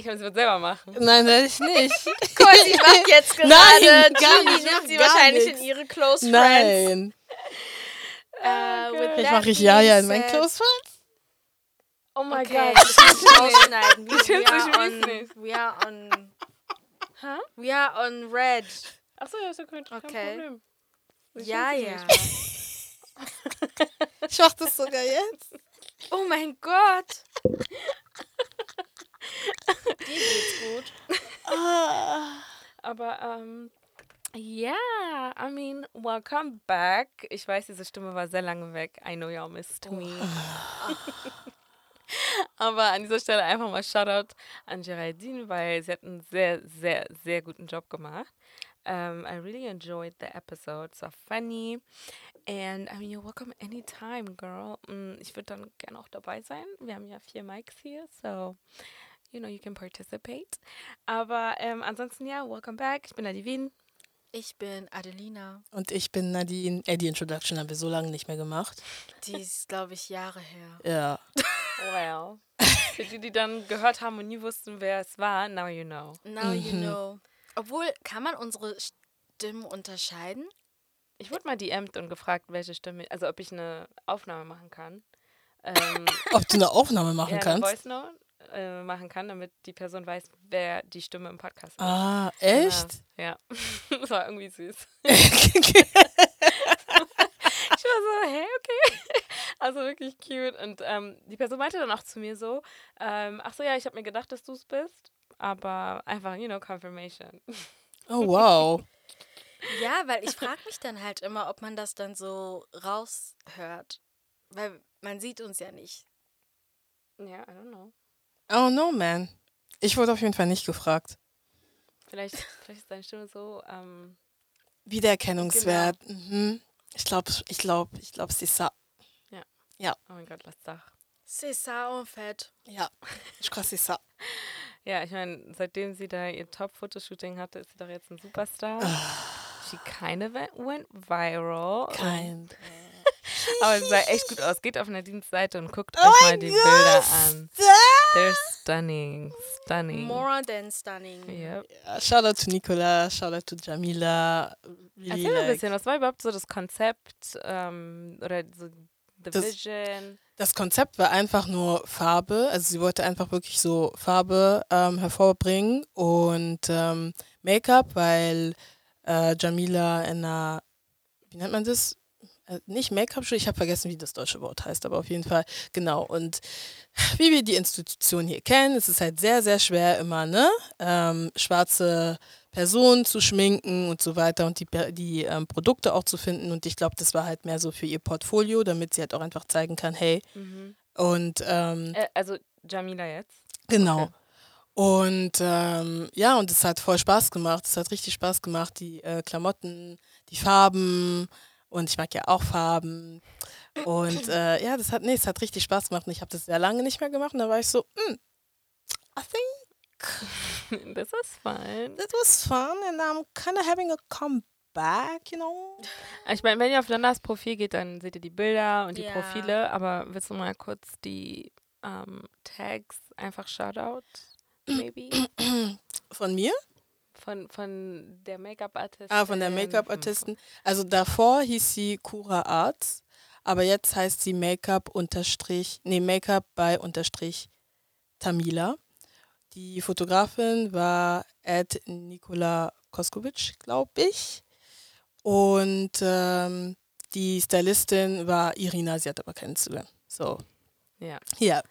ich kann ich es selber machen. Nein, werde ich nicht. Cool, sie macht jetzt gerade. Nein, gar nicht, nimmt sie wahrscheinlich nichts. in ihre Close Friends. Nein. Uh, that mache ich being Jaja in mein said- Close Friends. Oh mein Okay, Gott. das muss ich rausschneiden. We, Ich are on, we are on. Hä? We are on red. Achso, ja, ist ja kein, kein Okay. Problem. Ich Ja, ja. Ich mache das sogar jetzt. Oh mein Gott. Dir geht's gut. Ah. Aber, ähm, ja, I mean, welcome back. Ich weiß, diese Stimme war sehr lange weg. I know y'all missed me. Aber an dieser Stelle einfach mal Shoutout an Geraldine, weil sie hat einen sehr, sehr, sehr guten Job gemacht. Um, I really enjoyed the episode. War funny. And I mean, you're welcome anytime, girl. Mm, Ich würde dann gerne auch dabei sein. Wir haben ja vier Mics hier, so you know, you can participate. Aber ähm, ansonsten ja, welcome back. Ich bin Adivin. Ich bin Adelina. Und ich bin Nadine. Ey, die Introduction haben wir so lange nicht mehr gemacht. Die ist, glaube ich, Jahre her. Ja. Well. Für die, die dann gehört haben und nie wussten, wer es war, now you know. Now you Mhm. know. Obwohl, kann man unsere Stimmen unterscheiden? Ich wurde mal DM'd und gefragt, welche Stimme, also ob ich eine Aufnahme machen kann. Ähm, Ob du eine Aufnahme machen ja, eine kannst? Voice Note äh, machen kann, damit die Person weiß, wer die Stimme im Podcast ist. Ah, echt? Ja. das war irgendwie süß. Ich war so, hä, okay. Also wirklich cute. Und ähm, die Person meinte dann auch zu mir so, ähm, ach so, ja, ich habe mir gedacht, dass du es bist. Aber einfach, you know, confirmation. oh, wow. Ja, weil ich frage mich dann halt immer, ob man das dann so raushört. Weil man sieht uns ja nicht. Ja, I don't know. Oh, no, man. Ich wurde auf jeden Fall nicht gefragt. Vielleicht, vielleicht ist deine Stimme so, ähm, Wiedererkennungswert. Mhm. Ich glaube, ich glaube, ich glaube, c'est ça. oh mein Gott, lass doch. C'est ça en fait. Ja, ich crois, c'est ça. Ja, ich meine, seitdem sie da ihr Top-Fotoshooting hatte, ist sie doch jetzt ein Superstar. She kind of went, went viral. Kein. Aber es sah echt gut aus. Geht auf Nadines Seite und guckt Oh euch mal die Gott, Bilder an. They're stunning. Stunning. More than stunning. Yep. Ja, Shoutout to Nicola, Shoutout to Jamila. Really Erzähl mir ein like- bisschen, was war überhaupt so das Konzept ähm, oder so the Das- Vision? Das Konzept war einfach nur Farbe. Also sie wollte einfach wirklich so Farbe ähm, hervorbringen und ähm, Make-up, weil äh, Jamila in einer, wie nennt man das? Äh, nicht Make-up-Schule, ich habe vergessen, wie das deutsche Wort heißt, aber auf jeden Fall, genau. Und wie wir die Institution hier kennen, ist es halt sehr, sehr schwer immer, ne? Ähm, schwarze Personen zu schminken und so weiter und die, die ähm, Produkte auch zu finden. Und ich glaube, das war halt mehr so für ihr Portfolio, damit sie halt auch einfach zeigen kann, hey, Mhm. und ähm, Äh, also Jamila jetzt. genau. okay. Und ähm, ja, und es hat voll Spaß gemacht. Es hat richtig Spaß gemacht. Die äh, Klamotten, die Farben. Und ich mag ja auch Farben. Und äh, ja, das hat, nee, es hat richtig Spaß gemacht. Und ich habe das sehr lange nicht mehr gemacht. Und da war ich so, mm, I think Das ist fun. that was fun. And I'm kind of having a comeback, you know. Ich meine, wenn ihr auf Landas Profil geht, dann seht ihr die Bilder und die Ja. Profile. Aber willst du mal kurz die ähm, Tags einfach Shoutout, maybe? Von mir? Von, von der Make-up-Artistin. Ah, von der Make-up-Artistin. Also davor hieß sie Kura Arts, aber jetzt heißt sie Make-up unterstrich, nee, Make-up bei unterstrich Tamila. Die Fotografin war Ed Nikola Koskovic, glaube ich. Und ähm, die Stylistin war Irina, sie hat aber keinen Instagram. So, Ja. ja.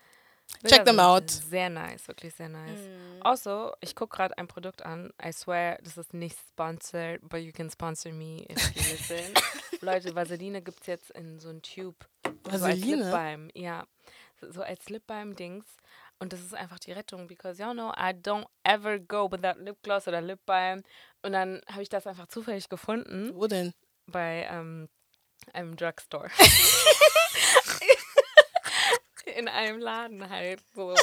Bilder Check them out. Sehr nice, wirklich sehr nice. Mhm. Also, ich gucke gerade ein Produkt an. I swear, das ist nicht sponsored, but you can sponsor me if you listen. Leute, Vaseline gibt es jetzt in so ein Tube. So als Vaseline? Lip Balm, ja. So, so als Lip Balm-Dings. Und das ist einfach die Rettung, because y'all know I don't ever go without Lip Gloss oder Lip Balm. Und dann habe ich das einfach zufällig gefunden Wo denn? bei ähm, einem Drugstore. In einem Laden halt so.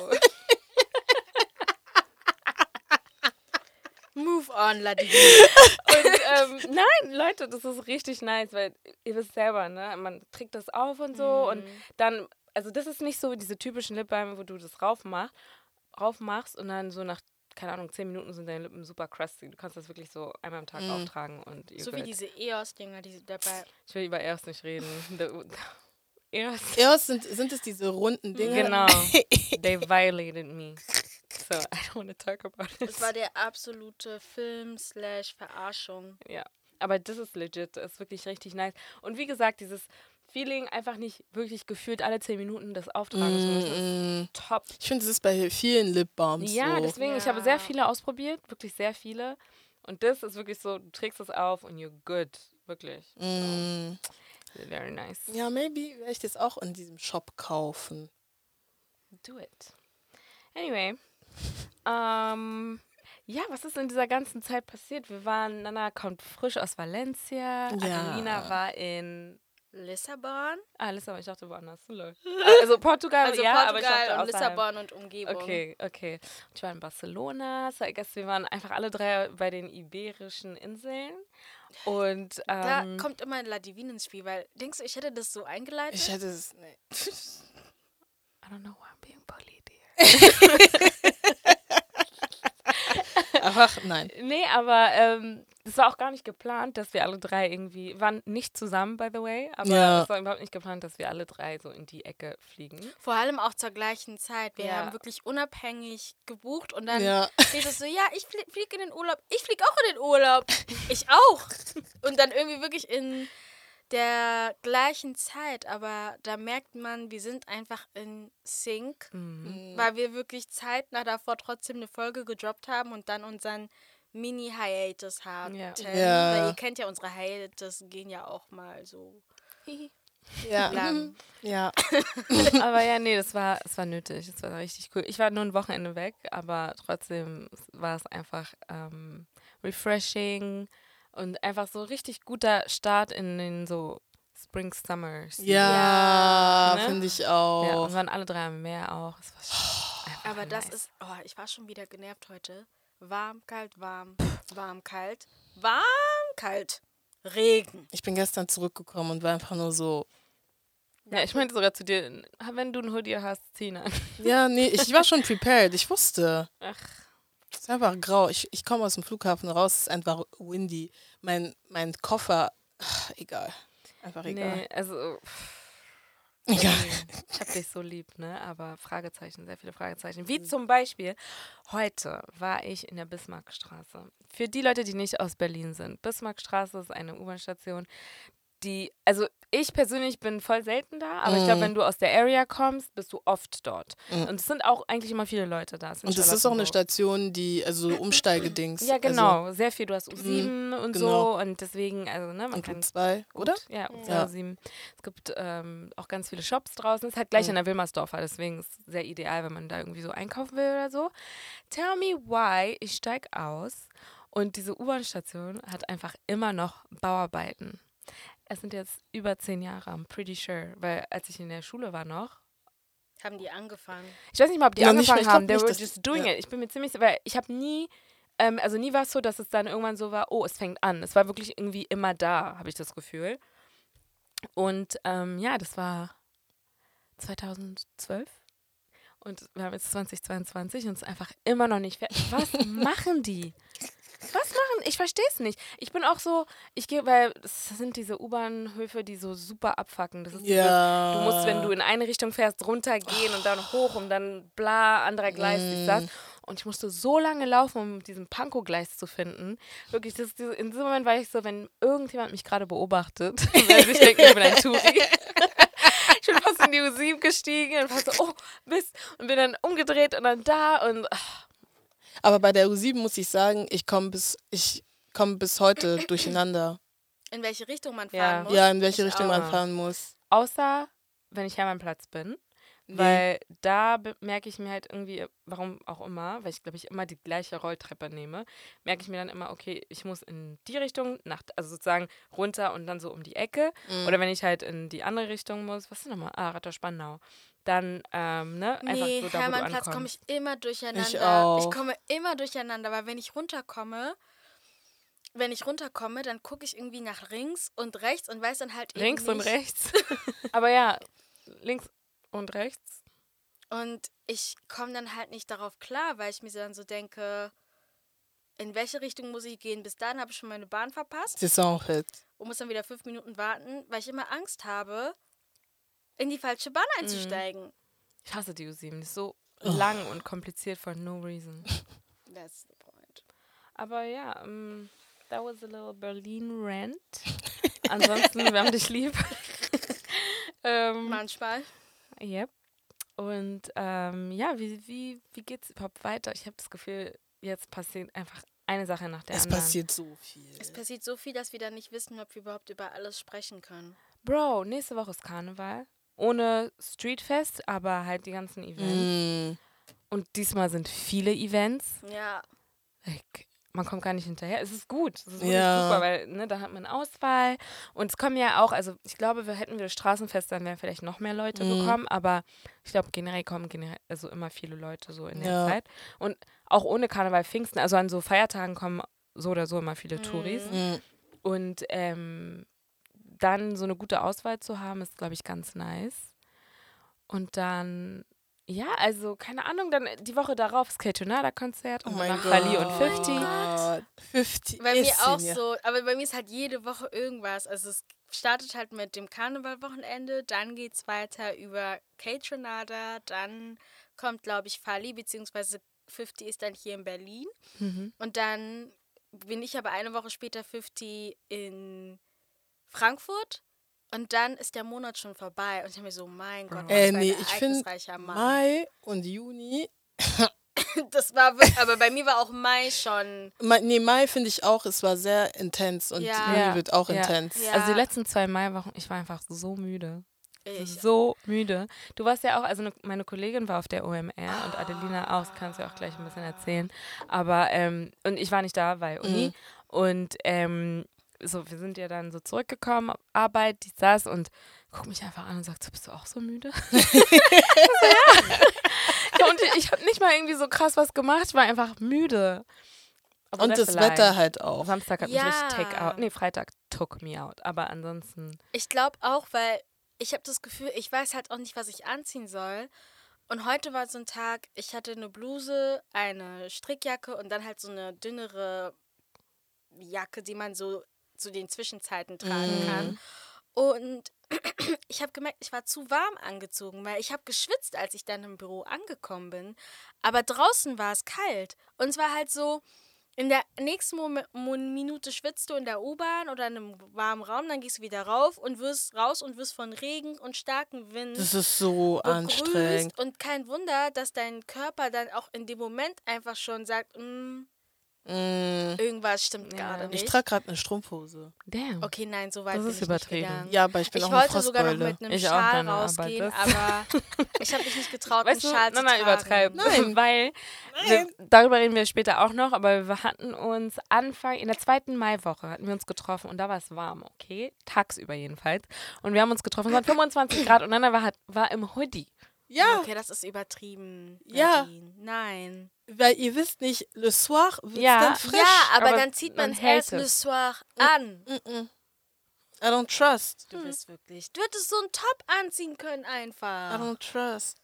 Move on, Ladidi. Und ähm, nein, Leute, das ist richtig nice, weil ihr wisst selber, ne? Man trägt das auf und so und Mhm. dann also das ist nicht so diese typischen Lipbalme, wo du das raufmachst, raufmachst und dann so nach, keine Ahnung, zehn Minuten sind deine Lippen super crusty. Du kannst das wirklich so einmal am Tag Mm. auftragen und So wie diese EOS-Dinger, die dabei. Ich will über Eros nicht reden. Eros. Eros sind, sind es diese runden Dinge. Genau. They violated me. So, I don't want to talk about it. Das war der absolute Film-Slash-Verarschung. Ja, aber das ist legit, das ist wirklich richtig nice. Und wie gesagt, dieses Feeling einfach nicht wirklich gefühlt alle zehn Minuten das Auftragen zu müssen, ist Mm, top. Ich finde, das ist bei vielen Lip Balms Ja, so. deswegen, ich habe sehr Ja. viele ausprobiert, wirklich sehr viele. Und das ist wirklich so, du trägst es auf und you're good. Wirklich. Mm. Very nice. Ja, maybe werde ich das auch in diesem Shop kaufen. Do it. Anyway. Ähm, ja, was ist in dieser ganzen Zeit passiert? Wir waren, Nana kommt frisch aus Valencia. Ja. Adelina war in Lissabon? Ah, Lissabon, ich dachte woanders. Also Portugal, Also ja, aber ich Portugal dachte und. Lissabon und Umgebung. Okay, okay. Ich war in Barcelona. So, I guess wir waren einfach alle drei bei den Iberischen Inseln. Und Da ähm, kommt immer La Divine ins Spiel, weil denkst du, ich hätte das so eingeleitet? Ich hätte es. Nee. I don't know why I'm being bullied here. Einfach nein. Nee, aber ähm, das war auch gar nicht geplant, dass wir alle drei irgendwie, waren nicht zusammen, by the way, aber Ja. es war überhaupt nicht geplant, dass wir alle drei so in die Ecke fliegen. Vor allem auch zur gleichen Zeit. Wir Ja. haben wirklich unabhängig gebucht und dann Ja. es so, ja, ich fliege flieg in den Urlaub, ich fliege auch in den Urlaub. Ich auch. Und dann irgendwie wirklich in der gleichen Zeit. Aber da merkt man, wir sind einfach in Sync, Mhm. weil wir wirklich zeitnah davor trotzdem eine Folge gedroppt haben und dann unseren Mini-Hiatus haben. Ja. Ja. Weil ihr kennt ja unsere Hiatus, gehen ja auch mal so Ja. lang. Ja. aber ja, nee, das war, das war nötig. Das war richtig cool. Ich war nur ein Wochenende weg, aber trotzdem war es einfach ähm, refreshing und einfach so richtig guter Start in den so Spring Summer. Season. Ja, ne? finde ich Ja, auch. und waren alle drei am Meer auch. Schon einfach Aber das nice. ist, oh, ich war schon wieder genervt heute. Warm, kalt, warm, warm, kalt, warm, kalt, Regen. ich bin gestern zurückgekommen und war einfach nur so. Ja, ich meinte sogar zu dir, wenn du ein Hoodie hast, zieh ihn an. Ja, nee, ich war schon prepared. Ich wusste. Ach. Es ist einfach grau. Ich, ich komme aus dem Flughafen raus, es ist einfach windy. Mein, mein Koffer, ach, egal. Einfach egal. Nee, also. Egal. Ich hab dich so lieb, ne? Aber Fragezeichen, sehr viele Fragezeichen. Wie zum Beispiel, heute war ich in der Bismarckstraße. Für die Leute, die nicht aus Berlin sind. Bismarckstraße ist eine U-Bahn-Station, die, also ich persönlich bin voll selten da, aber ich glaube, Mm. wenn du aus der Area kommst, bist du oft dort. Mm. Und es sind auch eigentlich immer viele Leute da. Es Und das ist auch eine. Station, die, also so Umsteigedings. Ja, Also, genau. Sehr viel. Du hast U7 und genau. so und deswegen, also, ne, man und kann U2, oder? Gut, Ja, um Ja. U7. Es gibt ähm, auch ganz viele Shops draußen. Es ist halt gleich Mhm. in der Wilmersdorfer, deswegen ist es sehr ideal, wenn man da irgendwie so einkaufen will oder so. Tell me why, ich steig aus und diese U-Bahn-Station hat einfach immer noch Bauarbeiten. Es sind jetzt über zehn Jahre, I'm pretty sure, weil als ich in der Schule war noch, Haben die angefangen. ich weiß nicht mal, ob die Ja, nicht- angefangen ich glaub haben. They nicht, were just doing ja. it. Ich bin mir ziemlich sicher, weil ich habe nie, ähm, also nie war es so, dass es dann irgendwann so war, oh, es fängt an. Es war wirklich irgendwie immer da, habe ich das Gefühl. Und ähm, ja, das war 2012. Und wir haben jetzt 2022 und es ist einfach immer noch nicht fertig. Was machen die? Was machen? Ich verstehe es nicht. Ich bin auch so, ich gehe, weil es sind diese U-Bahn-Höfe, die so super abfacken. Das ist dieses, Ja. Du musst, wenn du in eine Richtung fährst, runtergehen und dann hoch und dann bla, anderer Gleis, dies, das. Mm. Und ich musste so lange laufen, um diesen Pankow-Gleis zu finden. Wirklich, das, in diesem Moment war ich so, wenn irgendjemand mich gerade beobachtet, weil sich denkt, ich bin ein Touri. ich bin fast in die U7 gestiegen und war so, oh, Mist. Und bin dann umgedreht und dann da und ach, Aber bei der U7 muss ich sagen, ich komme bis, ich komme bis heute durcheinander. In welche Richtung man fahren Ja. muss. Ja, in welche Ich Richtung auch. man fahren muss. außer wenn ich Hermannplatz bin. Nee. Weil da merke ich mir halt irgendwie, warum auch immer, weil ich glaube ich immer die gleiche Rolltreppe nehme, merke ich mir dann immer, okay, ich muss in die Richtung, nach, also sozusagen runter und dann so um die Ecke. Mhm. Oder wenn ich halt in die andere Richtung muss, was ist nochmal? Ah, Ratter Spandau. Dann, ähm, ne, einfach Nee, so da, Hermannplatz komme ich immer durcheinander. Ich auch. Ich komme immer durcheinander, weil wenn ich runterkomme, wenn ich runterkomme, dann gucke ich irgendwie nach links und rechts und weiß dann halt eben Links und rechts. Aber ja, links Und rechts? Und ich komme dann halt nicht darauf klar, weil ich mir dann so denke, in welche Richtung muss ich gehen? Bis dahin habe ich schon meine Bahn verpasst Saisonhit. und muss dann wieder fünf Minuten warten, weil ich immer Angst habe, in die falsche Bahn einzusteigen. Ich hasse die U7. Die ist so lang und kompliziert for no reason. That's the point. Aber ja, um, that was a little Berlin rant. Ansonsten, wir haben dich lieb. ähm, Manchmal. yep. Und ähm, ja, wie, wie, wie geht's überhaupt weiter? Ich habe das Gefühl, jetzt passiert einfach eine Sache nach der Es anderen. passiert so viel. Es passiert so viel, dass wir dann nicht wissen, ob wir überhaupt über alles sprechen können. Bro, nächste Woche ist Karneval. Ohne Streetfest, aber halt die ganzen Events. Mm, Und diesmal sind viele Events. Ja. Like, man kommt gar nicht hinterher. Es ist gut. Es ist wirklich Ja. super, weil ne, da hat man Auswahl. Und es kommen ja auch, also ich glaube, wir hätten wir das Straßenfest, dann wären vielleicht noch mehr Leute Mhm. gekommen, aber ich glaube, generell kommen generell, also immer viele Leute so in der Ja. Zeit. Und auch ohne Karneval Pfingsten, also an so Feiertagen kommen so oder so immer viele Mhm. Touris. mm. Und ähm, dann so eine gute Auswahl zu haben, ist, glaube ich, ganz nice. Und dann, ja, also, keine Ahnung, dann die Woche darauf ist K-Tonada-Konzert Oh und mein danach. Rally und 50. Gott. 50 Bei mir auch mir. so. Aber bei mir ist halt jede Woche irgendwas. Also es startet halt mit dem Karnevalwochenende, dann geht es weiter über K-Tronada, dann kommt, glaube ich, Fali, beziehungsweise 50 ist dann hier in Berlin. Mhm. Und dann bin ich aber eine Woche später 50 in Frankfurt. Und dann ist der Monat schon vorbei. Und ich habe mir so, mein Gott, was Äh, für ein nee, ich finde ereignisreicher Mann. Mai und Juni. Das war wirklich, aber bei mir war auch Mai schon. Mai, nee, Mai finde ich auch, es war sehr intens und Ja. Juni wird auch ja. intens. Ja. Also die letzten zwei Maiwochen, ich war einfach so müde. Ich, So müde. Du warst ja auch, also ne, meine Kollegin war auf der OMR und Adelina auch, das kannst du ja auch gleich ein bisschen erzählen. Aber, ähm, und ich war nicht da, weil Uni. Mhm. Und ähm, so, wir sind ja dann so zurückgekommen, Arbeit, dies, das und guck mich einfach an und sagt, so, bist du auch so müde? Ich so, ja. ja. Und ich habe nicht mal irgendwie so krass was gemacht, ich war einfach müde. Aber Und das vielleicht. Wetter halt auch. Samstag hat mich Ja. richtig take out. Nee, Freitag took me out. Aber ansonsten. Ich glaube auch, weil ich habe das Gefühl, ich weiß halt auch nicht, was ich anziehen soll. Und heute war so ein Tag, ich hatte eine Bluse, eine Strickjacke und dann halt so eine dünnere Jacke, die man so zu den Zwischenzeiten tragen Mhm. kann. Und ich habe gemerkt, ich war zu warm angezogen, weil ich habe geschwitzt, als ich dann im Büro angekommen bin. Aber draußen war es kalt. Und es war halt so, in der nächsten Minute schwitzt du in der U-Bahn oder in einem warmen Raum, dann gehst du wieder rauf und wirst raus und wirst von Regen und starkem Wind Das ist so anstrengend. Und kein Wunder, dass dein Körper dann auch in dem Moment einfach schon sagt, "Mm, Mm. irgendwas stimmt Ja. gerade Ich nicht. trage gerade eine Strumpfhose. Damn. Okay, nein, so weit Das bin ist ich übertrieben. Nicht gegangen. Ja, aber ich bin Ich auch wollte sogar noch mit einem Ich Schal du rausgehen, aber ich habe mich nicht getraut, Weißt du, einen Schal nein, zu nein, tragen. übertreib. Nein. Weil, wir, darüber reden wir später auch noch, aber wir hatten uns Anfang, in der zweiten Maiwoche hatten wir uns getroffen und da war es warm, okay? Tagsüber jedenfalls. Und wir haben uns getroffen, es waren 25 Grad und dann war, war im Hoodie. Ja, Okay, das ist übertrieben. Ja. Nadine. Nein. weil ihr wisst nicht, le soir wird Ja. dann frisch. Ja, aber, aber dann zieht man man es erst le soir an. Mm-mm. I don't trust. Du bist wirklich. Du hättest so einen Top anziehen können I einfach. don't trust.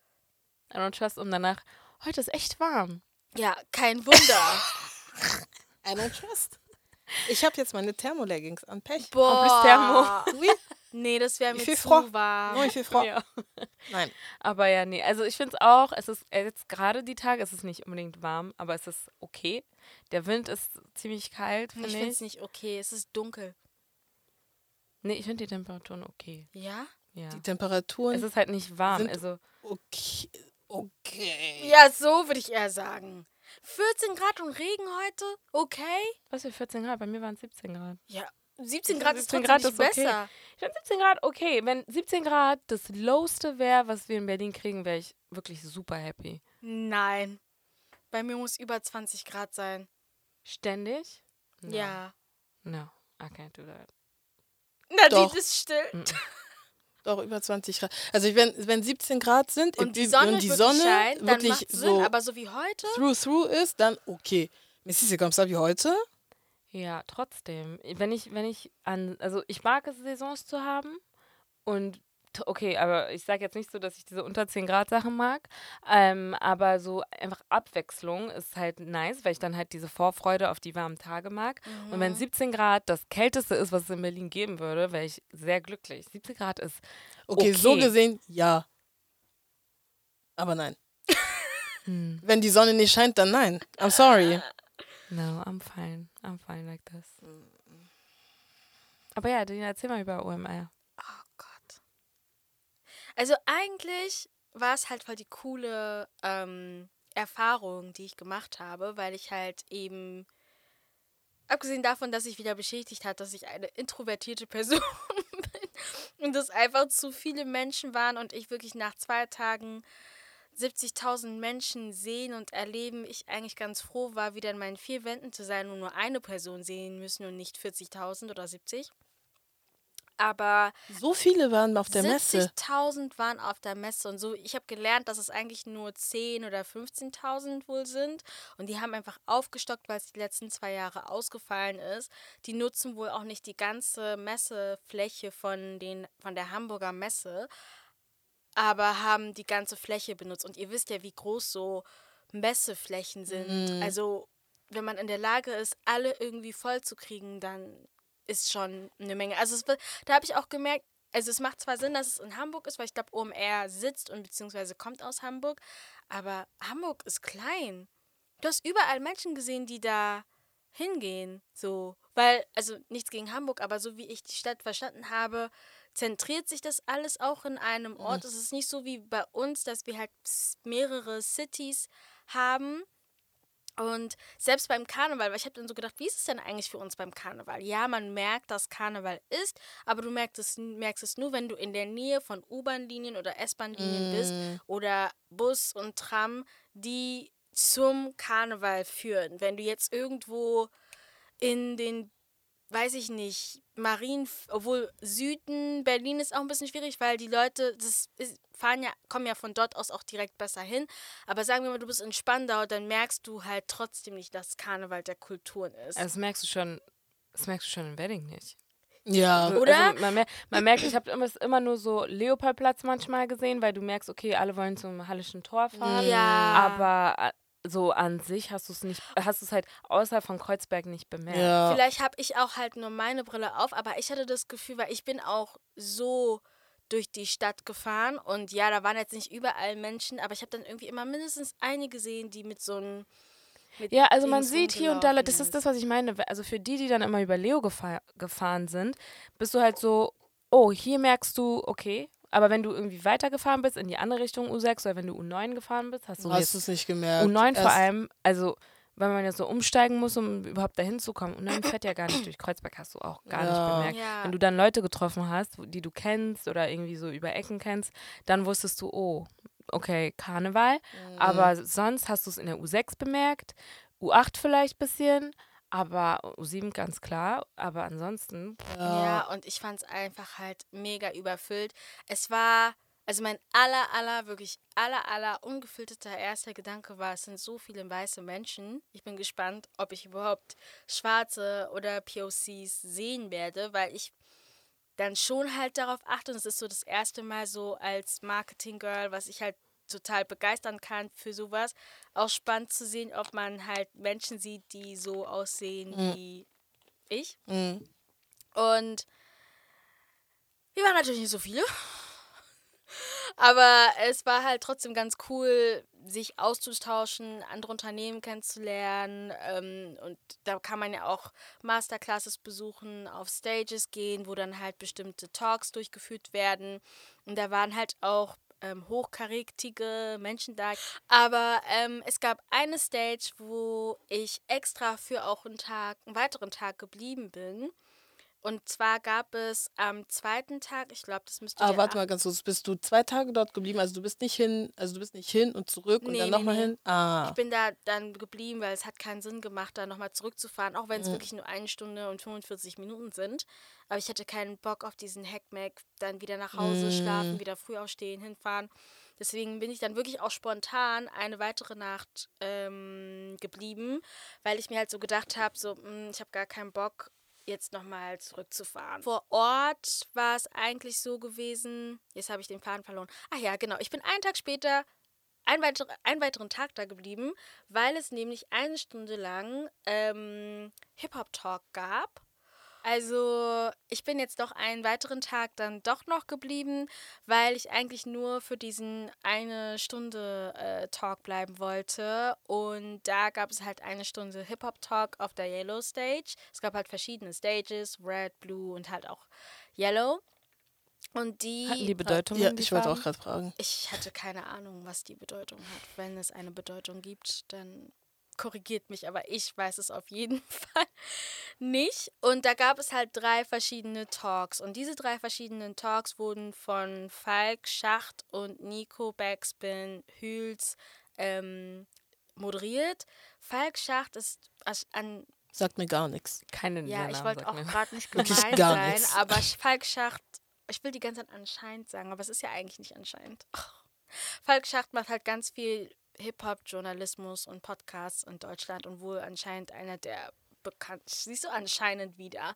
I don't trust und danach, heute ist echt warm. Ja, kein Wunder. I don't trust. Ich habe jetzt meine Thermoleggings an Pech. Boah. Thermo. Oui. Nee, das wäre mir zu froid. warm. Non, il fait froid. Ja. Nein. Aber ja, nee, also ich finde es auch, es ist äh, jetzt gerade die Tage, es ist nicht unbedingt warm, aber es ist okay. Der Wind ist ziemlich kalt, Ich finde finde ich. es nicht okay. Es ist dunkel. Nee, ich finde die Temperaturen okay. Ja? Ja. Die Temperaturen Es ist halt nicht warm, also okay. Okay. Ja, so würde ich eher sagen. 14 Grad und Regen heute? Okay. was für 14 Grad, bei mir waren es 17 Grad. Ja, 17 Ich Grad find ist 17 trotzdem Grad nicht ist okay. Ich finde 17 Grad okay. Wenn 17 Grad das lowste wäre, was wir in Berlin kriegen, wäre ich wirklich super happy. Nein. Bei mir muss über 20 Grad sein. Ständig? No. Ja. No, I can't do that. Nadine Doch. ist still. Mm. Doch, über 20 Grad. Also wenn, wenn 17 Grad sind Und die Sonne, und die wirklich Sonne scheint, dann wirklich macht Sinn. so Aber so wie heute? through through ist, dann okay. Mais si c'est comme ça wie heute, Ja, trotzdem. Wenn ich, wenn ich an, also ich mag es, Saisons zu haben und okay, aber ich sage jetzt nicht so, dass ich diese unter 10 Grad Sachen mag. Ähm, aber so einfach Abwechslung ist halt nice, weil ich dann halt diese Vorfreude auf die warmen Tage mag. Und Mhm. wenn 17 Grad das kälteste ist, was es in Berlin geben würde, wäre ich sehr glücklich. 17 Grad ist Okay, so Okay. gesehen, ja. Aber nein. hm, Wenn die Sonne nicht scheint, dann nein. I'm sorry. No, I'm fine. I'm fine like this. Aber ja, Dina, erzähl mal über OMR. Oh Gott. Also eigentlich war es halt voll die coole ähm, Erfahrung, die ich gemacht habe, weil ich halt eben, abgesehen davon, dass ich wieder bestätigt hat, dass ich eine introvertierte Person bin und es einfach zu viele Menschen waren und ich wirklich nach zwei Tagen 70.000 Menschen sehen und erleben, ich eigentlich ganz froh war, wieder in meinen vier Wänden zu sein und nur eine Person sehen müssen und nicht 40.000 oder 70. Aber So viele waren auf der Messe. 70.000 waren auf der Messe und so. Ich habe gelernt, dass es eigentlich nur 10 oder 15.000 wohl sind. Und die haben einfach aufgestockt, weil es die letzten zwei Jahre ausgefallen ist. Die nutzen wohl auch nicht die ganze Messefläche von, den, von der Hamburger Messe, aber haben die ganze Fläche benutzt. Und ihr wisst ja, wie groß so Messeflächen sind. Mhm. Also, wenn man in der Lage ist, alle irgendwie voll zu kriegen, dann ist schon eine Menge. Also, es, da habe ich auch gemerkt, also es macht zwar Sinn, dass es in Hamburg ist, weil ich glaube, OMR sitzt und beziehungsweise kommt aus Hamburg, aber Hamburg ist klein. Du hast überall Menschen gesehen, die da hingehen, so, weil, also nichts gegen Hamburg, aber so wie ich die Stadt verstanden habe, zentriert sich das alles auch in einem Ort. Es ist nicht so wie bei uns, dass wir halt mehrere Cities haben. Und selbst beim Karneval, weil ich habe dann so gedacht, wie ist es denn eigentlich für uns beim Karneval? Ja, man merkt, dass Karneval ist, aber du merkst es, merkst es nur, wenn du in der Nähe von U-Bahn-Linien oder S-Bahn-Linien bist Mm. oder Bus und Tram, die zum Karneval führen. Wenn du jetzt irgendwo in den, weiß ich nicht, Marien, obwohl Süden, Berlin ist auch ein bisschen schwierig, weil die Leute, das ist, fahren ja, kommen ja von dort aus auch direkt besser hin. Aber sagen wir mal, du bist in Spandau, dann merkst du halt trotzdem nicht, dass Karneval der Kulturen ist. Also das merkst du schon, das merkst du schon in Wedding nicht. Ja. Also, Oder? Also man, mer man merkt, ich habe immer, immer nur so Leopoldplatz manchmal gesehen, weil du merkst, okay, alle wollen zum Hallischen Tor fahren. ja. Aber äh, so an sich hast du es nicht, hast du es halt außerhalb von Kreuzberg nicht bemerkt. Ja. Vielleicht habe ich auch halt nur meine Brille auf, aber ich hatte das Gefühl, weil ich bin auch so durch die Stadt gefahren und ja, da waren jetzt nicht überall Menschen, aber ich habe dann irgendwie immer mindestens eine gesehen, die mit so einem Ja, also man sieht hier und da, das ist das, was ich meine. Also für die, die dann immer über Leo gefahr, gefahren sind, bist du halt so, oh, hier merkst du, okay. Aber wenn du irgendwie weitergefahren bist in die andere Richtung U6 oder wenn du U9 gefahren bist, hast du Hast jetzt du es nicht gemerkt? U9 vor allem, also weil man ja so umsteigen muss, um überhaupt dahin zu kommen. U9 fährt ja gar nicht durch Kreuzberg, hast du auch gar Ja. nicht bemerkt. Ja. Wenn du dann Leute getroffen hast, die du kennst oder irgendwie so über Ecken kennst, dann wusstest du, oh, okay, Karneval. Mhm. Aber sonst hast du es in der U6 bemerkt, U8 vielleicht ein bisschen, aber U7 ganz klar. Aber ansonsten, Ja, und ich fand es einfach halt mega überfüllt. Es war, also mein aller, aller, wirklich aller, aller ungefilterter erster Gedanke war, es sind so viele weiße Menschen. Ich bin gespannt, ob ich überhaupt schwarze oder POCs sehen werde, weil ich dann schon halt darauf achte und es ist so das erste Mal so als Marketing-Girl, was ich halt total begeistern kann für sowas. Auch spannend zu sehen, ob man halt Menschen sieht, die so aussehen Mhm. wie ich. Mhm. Und wir waren natürlich nicht so viele. Aber es war halt trotzdem ganz cool, sich auszutauschen, andere Unternehmen kennenzulernen. Ähm, und da kann man ja auch Masterclasses besuchen, auf Stages gehen, wo dann halt bestimmte Talks durchgeführt werden. Und da waren halt auch ähm, hochkarätige Menschen da. Aber ähm, es gab eine Stage, wo ich extra für auch einen Tag, einen weiteren Tag geblieben bin. Und zwar gab es am zweiten Tag, ich glaube, das müsste Aber Ah, warte mal ganz kurz, bist du zwei Tage dort geblieben? Also du bist nicht hin, also du bist nicht hin und zurück und Nee, dann nee, nochmal nee. hin? Ah. Ich bin da dann geblieben, weil es hat keinen Sinn gemacht, da nochmal zurückzufahren, auch wenn es Mhm. wirklich nur eine Stunde und 45 Minuten sind. Aber ich hatte keinen Bock auf diesen Hackmack, dann wieder nach Hause schlafen, Mhm. wieder früh aufstehen, hinfahren. Deswegen bin ich dann wirklich auch spontan eine weitere Nacht ähm, geblieben, weil ich mir halt so gedacht habe, so, mh, ich habe gar keinen Bock, jetzt nochmal zurückzufahren. Vor Ort war es eigentlich so gewesen, jetzt habe ich den Faden verloren. Ach ja, genau, ich bin einen Tag später einen, weiter, einen weiteren Tag da geblieben, weil es nämlich eine Stunde lang ähm, Hip-Hop-Talk gab. Also ich bin jetzt doch einen weiteren Tag dann doch noch geblieben, weil ich eigentlich nur für diesen eine Stunde äh, Talk bleiben wollte. Und da gab es halt eine Stunde Hip-Hop-Talk auf der Yellow Stage. Es gab halt verschiedene Stages, Red, Blue und halt auch Yellow. Und die. Hatten die Bedeutung? Ja, die ich wollte auch gerade fragen. Ich hatte keine Ahnung, was die Bedeutung hat. Wenn es eine Bedeutung gibt, dann korrigiert mich, aber ich weiß es auf jeden Fall nicht. Und da gab es halt drei verschiedene Talks. Und diese drei verschiedenen Talks wurden von Falk Schacht und Nico Backspin Hüls ähm, moderiert. Falk Schacht ist as- an Sagt mir gar nichts. Keine ja, ich wollte auch gerade nicht Wirklich gemein gar sein, nichts. aber Falk Schacht, ich will die ganze Zeit anscheinend sagen, aber es ist ja eigentlich nicht anscheinend. Falk Schacht macht halt ganz viel Hip-Hop-Journalismus und Podcasts in Deutschland und wohl anscheinend einer der bekannt, siehst du anscheinend wieder,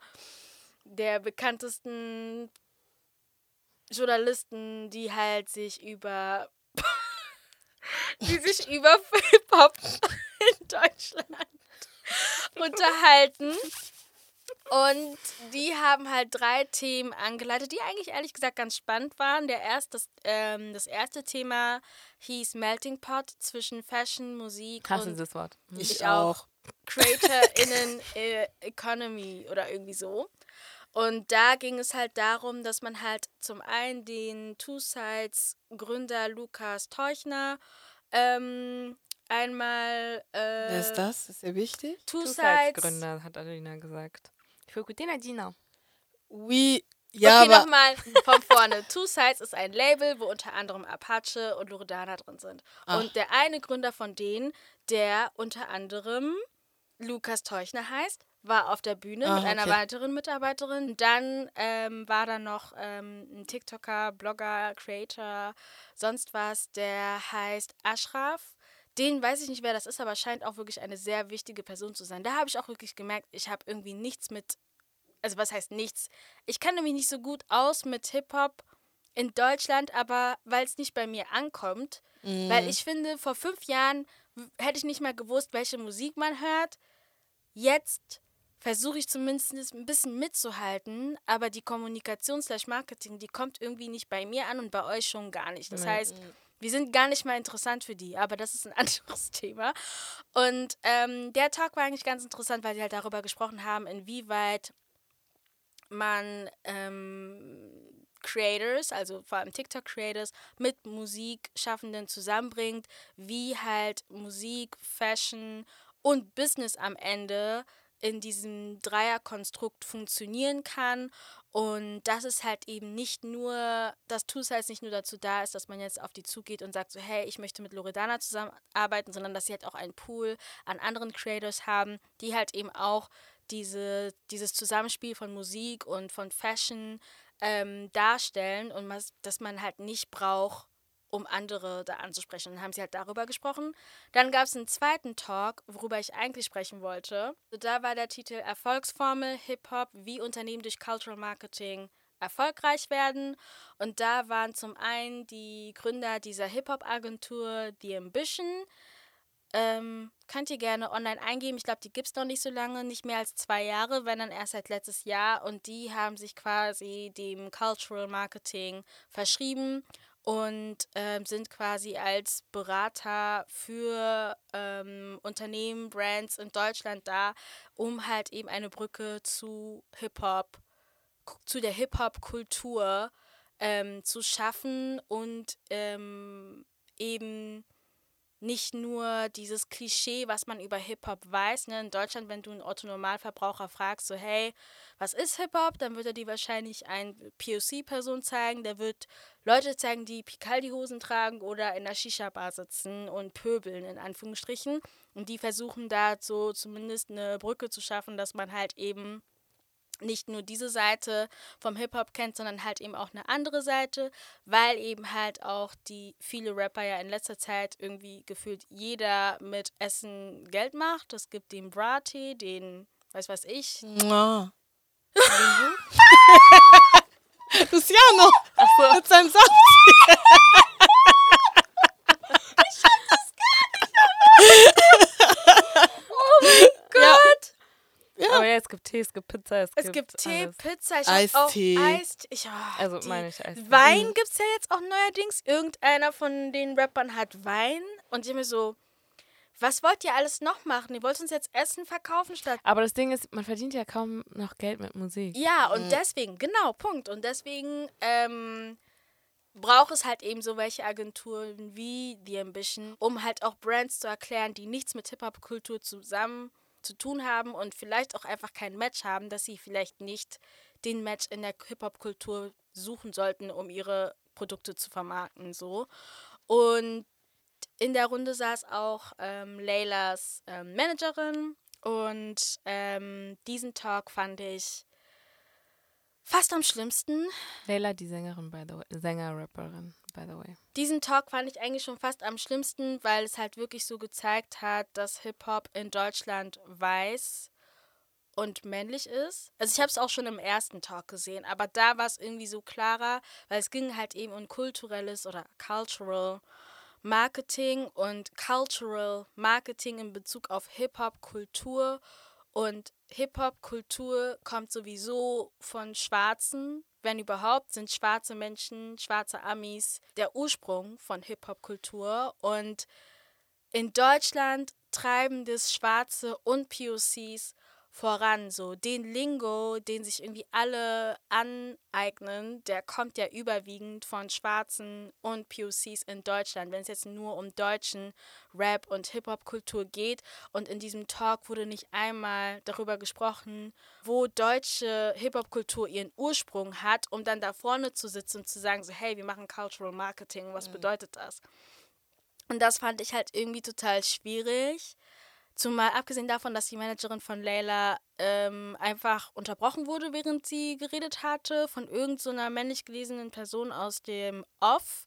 der bekanntesten Journalisten, die halt sich über die sich über Hip-Hop in Deutschland unterhalten. Und die haben halt drei Themen angeleitet, die eigentlich ehrlich gesagt ganz spannend waren. Der erst, das, ähm, das erste Thema hieß Melting Pot zwischen Fashion, Musik Hasse und dieses Wort. Ich, Ich auch. CreatorInnen äh, Economy oder irgendwie so. Und da ging es halt darum, dass man halt zum einen den Two Sides Gründer Lukas Teuchner ähm, einmal äh, Wer ist das? Ist sehr wichtig. Two, Two Sides Sides Gründer, hat Adelina gesagt. Gut den Adina. Oui. Ja, okay, aber nochmal von vorne. Two Sides ist ein Label, wo unter anderem Apache und Loredana drin sind. Ach. Und der eine Gründer von denen, der unter anderem Lukas Teuchner heißt, war auf der Bühne Ah, mit einer okay. weiteren Mitarbeiterin. Dann ähm, war da noch ähm, ein TikToker, Blogger, Creator, sonst was, der heißt Ashraf. Den weiß ich nicht, wer das ist, aber scheint auch wirklich eine sehr wichtige Person zu sein. Da habe ich auch wirklich gemerkt, ich habe irgendwie nichts mit, also was heißt nichts? Ich kannte mich nicht so gut aus mit Hip-Hop in Deutschland, aber weil es nicht bei mir ankommt, mm, weil ich finde, vor fünf Jahren hätte ich nicht mal gewusst, welche Musik man hört. Jetzt versuche ich zumindest ein bisschen mitzuhalten, aber die Kommunikation slash Marketing, die kommt irgendwie nicht bei mir an und bei euch schon gar nicht. Das Nee. heißt, wir sind gar nicht mal interessant für die, aber das ist ein anderes Thema. Und ähm, der Talk war eigentlich ganz interessant, weil sie halt darüber gesprochen haben, inwieweit man ähm, Creators, also vor allem TikTok-Creators, mit Musikschaffenden zusammenbringt, wie halt Musik, Fashion und Business am Ende in diesem Dreierkonstrukt funktionieren kann. Und dass es halt eben nicht nur, dass Two Sides nicht nur dazu da ist, dass man jetzt auf die zugeht und sagt so, hey, ich möchte mit Loredana zusammenarbeiten, sondern dass sie halt auch einen Pool an anderen Creators haben, die halt eben auch diese, dieses Zusammenspiel von Musik und von Fashion ähm, darstellen und was, dass man halt nicht braucht, um andere da anzusprechen. Dann haben sie halt darüber gesprochen. Dann gab es einen zweiten Talk, worüber ich eigentlich sprechen wollte. So, da war der Titel Erfolgsformel Hip-Hop, wie Unternehmen durch Cultural Marketing erfolgreich werden. Und da waren zum einen die Gründer dieser Hip-Hop-Agentur The Ambition. Ähm, könnt ihr gerne online eingeben. Ich glaube, die gibt es noch nicht so lange, nicht mehr als zwei Jahre, wenn dann erst seit letztes Jahr. Und die haben sich quasi dem Cultural Marketing verschrieben und ähm, sind quasi als Berater für ähm, Unternehmen, Brands in Deutschland da, um halt eben eine Brücke zu Hip-Hop, zu der Hip-Hop-Kultur ähm, zu schaffen und ähm, eben nicht nur dieses Klischee, was man über Hip-Hop weiß. Ne? In Deutschland, wenn du einen Otto-Normalverbraucher fragst, so hey, was ist Hip-Hop, dann wird er dir wahrscheinlich eine POC-Person zeigen, der wird Leute zeigen, die Picaldi-Hosen tragen oder in der Shisha-Bar sitzen und pöbeln, in Anführungsstrichen. Und die versuchen da so zumindest eine Brücke zu schaffen, dass man halt eben nicht nur diese Seite vom Hip-Hop kennt, sondern halt eben auch eine andere Seite, weil eben halt auch die viele Rapper ja in letzter Zeit irgendwie gefühlt jeder mit Essen Geld macht. Es gibt den Brati, den, weiß was ich, Mua. Luciano Ach so. mit seinem Saft. Gott! Aber ja, es gibt Tee, es gibt Pizza, es, Es gibt Tee, alles. Pizza, ich hab auch Eistee. Eistee. Ich, oh, Also die- meine ich Eistee. Wein gibt's ja jetzt auch neuerdings. Irgendeiner von den Rappern hat Wein. Und ich mir so, was wollt ihr alles noch machen? Ihr wollt uns jetzt Essen verkaufen statt. Aber das Ding ist, man verdient ja kaum noch Geld mit Musik. Ja, und deswegen, genau, Punkt. Und deswegen ähm, braucht es halt eben so welche Agenturen wie The Ambition, um halt auch Brands zu erklären, die nichts mit Hip-Hop-Kultur zusammen zu tun haben und vielleicht auch einfach kein Match haben, dass sie vielleicht nicht den Match in der Hip-Hop-Kultur suchen sollten, um ihre Produkte zu vermarkten. So. Und in der Runde saß auch ähm, Leylas ähm, Managerin und ähm, diesen Talk fand ich fast am schlimmsten. Leila, die Sängerin, by the way. Sänger-Rapperin, by the way. Diesen Talk fand ich eigentlich schon fast am schlimmsten, weil es halt wirklich so gezeigt hat, dass Hip-Hop in Deutschland weiß und männlich ist. Also ich habe es auch schon im ersten Talk gesehen, aber da war es irgendwie so klarer, weil es ging halt eben um kulturelles oder cultural Marketing und cultural Marketing in Bezug auf Hip-Hop-Kultur. Und Hip-Hop-Kultur kommt sowieso von Schwarzen. Wenn überhaupt, sind schwarze Menschen, schwarze Amis der Ursprung von Hip-Hop-Kultur. Und in Deutschland treiben das Schwarze und POCs voran. So den Lingo, den sich irgendwie alle aneignen, der kommt ja überwiegend von Schwarzen und POCs in Deutschland, wenn es jetzt nur um deutschen Rap und Hip-Hop-Kultur geht. Und in diesem Talk wurde nicht einmal darüber gesprochen, wo deutsche Hip-Hop-Kultur ihren Ursprung hat, um dann da vorne zu sitzen und zu sagen, so hey, wir machen Cultural Marketing, was bedeutet das? Und das fand ich halt irgendwie total schwierig. Zumal abgesehen davon, dass die Managerin von Layla ähm, einfach unterbrochen wurde, während sie geredet hatte, von irgendeiner so männlich gelesenen Person aus dem Off.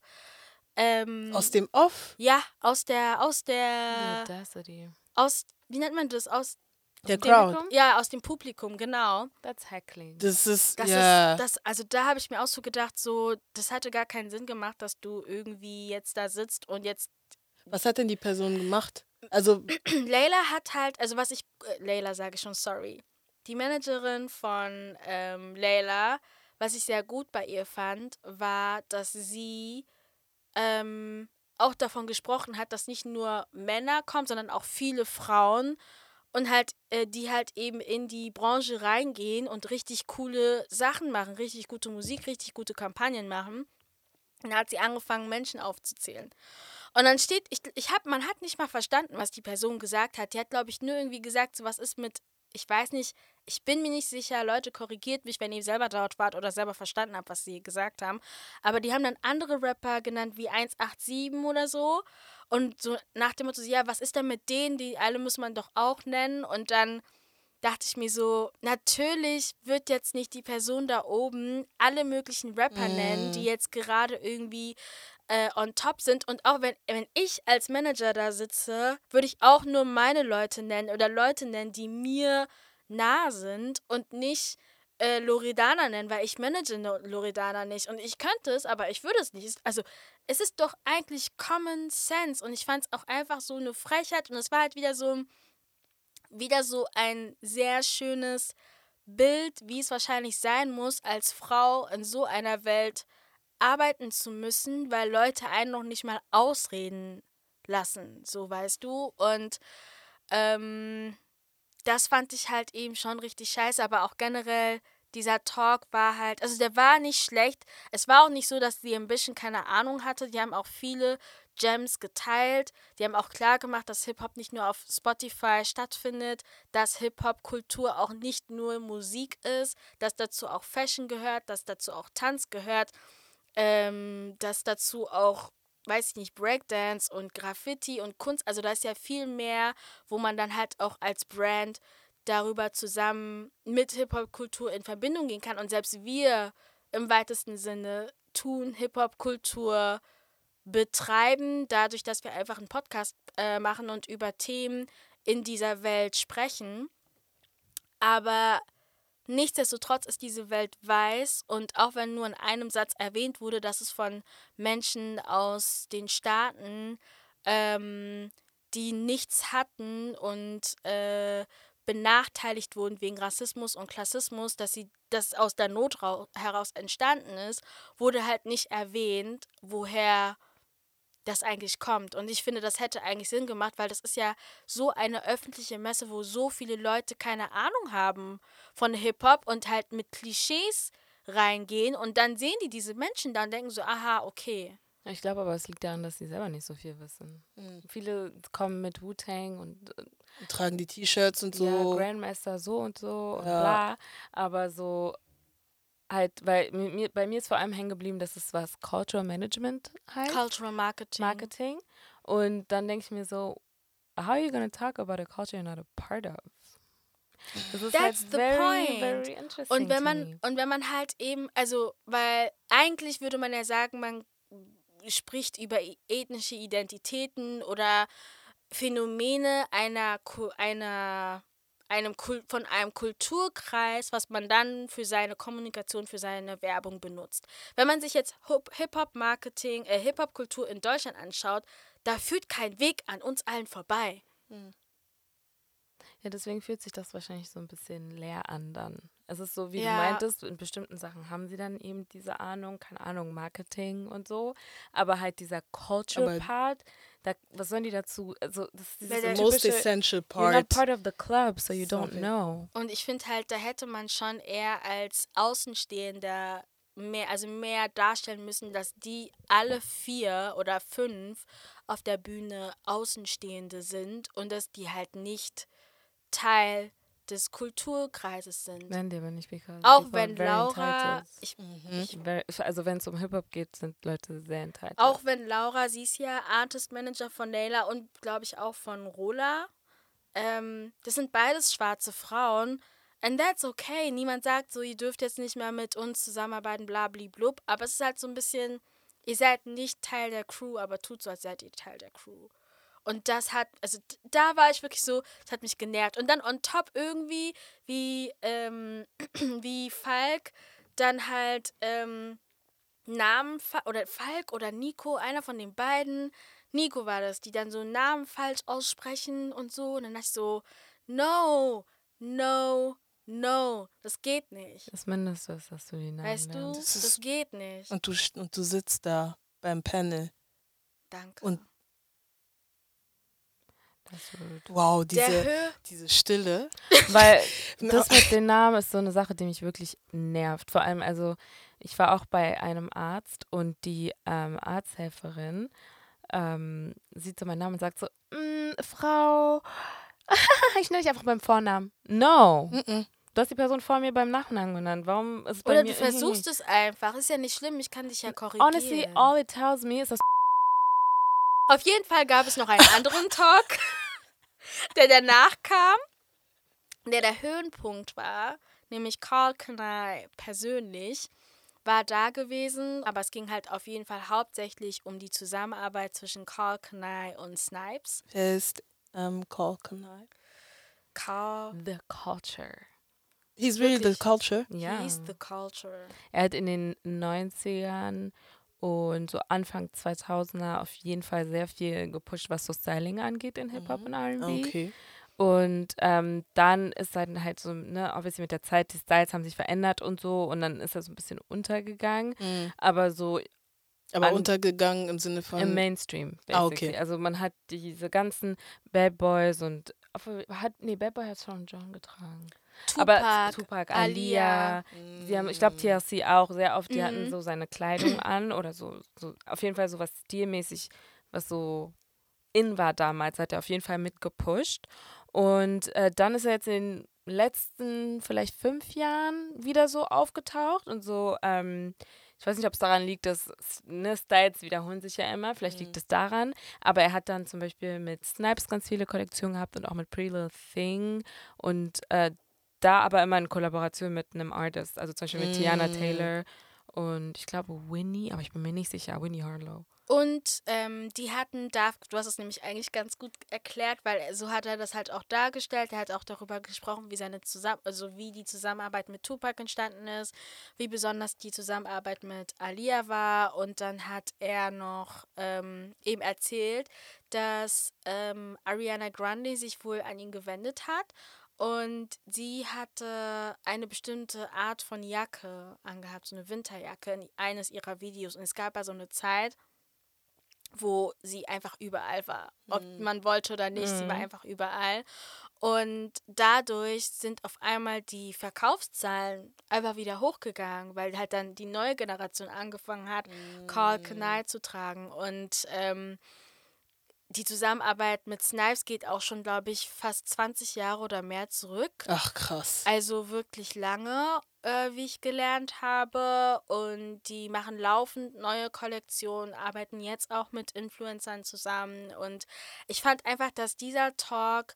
Ähm, Aus dem Off, ja, aus der, aus der, Audacity. aus, wie nennt man das? Aus, der Dem Crowd. Publikum? ja, aus dem Publikum, genau. That's heckling. Das ist, Das ja. ist, das, also da habe ich mir auch so gedacht, so, das hatte gar keinen Sinn gemacht, dass du irgendwie jetzt da sitzt und jetzt Was hat denn die Person gemacht? Also, Layla hat halt, also was ich, äh, Layla sage ich schon, sorry. Die Managerin von ähm, Layla, was ich sehr gut bei ihr fand, war, dass sie ähm, auch davon gesprochen hat, dass nicht nur Männer kommen, sondern auch viele Frauen und halt, äh, die halt eben in die Branche reingehen und richtig coole Sachen machen, richtig gute Musik, richtig gute Kampagnen machen. Und dann hat sie angefangen, Menschen aufzuzählen. Und dann steht, ich, ich hab, man hat nicht mal verstanden, was die Person gesagt hat. Die hat, glaube ich, nur irgendwie gesagt, so was ist mit, ich weiß nicht, ich bin mir nicht sicher, Leute, korrigiert mich, wenn ihr selber dort wart oder selber verstanden habt, was sie gesagt haben. Aber die haben dann andere Rapper genannt, wie 187 oder so. Und so nach dem Motto, ja, was ist denn mit denen? Die alle muss man doch auch nennen. Und dann dachte ich mir so, natürlich wird jetzt nicht die Person da oben alle möglichen Rapper nennen, die jetzt gerade irgendwie äh, on top sind. Und auch wenn, wenn ich als Manager da sitze, würde ich auch nur meine Leute nennen oder Leute nennen, die mir nah sind und nicht äh, Loredana nennen, weil ich manage Loredana nicht. Und ich könnte es, aber ich würde es nicht. Also, es ist doch eigentlich Common Sense. Und ich fand es auch einfach so eine Frechheit. Und es war halt wieder so, wieder so ein sehr schönes Bild, wie es wahrscheinlich sein muss, als Frau in so einer Welt arbeiten zu müssen, weil Leute einen noch nicht mal ausreden lassen, so weißt du. Und ähm, das fand ich halt eben schon richtig scheiße, aber auch generell dieser Talk war halt, also der war nicht schlecht. Es war auch nicht so, dass die Ambition keine Ahnung hatte. Die haben auch viele Gems geteilt. Die haben auch klar gemacht, dass Hip-Hop nicht nur auf Spotify stattfindet, dass Hip-Hop-Kultur auch nicht nur Musik ist, dass dazu auch Fashion gehört, dass dazu auch Tanz gehört, ähm, dass dazu auch, weiß ich nicht, Breakdance und Graffiti und Kunst, also da ist ja viel mehr, wo man dann halt auch als Brand darüber zusammen mit Hip-Hop-Kultur in Verbindung gehen kann. Und selbst wir im weitesten Sinne tun Hip-Hop-Kultur betreiben, dadurch, dass wir einfach einen Podcast äh, machen und über Themen in dieser Welt sprechen. Aber Nichtsdestotrotz ist diese Welt weiß und auch wenn nur in einem Satz erwähnt wurde, dass es von Menschen aus den Staaten, ähm, die nichts hatten und äh, benachteiligt wurden wegen Rassismus und Klassismus, dass sie das aus der Not heraus entstanden ist, wurde halt nicht erwähnt, woher das eigentlich kommt. Und ich finde, das hätte eigentlich Sinn gemacht, weil das ist ja so eine öffentliche Messe, wo so viele Leute keine Ahnung haben von Hip-Hop und halt mit Klischees reingehen und dann sehen die diese Menschen da und denken so, aha, okay. Ich glaube aber, es liegt daran, dass sie selber nicht so viel wissen. Mhm. Viele kommen mit Wu-Tang und, und, tragen die T-Shirts und so. Ja, Grandmaster so und so und bla. Aber so halt, weil mir, bei mir ist vor allem hängen geblieben, dass es was Cultural Management heißt. Cultural Marketing. Marketing. Und dann denke ich mir so, how are you going to talk about a culture you're not a part of? Das ist That's halt the very, point. Very interesting und wenn man und wenn man halt eben, also, weil eigentlich würde man ja sagen, man spricht über ethnische Identitäten oder Phänomene einer, einer einem von einem Kulturkreis, was man dann für seine Kommunikation, für seine Werbung benutzt. Wenn man sich jetzt Hip-Hop-Marketing, äh, Hip-Hop-Kultur in Deutschland anschaut, da führt kein Weg an uns allen vorbei. Hm. Ja, deswegen fühlt sich das wahrscheinlich so ein bisschen leer an dann. Es ist so, wie ja. du meintest, in bestimmten Sachen haben sie dann eben diese Ahnung, keine Ahnung, Marketing und so. Aber halt dieser Culture-Part, da, was sollen die dazu? Also, das ist the most essential part. You're not part of the club, so you don't know. Und ich finde halt, da hätte man schon eher als Außenstehender mehr, also mehr darstellen müssen, dass die alle vier oder fünf auf der Bühne Außenstehende sind und dass die halt nicht Teil des Kulturkreises sind. Nein, die aber nicht, because auch wenn Laura, ich, mhm. ich, also wenn es um Hip Hop geht, sind Leute sehr entitled. Auch wenn Laura, sie ist ja Artist Manager von Naila und glaube ich auch von Rola. Ähm, das sind beides schwarze Frauen. And that's okay. Niemand sagt so, ihr dürft jetzt nicht mehr mit uns zusammenarbeiten, bla, bla, blub. Aber es ist halt so ein bisschen, ihr seid nicht Teil der Crew, aber tut so, als seid ihr Teil der Crew. Und das hat, also da war ich wirklich so, das hat mich genervt. Und dann on top irgendwie, wie, ähm, wie Falk dann halt ähm, Namen, oder Falk oder Nico, einer von den beiden, Nico war das, die dann so Namen falsch aussprechen und so. Und dann dachte ich so, no, no, no, das geht nicht. Das Mindeste ist, dass du die Namen Weißt du, das, das geht nicht. Und du, und du sitzt da beim Panel. Danke. Und Wow, diese, diese Stille. Weil das mit den Namen ist so eine Sache, die mich wirklich nervt. Vor allem, also ich war auch bei einem Arzt und die ähm, Arzthelferin ähm, sieht so meinen Namen und sagt so, mm, Frau, ich nenne dich einfach beim Vornamen. No. Mm -mm. Du hast die Person vor mir beim Nachnamen genannt. Warum ist es bei Oder mir du versuchst es einfach. Ist ja nicht schlimm, ich kann dich ja korrigieren. Honestly, all it tells me is, dass auf jeden Fall gab es noch einen anderen Talk, der danach kam, der der Höhenpunkt war, nämlich Carl Kanai persönlich war da gewesen, aber es ging halt auf jeden Fall hauptsächlich um die Zusammenarbeit zwischen Carl Kanai und Snipes. Wer ist um, Carl Kanai? Carl. The Culture. He's really Wirklich? the culture? Ja. He's the culture. Er hat in den 90ern und so Anfang 2000er auf jeden Fall sehr viel gepusht, was so Styling angeht in Hip-Hop mhm. und R&B. Okay. Und ähm, dann ist dann halt so, ne, obviously mit der Zeit, die Styles haben sich verändert und so und dann ist er so ein bisschen untergegangen. Mhm. Aber so. Aber untergegangen im Sinne von. Im Mainstream, basically. Ah, okay. Also man hat diese ganzen Bad Boys und. Hat, nee, Bad Boy hat Sean John getragen. Tupac, aber Tupac, Alia, mhm. sie haben, ich glaube TLC auch sehr oft, die mhm. hatten so seine Kleidung an oder so, so, auf jeden Fall so was stilmäßig, was so in war damals, hat er auf jeden Fall mitgepusht. Und äh, dann ist er jetzt in den letzten vielleicht fünf Jahren wieder so aufgetaucht und so, ähm, ich weiß nicht, ob es daran liegt, dass ne, Styles wiederholen sich ja immer. Vielleicht mhm. liegt es daran. Aber er hat dann zum Beispiel mit Snipes ganz viele Kollektionen gehabt und auch mit Pretty Little Thing. Und äh, da aber immer in Kollaboration mit einem Artist, also zum Beispiel mit mm. Tiana Taylor und ich glaube Winnie, aber ich bin mir nicht sicher, Winnie Harlow. Und ähm, die hatten, da, du hast es nämlich eigentlich ganz gut erklärt, weil so hat er das halt auch dargestellt. Er hat auch darüber gesprochen, wie seine Zusammen also wie die Zusammenarbeit mit Tupac entstanden ist, wie besonders die Zusammenarbeit mit Alia war. Und dann hat er noch ähm, eben erzählt, dass ähm, Ariana Grande sich wohl an ihn gewendet hat und sie hatte eine bestimmte Art von Jacke angehabt, so eine Winterjacke in eines ihrer Videos. Und es gab ja so eine Zeit, wo sie einfach überall war. Ob Mhm. man wollte oder nicht, sie war Mhm. einfach überall. Und dadurch sind auf einmal die Verkaufszahlen einfach wieder hochgegangen, weil halt dann die neue Generation angefangen hat, Carl Mm. Kanai zu tragen. Und ähm, die Zusammenarbeit mit Snipes geht auch schon, glaube ich, fast 20 Jahre oder mehr zurück. Ach krass. Also wirklich lange, äh, wie ich gelernt habe. Und die machen laufend neue Kollektionen, arbeiten jetzt auch mit Influencern zusammen. Und ich fand einfach, dass dieser Talk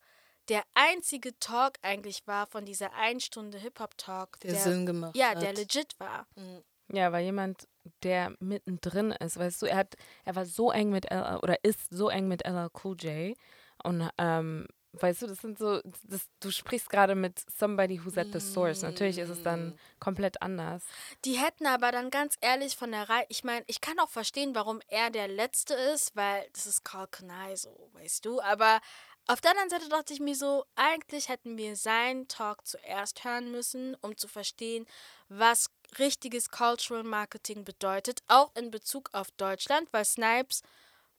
der einzige Talk eigentlich war von dieser ein Stunde Hip-Hop-Talk. Der Sinn gemacht Ja, hat. der legit war. Mhm. Ja, weil jemand, der mittendrin ist, weißt du, er hat, er war so eng mit LL oder ist so eng mit LL Cool J und ähm, weißt du, das sind so, das, du sprichst gerade mit somebody who's at the source. Natürlich ist es Mm. dann komplett anders. Die hätten aber dann ganz ehrlich von der Reihe, ich meine, ich kann auch verstehen, warum er der Letzte ist, weil das ist Carl Kanai so, weißt du, aber auf der anderen Seite dachte ich mir so, eigentlich hätten wir seinen Talk zuerst hören müssen, um zu verstehen, was richtiges Cultural Marketing bedeutet, auch in Bezug auf Deutschland, weil Snipes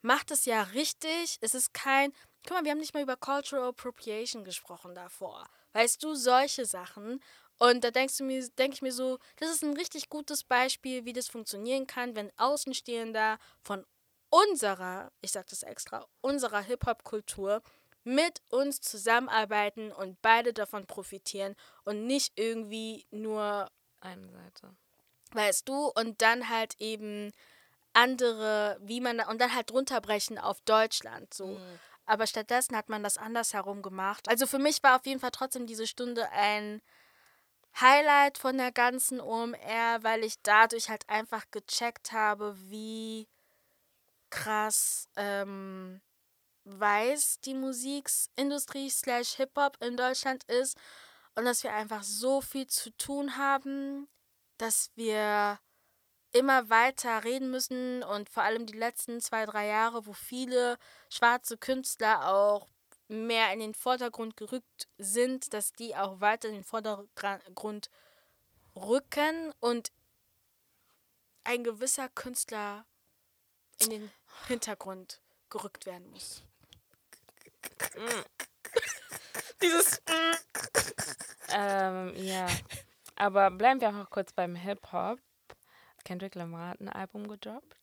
macht es ja richtig. Es ist kein, guck mal, wir haben nicht mal über Cultural Appropriation gesprochen davor. Weißt du, solche Sachen. Und da denkst du mir, denke ich mir so, das ist ein richtig gutes Beispiel, wie das funktionieren kann, wenn Außenstehender von unserer, ich sag das extra, unserer Hip-Hop-Kultur mit uns zusammenarbeiten und beide davon profitieren und nicht irgendwie nur Eine Seite. weißt du, und dann halt eben andere, wie man, und dann halt runterbrechen auf Deutschland, so. Mhm. Aber stattdessen hat man das andersherum gemacht. Also für mich war auf jeden Fall trotzdem diese Stunde ein Highlight von der ganzen OMR, weil ich dadurch halt einfach gecheckt habe, wie krass ähm, weiß die Musikindustrie slash Hip-Hop in Deutschland ist und dass wir einfach so viel zu tun haben, dass wir immer weiter reden müssen und vor allem die letzten zwei, drei Jahre, wo viele schwarze Künstler auch mehr in den Vordergrund gerückt sind, dass die auch weiter in den Vordergrund rücken und ein gewisser Künstler in den Hintergrund gerückt werden muss. Dieses. Ähm, ja. Aber bleiben wir einfach kurz beim Hip-Hop. Kendrick Lamar hat ein Album gedroppt.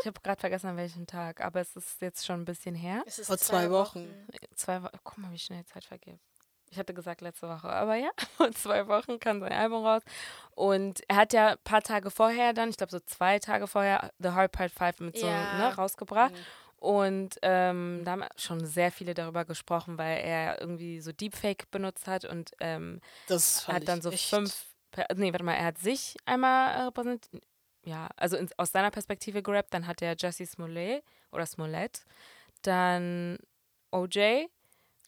Ich habe gerade vergessen, an welchem Tag, aber es ist jetzt schon ein bisschen her. Es ist Vor zwei Wochen. Zwei Wochen. Guck mal, wie schnell Zeit vergeht. Ich hatte gesagt letzte Woche, aber ja, vor zwei Wochen kam sein Album raus. Und er hat ja ein paar Tage vorher dann, ich glaube so zwei Tage vorher, The Hard Part 5 mit so Ja. ne, rausgebracht. Mhm. Und ähm, da haben schon sehr viele darüber gesprochen, weil er irgendwie so Deepfake benutzt hat und ähm, er hat dann so fünf, nee, warte mal, er hat sich einmal äh, repräsentiert, ja, also ins, aus seiner Perspektive gerappt, dann hat er Jesse Smollett oder Smollett, dann OJ,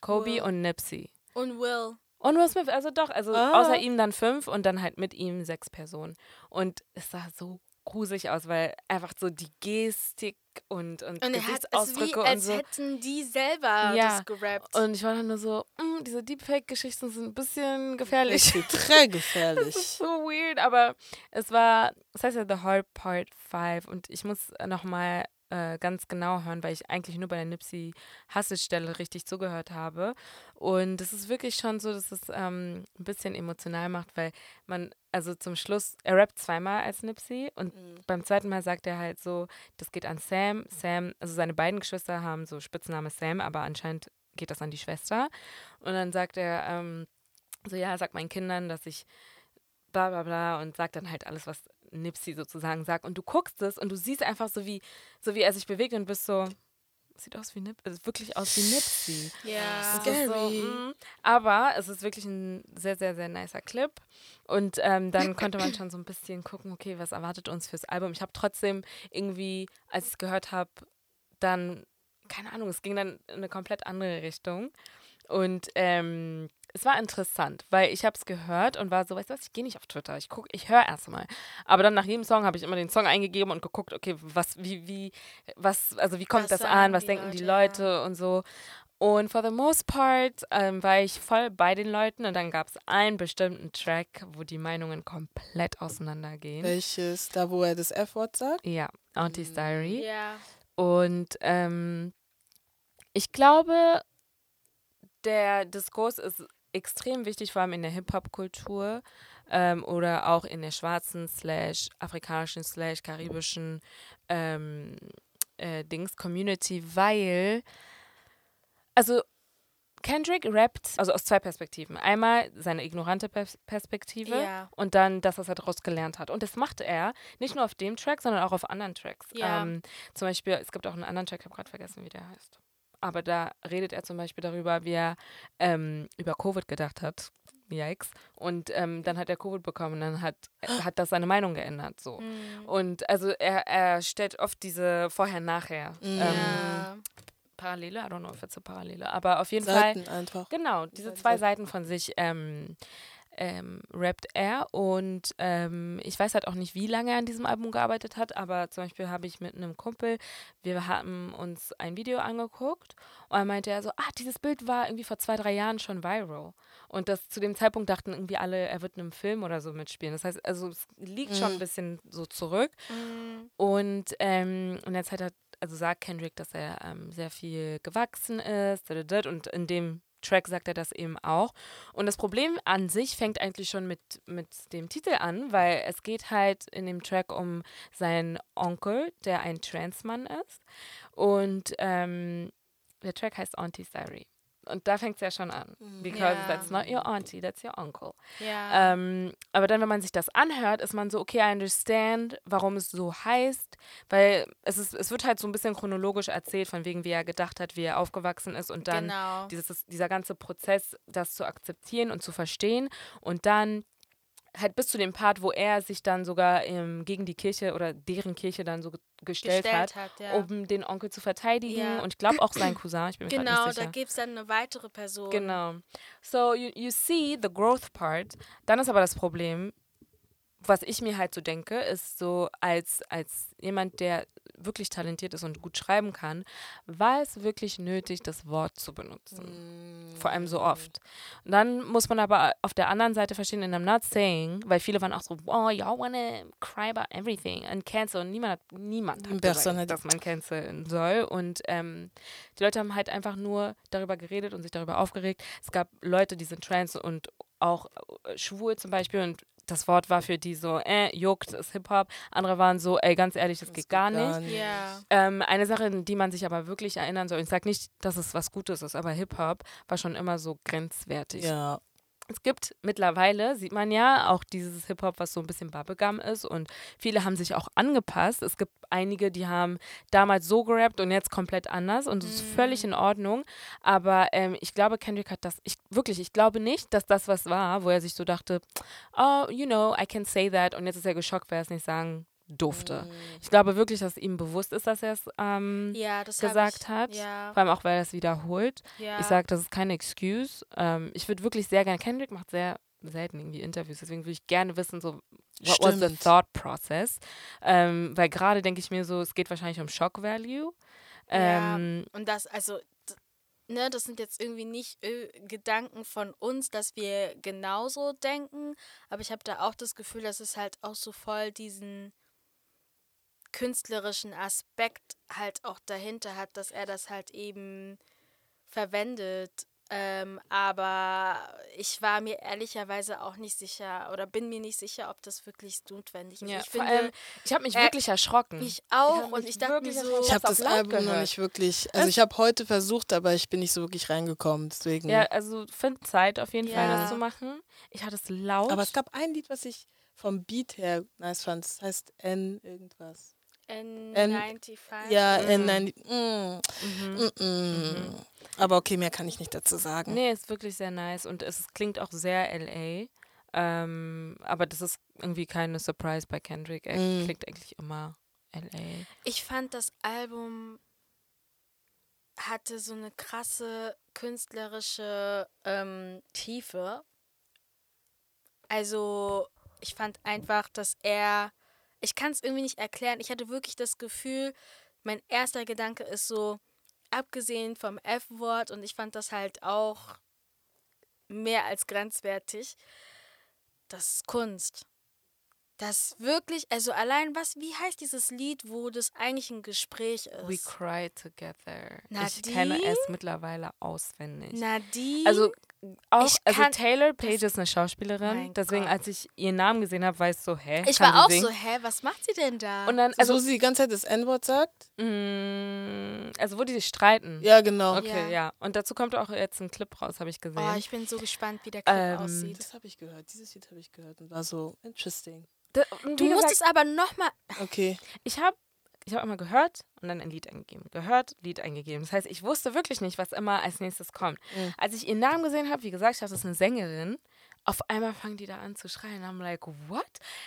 Kobe Will. und Nipsey. Und Will. Und Will Smith, also doch, also Ah. außer ihm dann fünf und dann halt mit ihm sechs Personen. Und es sah so gruselig aus, weil einfach so die Gestik und, und, Und er Gesichtsausdrücke und als so. hätten die selber Ja. das gerappt. Und ich war dann nur so, "Mm, diese Deepfake-Geschichten sind ein bisschen gefährlich. Richtig très Das gefährlich. ist so weird, aber es war, es heißt ja The Hard Part 5 und ich muss nochmal äh, ganz genau hören, weil ich eigentlich nur bei der Nipsey Hassestelle richtig zugehört habe. Und es ist wirklich schon so, dass es ähm, ein bisschen emotional macht, weil man, also zum Schluss, er rappt zweimal als Nipsey und Mhm. beim zweiten Mal sagt er halt so, das geht an Sam. Sam, also seine beiden Geschwister haben so Spitzname Sam, aber anscheinend geht das an die Schwester. Und dann sagt er, ähm, so ja, sag meinen Kindern, dass ich bla bla bla und sagt dann halt alles, was Nipsey sozusagen sagt. Und du guckst es und du siehst einfach so, wie, so wie er sich bewegt und bist so, sieht aus wie Nip, es sieht wirklich aus wie Nipsey. Ja. Es ist So, Scary. mm, aber es ist wirklich ein sehr, sehr, sehr nicer Clip. Und ähm, dann konnte man schon so ein bisschen gucken, okay, was erwartet uns fürs Album. Ich habe trotzdem irgendwie, als ich es gehört habe, dann, keine Ahnung, es ging dann in eine komplett andere Richtung. Und ähm, es war interessant, weil ich habe es gehört und war so, weißt du was, ich gehe nicht auf Twitter, ich gucke, ich höre erstmal. Aber dann nach jedem Song habe ich immer den Song eingegeben und geguckt, okay, was, wie, wie, was, also wie kommt Was das an, was die denken die Leute, Leute und so. Und for the most part ähm, war ich voll bei den Leuten und dann gab es einen bestimmten Track, wo die Meinungen komplett auseinandergehen. Welches? Da, wo er das F-Wort sagt? Ja, Auntie's Diary. Ja. Und ähm, ich glaube, der Diskurs ist extrem wichtig, vor allem in der Hip-Hop-Kultur ähm, oder auch in der schwarzen, slash afrikanischen, slash karibischen ähm, äh, Dings, Community, weil, also Kendrick rappt, also aus zwei Perspektiven. Einmal seine ignorante Pers Perspektive Ja. und dann das, was er daraus gelernt hat. Und das macht er nicht nur auf dem Track, sondern auch auf anderen Tracks. Ja. Ähm, zum Beispiel, es gibt auch einen anderen Track, ich habe gerade vergessen, wie der heißt. Aber da redet er zum Beispiel darüber, wie er ähm, über Covid gedacht hat. Yikes. Und ähm, dann hat er Covid bekommen dann hat, hat das seine Meinung geändert. So. Mhm. Und also er, er stellt oft diese Vorher-Nachher. Mhm. Ähm. Parallele, I don't know if it's a Parallele, aber auf jeden Fall. Seiten einfach. Genau, diese zwei Seiten. Seiten von sich ähm, ähm, rappt er und ähm, ich weiß halt auch nicht, wie lange er an diesem Album gearbeitet hat, aber zum Beispiel habe ich mit einem Kumpel, wir haben uns ein Video angeguckt und dann meinte er so, ah, dieses Bild war irgendwie vor zwei, drei Jahren schon viral. Und das zu dem Zeitpunkt dachten irgendwie alle, er wird in einem Film oder so mitspielen. Das heißt, also es liegt schon ein Mhm. bisschen so zurück. Mhm. Und ähm, in der Zeit hat, also sagt Kendrick, dass er ähm, sehr viel gewachsen ist. Und in dem Track sagt er das eben auch. Und das Problem an sich fängt eigentlich schon mit, mit dem Titel an, weil es geht halt in dem Track um seinen Onkel, der ein Transmann ist. Und ähm, der Track heißt Auntie's Diary. Und da fängt es ja schon an. Because Ja. that's not your auntie, that's your uncle. Ja. Ähm, aber dann, wenn man sich das anhört, ist man so, okay, I understand, warum es so heißt, weil es, ist, es wird halt so ein bisschen chronologisch erzählt, von wegen, wie er gedacht hat, wie er aufgewachsen ist und dann genau. dieses, dieser ganze Prozess, das zu akzeptieren und zu verstehen und dann halt bis zu dem Part, wo er sich dann sogar ähm, gegen die Kirche oder deren Kirche dann so ge gestellt, hat, ja. um den Onkel zu verteidigen Ja. und ich glaube auch seinen Cousin, ich bin mir genau, nicht sicher. da gibt es dann eine weitere Person. Genau. So you, you see the growth part. Dann ist aber das Problem, was ich mir halt so denke, ist so als, als jemand, der wirklich talentiert ist und gut schreiben kann, war es wirklich nötig, das Wort zu benutzen. Vor allem so oft. Und dann muss man aber auf der anderen Seite verstehen, and I'm not saying, weil viele waren auch so, oh, y'all wanna cry about everything and cancel. Und niemand hat, niemand hat gesagt, dass man canceln soll. Und ähm, die Leute haben halt einfach nur darüber geredet und sich darüber aufgeregt. Es gab Leute, die sind trans und auch äh, schwul zum Beispiel und das Wort war für die so, äh, juckt, ist Hip-Hop. Andere waren so, ey, ganz ehrlich, das, geht gar nicht. Ja. Ähm, eine Sache, an die man sich aber wirklich erinnern soll, ich sage nicht, dass es was Gutes ist, aber Hip-Hop war schon immer so grenzwertig. Ja. Es gibt mittlerweile, sieht man ja, auch dieses Hip-Hop, was so ein bisschen Bubblegum ist und viele haben sich auch angepasst. Es gibt einige, die haben damals so gerappt und jetzt komplett anders und das ist völlig in Ordnung. Aber ähm, ich glaube, Kendrick hat das, ich wirklich, ich glaube nicht, dass das was war, wo er sich so dachte, oh, you know, I can say that und jetzt ist er geschockt, weil er es nicht sagen durfte. Ich glaube wirklich, dass ihm bewusst ist, dass er es ähm, ja, das gesagt ich, hat. Ja, vor allem auch, weil er es wiederholt. ja. Ich sage, das ist keine Excuse. Ähm, ich würde wirklich sehr gerne, Kendrick macht sehr selten irgendwie Interviews, deswegen würde ich gerne wissen, so, what was the Stimmt. thought process? Ähm, weil gerade denke ich mir so, es geht wahrscheinlich um Shock Value. Ähm, Und das, also, ne, das sind jetzt irgendwie nicht äh, Gedanken von uns, dass wir genauso denken, aber ich habe da auch das Gefühl, dass es halt auch so voll diesen künstlerischen Aspekt halt auch dahinter hat, dass er das halt eben verwendet. Ähm, aber ich war mir ehrlicherweise auch nicht sicher oder bin mir nicht sicher, ob das wirklich notwendig ist. ja, ich finde, allem, ich habe mich äh, wirklich erschrocken. ich auch hab und ich dachte mir so. Ich habe das Album noch gehört. nicht wirklich. Also ich habe heute versucht, aber ich bin nicht so wirklich reingekommen. Deswegen. ja, also find Zeit auf jeden Fall, Ja. das zu machen. Ich hatte es laut. aber es gab ein Lied, was ich vom Beat her nice fand. Das heißt N irgendwas. N95. Ja, Mhm. mm, Mhm. mm, mm. Aber okay, mehr kann ich nicht dazu sagen. Nee, ist wirklich sehr nice und es klingt auch sehr LA. Ähm, aber das ist irgendwie keine Surprise bei Kendrick. Er Mm. klingt eigentlich immer LA. Ich fand, das Album hatte so eine krasse künstlerische ähm, Tiefe. Also, ich fand einfach, dass er. Ich kann es irgendwie nicht erklären. Ich hatte wirklich das Gefühl, mein erster Gedanke ist so, abgesehen vom F-Wort, und ich fand das halt auch mehr als grenzwertig, das ist Kunst. Das wirklich, also allein was, wie heißt dieses Lied, wo das eigentlich ein Gespräch ist? We Cry Together. ich Nadine? kenne es mittlerweile auswendig. Nadine. Also auch, Ich also kann- Taylor Page ist eine Schauspielerin. Deswegen, Gott. als ich ihren Namen gesehen habe, war ich so, hä? ich war auch so, singen? hä, was macht sie denn da? Und dann, Also, wo sie die ganze Zeit das N-Wort sagt? mh, also wo die sich streiten. Ja, genau. Okay, Ja. ja. Und dazu kommt auch jetzt ein Clip raus, habe ich gesehen. oh, ich bin so gespannt, wie der Clip Ähm, aussieht. Das habe ich gehört. Dieses Lied habe ich gehört und war so interesting. Da- Du wie musst gesagt, es aber nochmal. Okay. ich habe ich hab immer gehört und dann ein Lied eingegeben. Gehört, Lied eingegeben. Das heißt, ich wusste wirklich nicht, was immer als nächstes kommt. Mhm. Als ich ihren Namen gesehen habe, wie gesagt, ich dachte, das ist eine Sängerin. Auf einmal fangen die da an zu schreien. I'm like, what?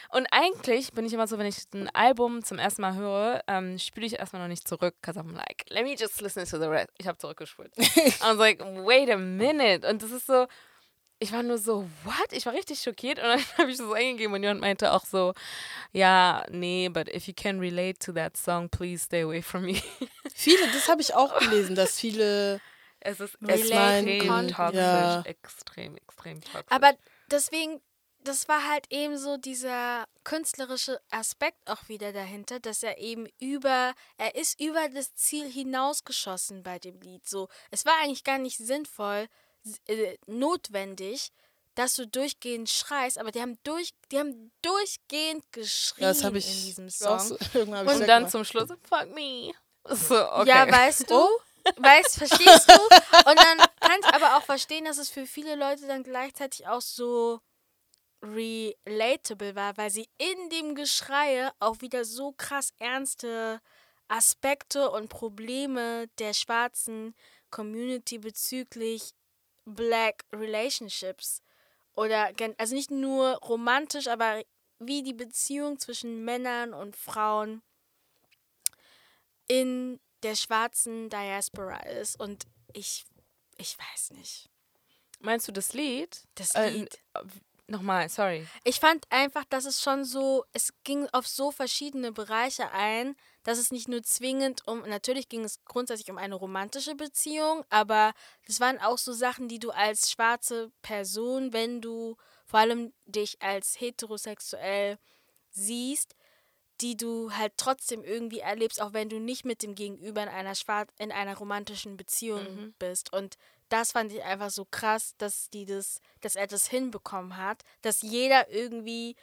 Und eigentlich bin ich immer so, wenn ich ein Album zum ersten Mal höre, ähm, spiele ich erstmal noch nicht zurück. Because I'm like, let me just listen to the rest. Ich habe zurückgespult. I was like, wait a minute. Und das ist so, ich war nur so, what? Ich war richtig schockiert und dann habe ich das eingegeben und jemand meinte auch so, ja, nee, but if you can relate to that song, please stay away from me. Viele, das habe ich auch gelesen, dass viele. Es ist extrem toxisch, Ja. extrem, extrem toxisch. Aber deswegen, das war halt eben so dieser künstlerische Aspekt auch wieder dahinter, dass er eben über, er ist über das Ziel hinausgeschossen bei dem Lied. So, es war eigentlich gar nicht sinnvoll, äh, notwendig, dass du durchgehend schreist, aber die haben durch, die haben durchgehend geschrien Ja, das habe ich. in diesem Song. so- irgendwann hab ich und dann mal- zum Schluss, fuck me. So, okay. Ja, weißt du? Weißt, verstehst du? Und dann kann ich aber auch verstehen, dass es für viele Leute dann gleichzeitig auch so relatable war, weil sie in dem Geschreie auch wieder so krass ernste Aspekte und Probleme der schwarzen Community bezüglich Black Relationships oder also nicht nur romantisch, aber wie die Beziehung zwischen Männern und Frauen in der schwarzen Diaspora ist und ich ich weiß nicht. Meinst du das Lied? Das Äh, Lied. Nochmal, sorry. Ich fand einfach, dass es schon so, es ging auf so verschiedene Bereiche ein, dass es nicht nur zwingend um, natürlich ging es grundsätzlich um eine romantische Beziehung, aber das waren auch so Sachen, die du als schwarze Person, wenn du vor allem dich als heterosexuell siehst, die du halt trotzdem irgendwie erlebst, auch wenn du nicht mit dem Gegenüber in einer schwar in einer romantischen Beziehung Mhm. bist. Und das fand ich einfach so krass, dass die das, dass er das hinbekommen hat, dass jeder irgendwie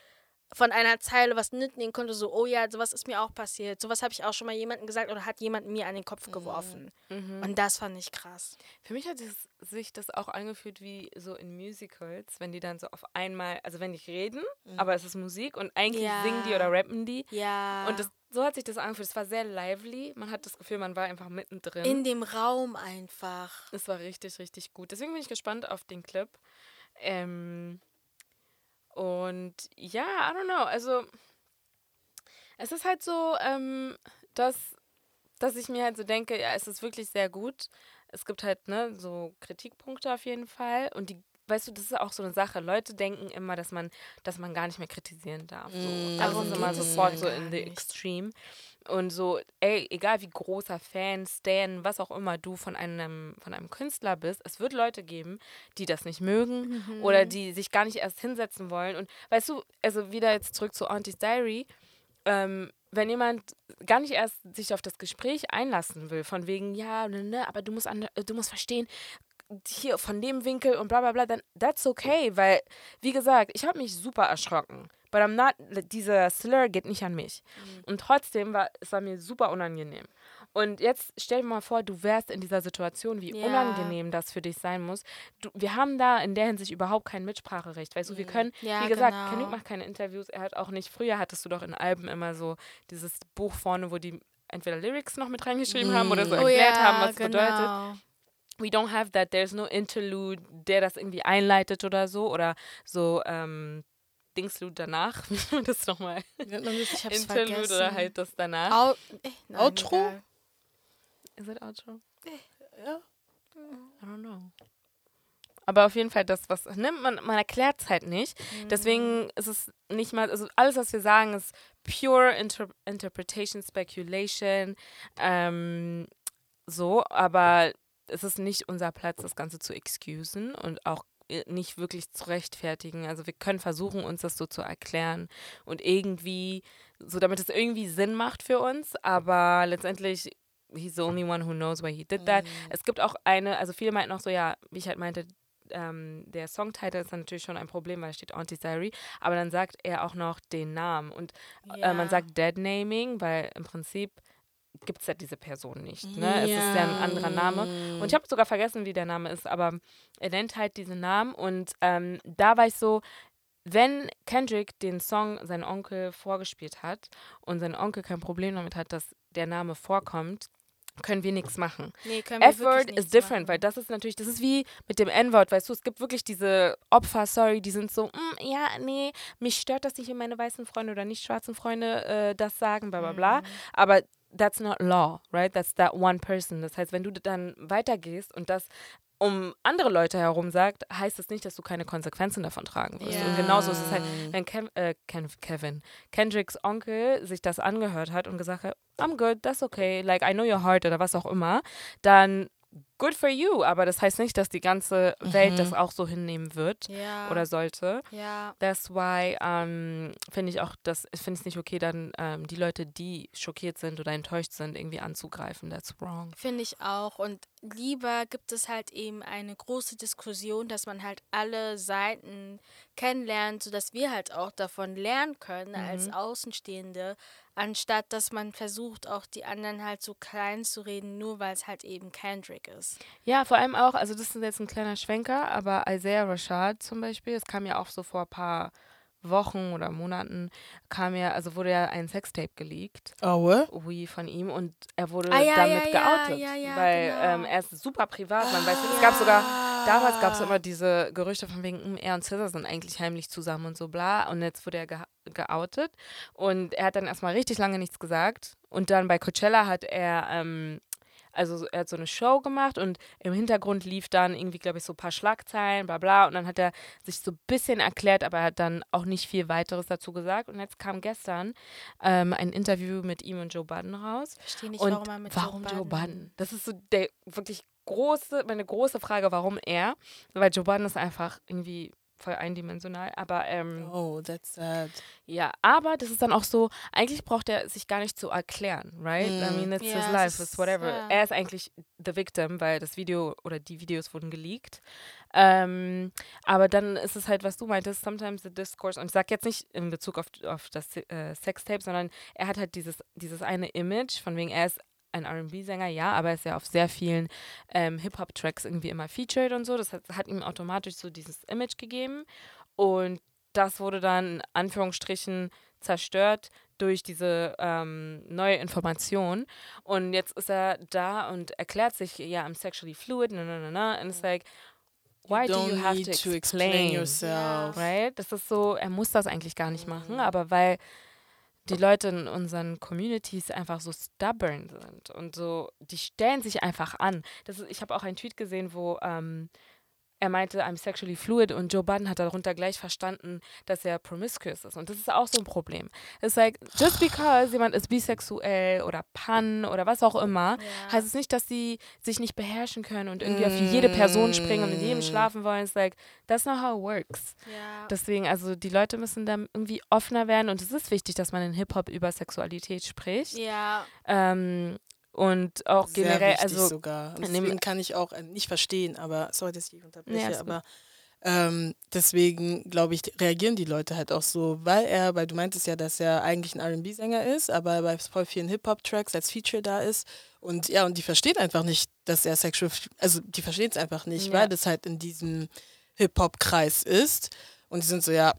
von einer Zeile was mitnehmen konnte, so, oh ja, sowas ist mir auch passiert. Sowas habe ich auch schon mal jemandem gesagt oder hat jemand mir an den Kopf geworfen. Mhm. Und das fand ich krass. Für mich hat es, sich das auch angefühlt wie so in Musicals, wenn die dann so auf einmal, also wenn die reden, aber es ist Musik und eigentlich Ja. singen die oder rappen die. Ja. Und das, so hat sich das angefühlt. Es war sehr lively. Man hat das Gefühl, man war einfach mittendrin. in dem Raum einfach. Es war richtig, richtig gut. Deswegen bin ich gespannt auf den Clip. Ähm, und ja, I don't know. Also, es ist halt so, ähm, dass, dass ich mir halt so denke, ja, es ist wirklich sehr gut. Es gibt halt, ne, so Kritikpunkte auf jeden Fall. Und die, weißt du, das ist auch so eine Sache. Leute denken immer, dass man, dass man gar nicht mehr kritisieren darf. So. Mm. Darum ist immer sofort so in the nicht. extreme. Und so, ey, egal wie großer Fan, Stan, was auch immer du von einem, von einem Künstler bist, es wird Leute geben, die das nicht mögen oder die sich gar nicht erst hinsetzen wollen. Und weißt du, also wieder jetzt zurück zu Auntie's Diary, ähm, wenn jemand gar nicht erst sich auf das Gespräch einlassen will, von wegen, ja, ne, ne, aber du musst, an, du musst verstehen, hier von dem Winkel und bla bla bla, dann that's okay, weil, wie gesagt, ich habe mich super erschrocken. But I'm not, dieser Slur geht nicht an mich. Und trotzdem war es war mir super unangenehm. Und jetzt stell dir mal vor, du wärst in dieser Situation, wie Ja. unangenehm das für dich sein muss. Du, wir haben da in der Hinsicht überhaupt kein Mitspracherecht. Weißt du, wir können, Ja, wie gesagt, genau. Kendrick macht keine Interviews. Er hat auch nicht, früher hattest du doch in Alben immer so dieses Buch vorne, wo die entweder Lyrics noch mit reingeschrieben haben oder so Mm. Oh erklärt ja, haben, was es genau. bedeutet. We don't have that. There's no interlude, der das irgendwie einleitet oder so. Oder so, ähm, Dingslude danach. Wie man das nochmal? Interlude vergessen. oder halt das danach. Au eh, nein, Outro? egal. Is it outro? Ja. I don't know. Aber auf jeden Fall das, was nimmt man, man erklärt es halt nicht. Mhm. Deswegen ist es nicht mal, also alles, was wir sagen, ist pure Inter Interpretation, Speculation, ähm, so, aber es ist nicht unser Platz, das Ganze zu excusen und auch äh, nicht wirklich zu rechtfertigen. Also wir können versuchen, uns das so zu erklären und irgendwie, so damit es irgendwie Sinn macht für uns, aber letztendlich, he's the only one who knows why he did that. Es gibt auch eine, also viele meinten auch so, ja, wie ich halt meinte, ähm, der Songtitel ist natürlich schon ein Problem, weil da steht Auntie Diary, aber dann sagt er auch noch den Namen und äh, man sagt Dead Naming, weil im Prinzip gibt es ja diese Person nicht. Ne? Es ist ja ein anderer Name. Und ich habe sogar vergessen, wie der Name ist, aber er nennt halt diesen Namen und ähm, da war ich so, wenn Kendrick den Song seinem Onkel vorgespielt hat und sein Onkel kein Problem damit hat, dass der Name vorkommt, können wir nichts machen. Nee, F-Word wirklich is nichts different, machen. weil das ist natürlich, das ist wie mit dem N-Wort, weißt du, es gibt wirklich diese Opfer, sorry, die sind so, "Mm, ja, nee, mich stört das nicht, wenn meine weißen Freunde oder nicht schwarzen Freunde äh, das sagen, bla bla bla. Mhm. Aber that's not law, right? That's that one person. Das heißt, wenn du dann weitergehst und das um andere Leute herum sagt, heißt das nicht, dass du keine Konsequenzen davon tragen wirst. Und Ja. genauso ist es halt, wenn Kev, äh, Kevin, Kendricks Onkel sich das angehört hat und gesagt hat, I'm good, that's okay, like I know your heart oder was auch immer, dann good for you. Aber das heißt nicht, dass die ganze Welt Mhm. das auch so hinnehmen wird Ja. oder sollte. ja. That's why ähm, finde ich auch, das ich finde es nicht okay, dann ähm, die Leute, die schockiert sind oder enttäuscht sind, irgendwie anzugreifen. That's wrong. Finde ich auch. Und lieber gibt es halt eben eine große Diskussion, dass man halt alle Seiten kennenlernt, sodass wir halt auch davon lernen können als Mhm. Außenstehende, anstatt dass man versucht, auch die anderen halt so klein zu reden, nur weil es halt eben Kendrick ist. Ja, vor allem auch, also das ist jetzt ein kleiner Schwenker, aber Isaiah Rashad zum Beispiel, es kam ja auch so vor ein paar Wochen oder Monaten, kam ja, also wurde ja ein Sextape geleakt, Oh, äh? wie von ihm, und er wurde Ah, ja, damit ja, ja, geoutet. ja, ja, weil genau. ähm, er ist super privat, man weiß nicht, es gab sogar, damals gab es Ah. immer diese Gerüchte von wegen, hm, er und Scissor sind eigentlich heimlich zusammen und so bla, und jetzt wurde er ge geoutet und er hat dann erstmal richtig lange nichts gesagt und dann bei Coachella hat er, ähm, also so- er hat so eine Show gemacht und im Hintergrund lief dann irgendwie, glaube ich, so ein paar Schlagzeilen, bla bla. Und dann hat er sich so ein bisschen erklärt, aber er hat dann auch nicht viel weiteres dazu gesagt. Und jetzt kam gestern ähm, ein Interview mit ihm und Joe Budden raus. Verstehe nicht, und warum er mit warum Joe Joe Budden- Budden? Das ist so der wirklich große, meine große Frage, warum er? Weil Joe Budden ist einfach irgendwie voll eindimensional. Aber ähm, Oh, that's sad. ja, aber das ist dann auch so, eigentlich braucht er sich gar nicht zu erklären, right? I Mm. mean, it's Ja, his life, it's whatever. ja. Er ist eigentlich the victim, weil das Video oder die Videos wurden geleakt. Ähm, aber dann ist es halt, was du meintest, sometimes the discourse, und ich sag jetzt nicht in Bezug auf, auf das äh, Sextape, sondern er hat halt dieses, dieses eine Image, von wegen er ist ein R&B-Sänger, ja, aber er ist ja auf sehr vielen ähm, Hip-Hop-Tracks irgendwie immer featured und so. Das hat, hat ihm automatisch so dieses Image gegeben. Und das wurde dann in Anführungsstrichen zerstört durch diese ähm, neue Information. Und jetzt ist er da und erklärt sich, ja, I'm sexually fluid, na, na, na, na. And it's like, why do you have to explain? yourself. Right? Das ist so, er muss das eigentlich gar nicht Mhm. machen, aber weil die Leute in unseren Communities einfach so stubborn sind und so, die stellen sich einfach an. Das ist, ich habe auch einen Tweet gesehen, wo ähm, er meinte, I'm sexually fluid und Joe Budden hat darunter gleich verstanden, dass er promiscuous ist. Und das ist auch so ein Problem. It's like, just because jemand ist bisexuell oder pan oder was auch immer, Ja. heißt es nicht, dass sie sich nicht beherrschen können und irgendwie auf jede Person springen und mit jedem Mm. schlafen wollen. It's like, that's not how it works. ja. Deswegen, also die Leute müssen da irgendwie offener werden und es ist wichtig, dass man in Hip-Hop über Sexualität spricht. ja. Ähm, und auch Sehr generell, also sogar. Und dem- deswegen kann ich auch äh, nicht verstehen, aber sorry, dass ich unterbreche, gut. aber Ähm, deswegen, glaube ich, reagieren die Leute halt auch so, weil er, weil du meintest ja, dass er eigentlich ein RB-Sänger ist, aber bei voll vielen Hip-Hop-Tracks als Feature da ist. Und ja, und die verstehen einfach nicht, dass er sexual, also die verstehen es einfach nicht, Ja. weil das halt in diesem Hip-Hop-Kreis ist. Und die sind so, ja,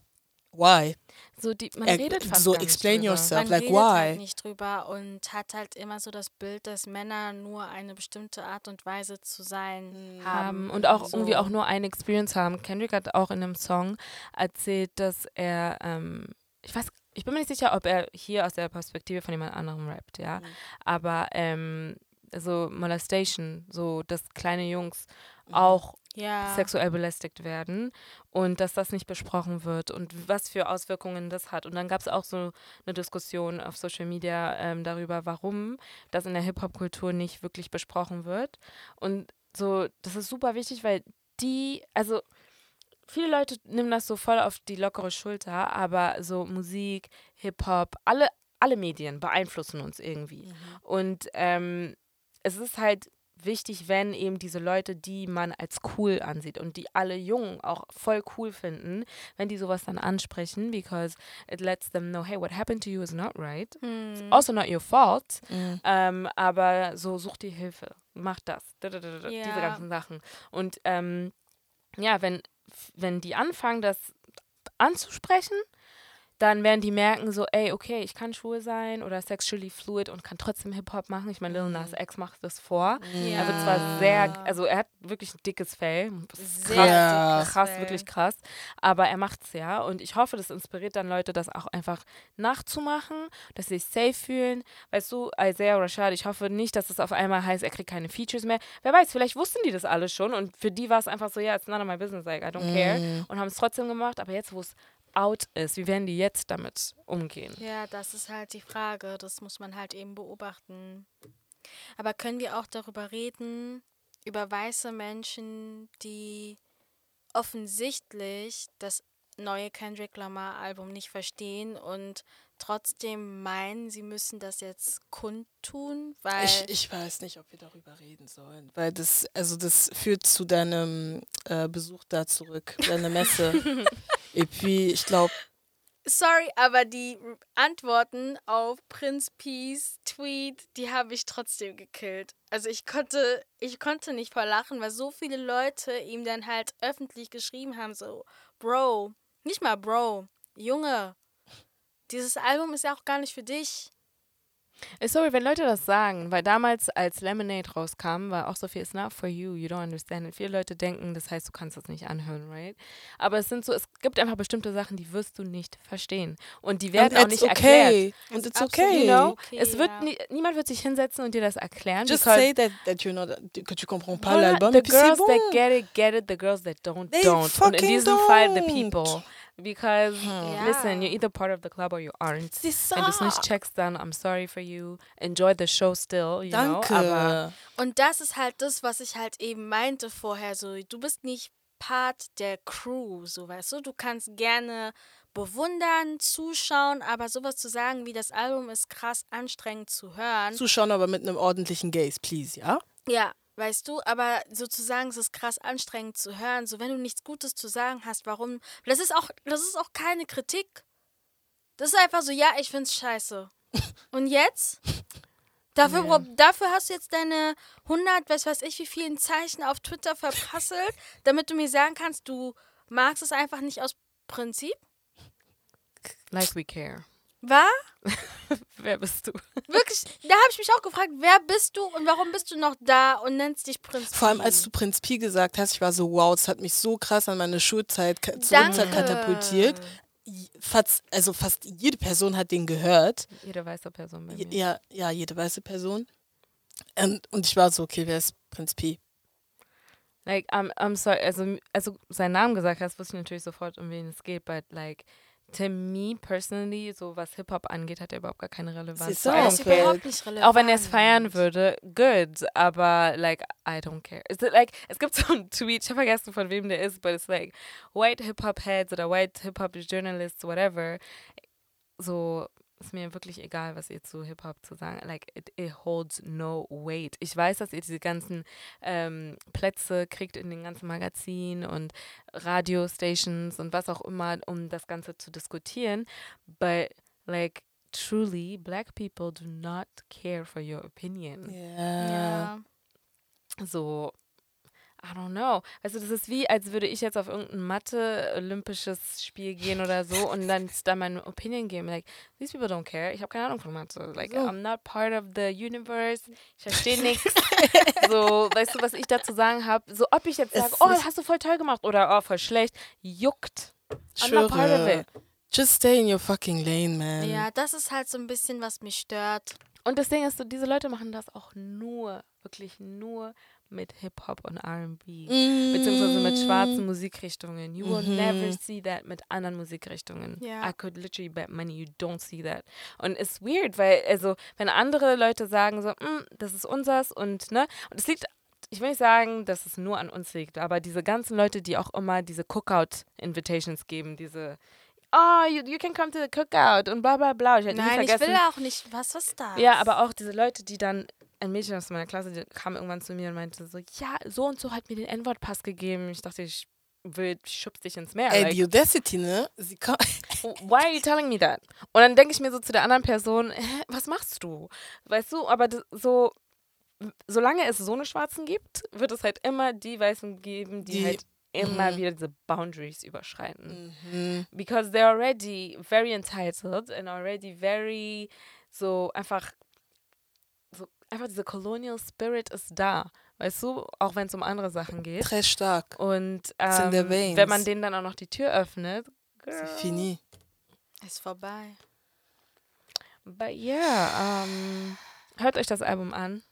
why? So, die, man Er- redet fast so gar nicht explain drüber. yourself. Man like, redet why? halt nicht drüber und hat halt immer so das Bild, dass Männer nur eine bestimmte Art und Weise zu sein haben. haben und auch so. irgendwie auch nur eine Experience haben. Kendrick hat auch in einem Song erzählt, dass er, ähm, ich weiß, ich bin mir nicht sicher, ob er hier aus der Perspektive von jemand anderem rappt, ja. Mhm. Aber ähm, so Molestation, so dass kleine Jungs Mhm. auch Ja. sexuell belästigt werden und dass das nicht besprochen wird und was für Auswirkungen das hat. Und dann gab es auch so eine Diskussion auf Social Media ähm, darüber, warum das in der Hip-Hop-Kultur nicht wirklich besprochen wird. Und so, das ist super wichtig, weil die, also viele Leute nehmen das so voll auf die lockere Schulter, aber so Musik, Hip-Hop, alle, alle Medien beeinflussen uns irgendwie. Mhm. Und ähm, es ist halt wichtig, wenn eben diese Leute, die man als cool ansieht und die alle Jungen auch voll cool finden, wenn die sowas dann ansprechen, because it lets them know, hey, what happened to you is not right. It's Hm. also not your fault. Mhm. Ähm, aber so such dir Hilfe, mach das, da, da, da, da, diese ganzen Sachen. Und ähm, ja, wenn, wenn die anfangen, das anzusprechen, dann werden die merken so, ey, okay, ich kann schwul sein oder sexually fluid und kann trotzdem Hip-Hop machen. Ich meine, Lil Nas X macht das vor. Er wird zwar sehr, also er hat wirklich ein dickes Fell. Das Sehr krass, Ja. krass, Fell. wirklich krass. Aber er macht es ja. Und ich hoffe, das inspiriert dann Leute, das auch einfach nachzumachen, dass sie sich safe fühlen. Weißt du, Isaiah Rashad, ich hoffe nicht, dass es auf einmal heißt, er kriegt keine Features mehr. Wer weiß, vielleicht wussten die das alle schon und für die war es einfach so, ja, it's none of my business, like, I don't care. Mhm. Und haben es trotzdem gemacht. Aber jetzt, wo es out ist, wie werden die jetzt damit umgehen? Ja, das ist halt die Frage. Das muss man halt eben beobachten. Aber können wir auch darüber reden, über weiße Menschen, die offensichtlich das neue Kendrick Lamar-Album nicht verstehen und trotzdem meinen, sie müssen das jetzt kundtun, weil Ich, ich weiß nicht, ob wir darüber reden sollen, weil das, also das führt zu deinem äh, Besuch da zurück, deine Messe. Et puis, ich glaube, Sorry, aber die Antworten auf Prinz Peace Tweet, die habe ich trotzdem gekillt. Also ich konnte, ich konnte nicht vor lachen, weil so viele Leute ihm dann halt öffentlich geschrieben haben, so, Bro, nicht mal Bro, Junge, dieses Album ist ja auch gar nicht für dich. Äh, Sorry, wenn Leute das sagen, weil damals, als Lemonade rauskam, war auch so viel, it's not for you, you don't understand it. Viele Leute denken, das heißt, du kannst das nicht anhören, right? Aber es sind so, es gibt einfach bestimmte Sachen, die wirst du nicht verstehen. Und die werden and auch nicht erklärt. okay. And it's absolut okay. You know? Okay, es wird ja. nie, niemand wird sich hinsetzen und dir das erklären. Just say that, that you're not, que tu comprends pas l'album. The girls bon. that get it, get it. The girls that don't, They don't. Und in diesem Fall, the don't. people. Because, Ja. listen, you're either part of the club or you aren't. C'est ça. Wenn du es nicht checkst, dann I'm sorry for you. Enjoy the show still, you Danke. know. Aber Und das ist halt das, was ich halt eben meinte vorher, so, du bist nicht Part der Crew, so weißt du, du kannst gerne bewundern, zuschauen, aber sowas zu sagen wie das Album ist krass anstrengend zu hören. Zuschauen, aber mit einem ordentlichen Gaze, please, ja? Ja, weißt du, aber sozusagen es ist krass anstrengend zu hören, so wenn du nichts Gutes zu sagen hast, warum? Das ist auch das ist auch keine Kritik. Das ist einfach so, ja, ich find's scheiße. Und jetzt? Dafür, Ja. dafür hast du jetzt deine 100, was weiß ich, wie vielen Zeichen auf Twitter verprasselt, damit du mir sagen kannst, du magst es einfach nicht aus Prinzip? like we care. War? Wer bist du? Wirklich, da habe ich mich auch gefragt, wer bist du und warum bist du noch da und nennst dich Prinz Vor allem, Pi? als du Prinz Pi gesagt hast, ich war so, wow, das hat mich so krass an meine Schulzeit ka- Danke. zurück katapultiert. Fast, also fast jede Person hat den gehört. Jede weiße Person bei mir. Ja, ja, jede weiße Person. Und, und ich war so, okay, wer ist Prinz Pi? Like, I'm, I'm sorry, also, als du seinen Namen gesagt hast, wusste ich natürlich sofort, um wen es geht, but like, to me personally, so was Hip-Hop angeht, hat er überhaupt gar keine Relevanz. C'est So, don't ist überhaupt nicht relevant. Auch wenn er es feiern würde, good, aber like, I don't care. Is it like, es gibt so einen Tweet, ich habe vergessen, von wem der ist, but it's like, white Hip-Hop-Heads oder white Hip-Hop-Journalists, whatever, so ist mir wirklich egal, was ihr zu Hip-Hop zu sagen. Like, it, it holds no weight. Ich weiß, dass ihr diese ganzen ähm, Plätze kriegt in den ganzen Magazinen und Radiostations und was auch immer, um das Ganze zu diskutieren. But, like, truly, black people do not care for your opinion. Ja. Ja. So, I don't know. Du, das ist wie, als würde ich jetzt auf irgendein Mathe-olympisches Spiel gehen oder so und dann da meine Opinion geben. Like, these people don't care. Ich habe keine Ahnung von Mathe. Like, So. I'm not part of the universe. Ich verstehe nichts. So, weißt du, was ich dazu sagen habe? So, ob ich jetzt sage, oh, hast du voll toll gemacht oder oh, voll schlecht, juckt. I'm not part of it. Just stay in your fucking lane, man. ja, das ist halt so ein bisschen, was mich stört. Und das Ding ist, so, diese Leute machen das auch nur, wirklich nur mit Hip-Hop und R&B. beziehungsweise mit schwarzen Musikrichtungen. You will Mhm. never see that mit anderen Musikrichtungen. Ja. I could literally bet money you don't see that. Und it's weird, weil, also, wenn andere Leute sagen so, "Mm, das ist unsers und, ne, und es liegt, ich will nicht sagen, dass es nur an uns liegt, aber diese ganzen Leute, die auch immer diese Cookout-Invitations geben, diese, oh, you, you can come to the Cookout und bla bla bla. Ich Nein, ich will auch nicht. Was ist das? ja, aber auch diese Leute, die dann, ein Mädchen aus meiner Klasse, die kam irgendwann zu mir und meinte so, ja, so und so hat mir den N-Wort-Pass gegeben. Ich dachte, ich will, ich schubs dich ins Meer. Ey, like, die Audacity, ne? Sie kann, why are you telling me that? Und dann denke ich mir so zu der anderen Person, Hä, was machst du? Weißt du, aber so, solange es so eine Schwarzen gibt, wird es halt immer die Weißen geben, die, Die- halt immer Mhm. wieder diese Boundaries überschreiten mhm. because they're already very entitled and already very so einfach einfach diese colonial spirit ist da, weißt du, auch wenn es um andere Sachen geht. Très stark. Und ähm, wenn man denen dann auch noch die Tür öffnet, C'est girl. fini. Ist vorbei. But yeah, ähm, hört euch das Album an.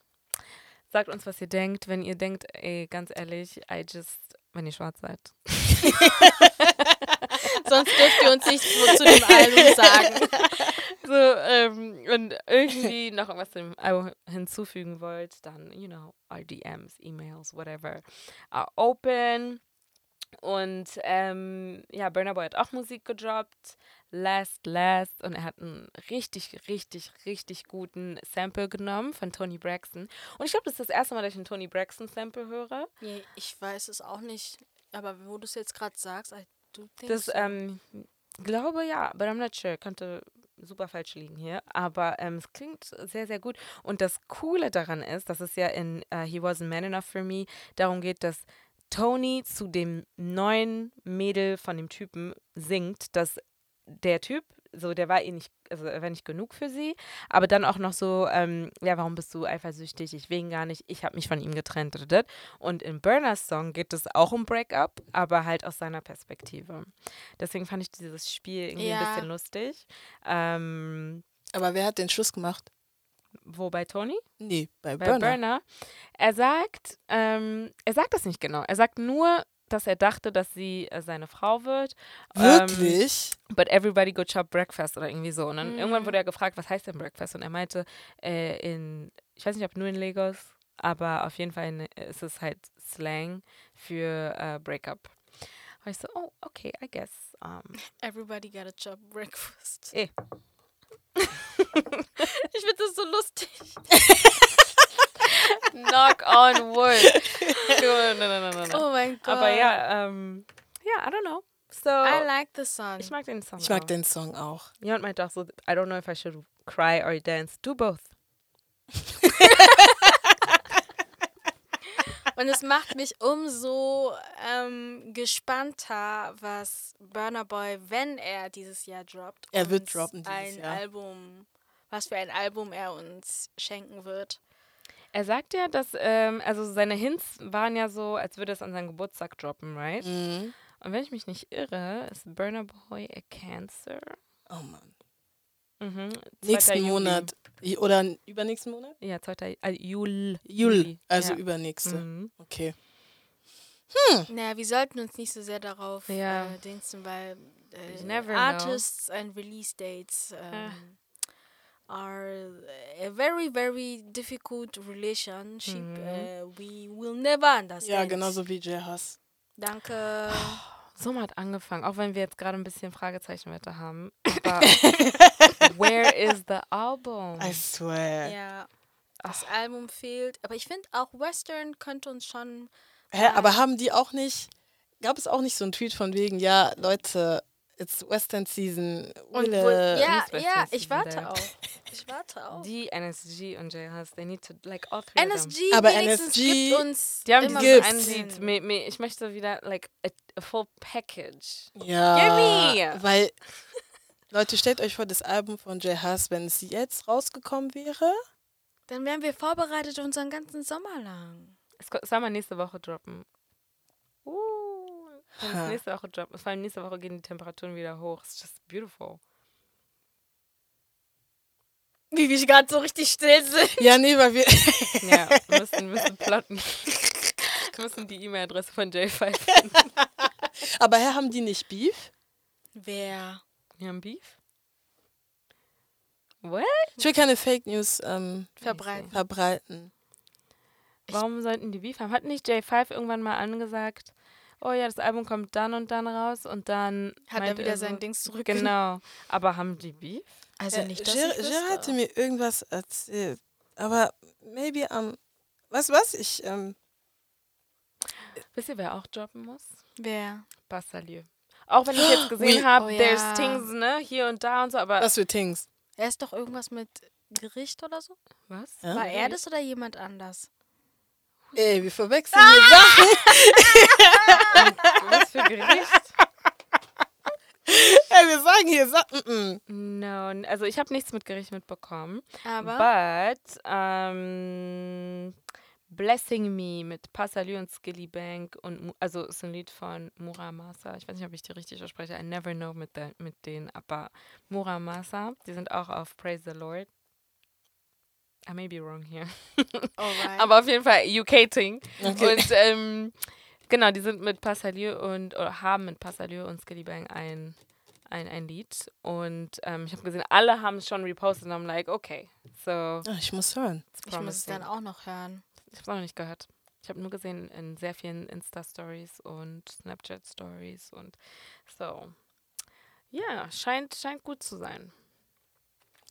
Sagt uns, was ihr denkt. Wenn ihr denkt, ey, ganz ehrlich, I just, wenn ihr schwarz seid. Sonst dürft ihr uns nicht zu dem Album sagen. so, ähm, und irgendwie noch irgendwas zu dem Album hinzufügen wollt, dann, you know, our DMs, E-Mails, whatever, are open. Und ähm, ja, Burna Boy hat auch Musik gedroppt. Last, Last. Und er hat einen richtig, richtig, richtig guten Sample genommen von Tony Braxton. Und ich glaube, das ist das erste Mal, dass ich einen Tony Braxton Sample höre. Nee, ich weiß es auch nicht. Aber wo du es jetzt gerade sagst, I do think Das, so. ähm, glaube ja, but I'm not sure. Könnte super falsch liegen hier. Aber ähm, es klingt sehr, sehr gut. Und das Coole daran ist, dass es ja in äh, He Wasn't Man Enough for Me darum geht, dass Tony zu dem neuen Mädel von dem Typen singt, dass der Typ, so der war eh nicht, also er war nicht genug für sie, aber dann auch noch so, ähm, ja, warum bist du eifersüchtig? Ich will ihn gar nicht, ich habe mich von ihm getrennt. Und in Burners Song geht es auch um Breakup, aber halt aus seiner Perspektive. Deswegen fand ich dieses Spiel irgendwie ein Ja. bisschen lustig. Ähm, Aber wer hat den Schuss gemacht? wo bei Tony? Nee, bei, bei Burner. Burner. Er sagt, ähm, er sagt das nicht genau. Er sagt nur, dass er dachte, dass sie äh, seine Frau wird. Ähm, Wirklich? but everybody go chop breakfast oder irgendwie so. Und dann Mhm. irgendwann wurde er gefragt, was heißt denn Breakfast? Und er meinte, äh, in, ich weiß nicht, ob nur in Lagos, aber auf jeden Fall in, ist es halt Slang für äh, Breakup. Und ich so, oh, okay, I guess. Um, Everybody got a job breakfast. Eh. ich finde das so lustig. knock on wood. no, no, no, no, no. Oh mein Gott. Aber ja, ähm, ja, I don't know. So, I like the song. ich mag den Song Ich mag auch. den Song auch. Jemand meinte auch so, I don't know if I should cry or dance. Do both. Und es macht mich umso ähm, gespannter, was Burner Boy, wenn er dieses Jahr droppt, Er wird droppen dieses ein Jahr. Album, was für ein Album er uns schenken wird. Er sagt ja, dass, ähm, also seine Hints waren ja so, als würde es an seinen Geburtstag droppen, right? Mhm. Und wenn ich mich nicht irre, ist Burner Boy a Cancer. Oh Mann. Mhm. 2. Nächsten Juli. Monat. Oder übernächsten Monat? Ja, 2. Äh, Jul. Jul. Also ja. übernächste. Mhm. Okay. Naja, wir sollten uns nicht so sehr darauf Ja. äh, dingsen, weil äh, never know. Artists and Release Dates ähm, are a very, very difficult relationship. Mhm. Äh, we will never understand. Ja, genauso wie Jay Hass. Danke. Sommer hat angefangen, auch wenn wir jetzt gerade ein bisschen Fragezeichenwetter haben. Aber where is the album? I swear. Ja. Das Album fehlt. Aber ich finde auch Western könnte uns schon. Hä, aber haben die auch nicht, gab es auch nicht so einen Tweet von wegen, ja, Leute, it's Western Season. Und Wille. wo, ja, ja, ich warte there. auch. Ich warte auch. Die NSG und J Hus, they need to, like, all three of them. NSG, Aber wenigstens NSG gibt uns Die haben immer Gibt's. ein Sinn. Lied. Me, me, ich möchte wieder, like, a, a full package. Ja, Gimme! weil, Leute, stellt euch vor, das Album von Jay Huss, wenn es jetzt rausgekommen wäre. Dann wären wir vorbereitet unseren ganzen Sommer lang. Es soll mal nächste Woche droppen. Uh, wenn es nächste Woche droppen. Vor allem nächste Woche gehen die Temperaturen wieder hoch. It's just beautiful. Wie wir gerade so richtig still sind. Ja, nee, weil wir, Ja, wir müssen, müssen plotten. Wir müssen die E-Mail-Adresse von J5 finden. aber hä, haben die nicht Beef? Wer? Wir haben Beef? What? Ich will keine Fake News ähm, Verbreiten. verbreiten. Warum sollten die Beef haben? Hat nicht J5 irgendwann mal angesagt, oh ja, das Album kommt dann und dann raus und dann Hat er wieder sein Dings zurück. Genau. Aber haben die Beef? Also Äh, nicht, ich Ger wüsste. hatte mir irgendwas erzählt. Aber maybe am. was, was? Ich, ähm. Wisst ihr, wer auch droppen muss? Wer? Bassalieu. Auch wenn ich jetzt gesehen Oui. habe, Oh ja. there's things, ne, hier und da und so, aber Was für Things? Er ist doch irgendwas mit Gericht oder so? was? Ja? War er das oder jemand anders? Ey, wir verwechseln hier Sachen. Was für Gericht? Ey, wir sagen hier Sachen. No, n- also ich habe nichts mit Gericht mitbekommen. Aber But, ähm, Blessing Me mit Passalü und Skilly Bank und, also ist ein Lied von Muramasa. Ich weiß nicht, ob ich die richtig ausspreche. I never know mit, der, mit denen, aber Muramasa, die sind auch auf Praise the Lord. I may be wrong here. alright. Aber auf jeden Fall UK-Ting. Okay. Und ähm, genau, die sind mit Passalio und oder haben mit Passalio und Skilly Bang ein, ein, ein Lied. Und ähm, ich habe gesehen, alle haben es schon repostet und I'm like, okay, so Ah, ich muss hören. ich muss es dann auch noch hören. Ich habe es noch nicht gehört. Ich habe nur gesehen in sehr vielen Insta-Stories und Snapchat-Stories und so. Ja, scheint, scheint gut zu sein.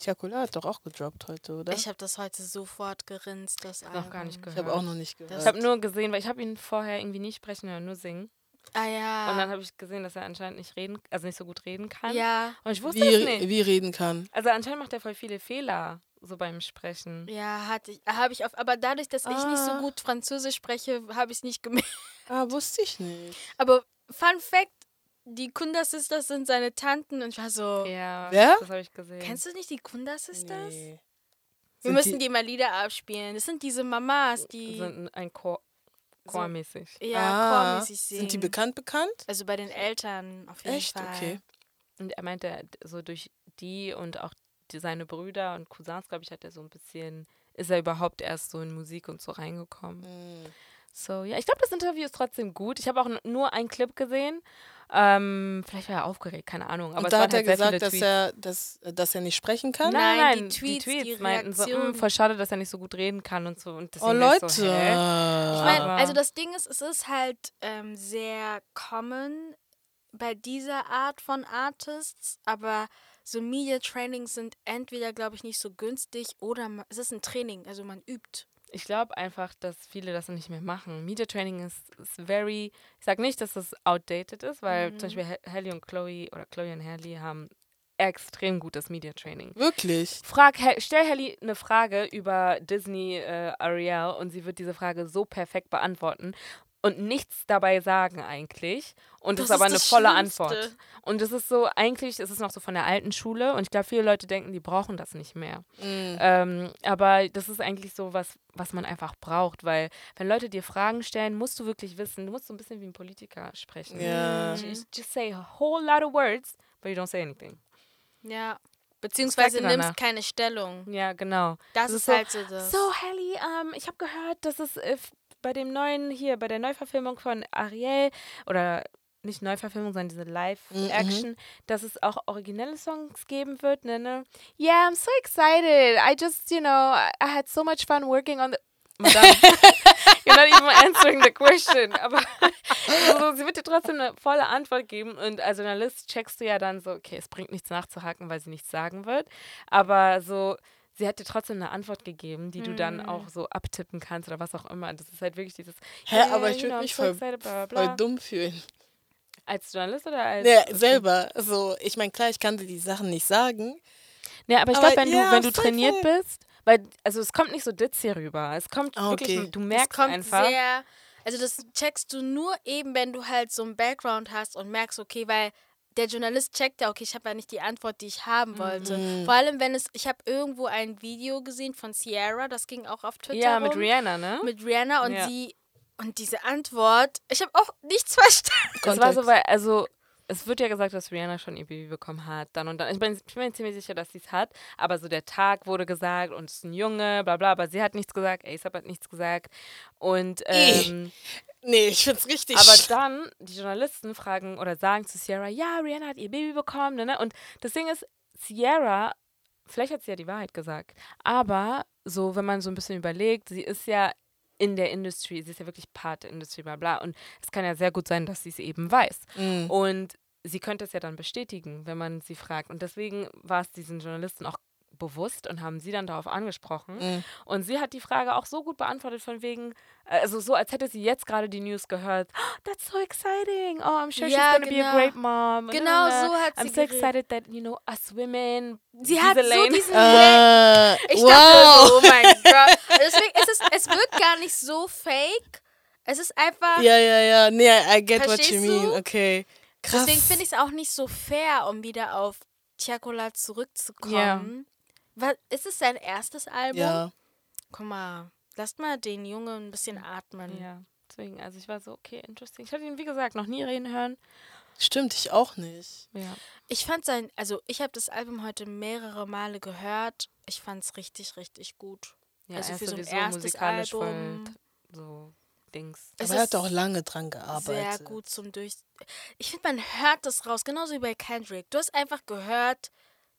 Tiakola hat doch auch gedroppt heute, oder? Ich habe das heute sofort gerinst, das Album. Noch gar nicht Ich gehört. habe auch noch nicht gehört. Ich habe nur gesehen, weil ich habe ihn vorher irgendwie nicht sprechen hören, nur singen. Ah ja. Und dann habe ich gesehen, dass er anscheinend nicht reden, also nicht so gut reden kann. ja, Und ich wusste das wie, nicht. wie reden kann. Also anscheinend macht er voll viele Fehler, so beim Sprechen. ja, hatte ich, habe ich auf, aber dadurch, dass ich nicht so Ah. gut Französisch spreche, habe ich es nicht gemerkt. Ah, wusste ich nicht. Aber Fun Fact, die Kunda Sisters sind seine Tanten und ich war so, Ja, Wer? das habe ich gesehen. kennst du nicht die Kunda Sisters? Nee. Wir Sind müssen die, mal Lieder abspielen. Das sind diese Mamas, die sind ein Chor, chormäßig. ja ah, chormäßig singen. Sind die bekannt bekannt? Also bei den Eltern auf jeden Echt? Fall. Okay. Und er meinte, so durch die und auch die, seine Brüder und Cousins, glaube ich, hat er so ein bisschen, ist er überhaupt erst so in Musik und so reingekommen. Hm. So, ja, ich glaube, das Interview ist trotzdem gut. Ich habe auch nur einen Clip gesehen. Ähm, vielleicht war er aufgeregt, keine Ahnung. Aber Und da hat er halt gesagt, dass Tweets. er, dass, dass er nicht sprechen kann? Nein, Nein, nein, die die Tweets, Tweets, die meinten so. "Mm, voll schade, dass er nicht so gut reden kann und so. Und Oh Leute. so, hä? Ich meine, also das Ding ist, es ist halt ähm, sehr common bei dieser Art von Artists, aber so Media Trainings sind entweder, glaube ich, nicht so günstig oder es ist ein Training, also man übt. Ich glaube einfach, dass viele das nicht mehr machen. Media Training ist, ist very, ich sage nicht, dass das outdated ist, weil Mhm. zum Beispiel He- Hallie und Chloe oder Chloe und Hallie haben extrem gutes Media Training. Wirklich? Frag, stell Hallie eine Frage über Disney äh, Ariel und sie wird diese Frage so perfekt beantworten und nichts dabei sagen eigentlich. Und das, ist aber eine das volle Schlimmste. Antwort. Und es ist so, eigentlich ist es noch so von der alten Schule und ich glaube, viele Leute denken, die brauchen das nicht mehr. Mhm. Ähm, aber das ist eigentlich so was, was man einfach braucht, weil wenn Leute dir Fragen stellen, musst du wirklich wissen, du musst so ein bisschen wie ein Politiker sprechen. Ja. You Just, just say a whole lot of words, but you don't say anything. Ja. Beziehungsweise danach. nimmst keine Stellung. Ja, genau. Das Das ist ist so, halt so das. So, Hallie, ähm, ich habe gehört, dass es äh, bei dem neuen hier, bei der Neuverfilmung von Ariel oder nicht Neuverfilmung, sondern diese Live-Action, dass es auch originelle Songs geben wird, ne, ne? Yeah, I'm so excited. I just, you know, I had so much fun working on the. Madame, you're not even answering the question. Aber so, sie wird dir trotzdem eine volle Antwort geben. Und als Journalist checkst du ja dann so, okay, es bringt nichts nachzuhaken, weil sie nichts sagen wird. Aber so, sie hat dir trotzdem eine Antwort gegeben, die du dann Mhm. auch so abtippen kannst oder was auch immer. Das ist halt wirklich dieses. Hä, yeah, aber ich würde mich voll, excited, bla, bla, voll dumm fühlen. Als Journalist oder als. Nee, selber. So, ich meine, klar, ich kann dir die Sachen nicht sagen. Ja, aber ich glaube, wenn ja, du, wenn du trainiert voll. bist, weil, also es kommt nicht so ditzy rüber. Es kommt Ah, wirklich, okay. du Es merkst einfach. sehr, also das checkst du nur eben, wenn du halt so einen Background hast und merkst, okay, weil der Journalist checkt ja, okay, ich habe ja nicht die Antwort, die ich haben wollte. Mhm. Vor allem, wenn es, ich habe irgendwo ein Video gesehen von Sierra, das ging auch auf Twitter ja, mit rum, Rihanna, ne? mit Rihanna und Ja. sie und diese Antwort, ich habe auch nichts verstanden. Es war so, weil, also, es wird ja gesagt, dass Rihanna schon ihr Baby bekommen hat, dann und dann. Ich bin, ich bin mir ziemlich sicher, dass sie es hat, aber so der Tag wurde gesagt und es ist ein Junge, bla bla, aber sie hat nichts gesagt, ASAP hat nichts gesagt. Und, ähm, Nee, ich find's richtig. aber dann, die Journalisten fragen oder sagen zu Sierra, ja, Rihanna hat ihr Baby bekommen, ne? Und das Ding ist, Sierra, vielleicht hat sie ja die Wahrheit gesagt, aber so, wenn man so ein bisschen überlegt, sie ist ja in der Industrie, sie ist ja wirklich Part der Industrie, bla bla. Und es kann ja sehr gut sein, dass sie es eben weiß. Mhm. Und sie könnte es ja dann bestätigen, wenn man sie fragt. Und deswegen war es diesen Journalisten auch bewusst und haben sie dann darauf angesprochen. Mhm. Und sie hat die Frage auch so gut beantwortet, von wegen, äh, also so, als hätte sie jetzt gerade die News gehört. Oh, that's so exciting. Oh, I'm sure Ja, she's gonna be a genau. great mom. Genau Na, na, na. so hat I'm sie so geredet. excited that, you know, us women. Sie hat diese so Lane- diesen Äh, Ich wow. dachte so, oh mein Gott. Deswegen ist es, es wird gar nicht so fake. Es ist einfach, Ja, ja, ja. Nee, I get what you mean. du? Okay. Krass. deswegen finde ich es auch nicht so fair, um wieder auf Tiakola zurückzukommen. Was, ist es sein erstes Album? Ja. Guck mal, lasst mal den Jungen ein bisschen atmen. Ja, deswegen, also ich war so, okay, interesting. Ich hatte ihn, wie gesagt, noch nie reden hören. Stimmt, ich auch nicht. Ja. Ich fand sein, also ich habe das Album heute mehrere Male gehört. Ich fand es richtig, richtig gut. ja Also für so ein erstes musikalisch Album. so Dings. Es Aber er hat auch lange dran gearbeitet. Sehr gut zum Durch. Ich finde, man hört das raus, genauso wie bei Kendrick. Du hast einfach gehört,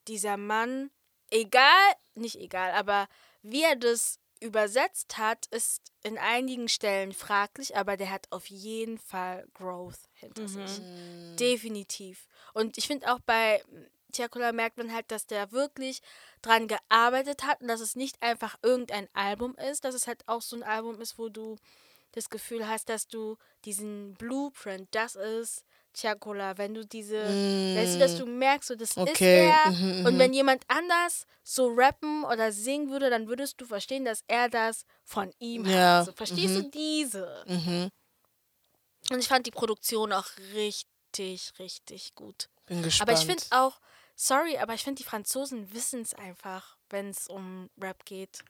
dieser Mann, egal, nicht egal, aber wie er das übersetzt hat, ist in einigen Stellen fraglich, aber der hat auf jeden Fall Growth hinter Mhm. sich. Definitiv. Und ich finde auch bei Tiakola merkt man halt, dass der wirklich dran gearbeitet hat und dass es nicht einfach irgendein Album ist, dass es halt auch so ein Album ist, wo du das Gefühl hast, dass du diesen Blueprint, das ist Tiakola, wenn du diese, weißt du, dass du merkst, so, das Mm. Okay, ist er. mhm, und mhm. wenn jemand anders so rappen oder singen würde, dann würdest du verstehen, dass er das von ihm Ja, hat. So, verstehst mhm. du diese? Mhm. Und ich fand die Produktion auch richtig, richtig gut. Bin gespannt. Aber ich finde auch, sorry, aber ich finde, die Franzosen wissen es einfach, wenn es um Rap geht.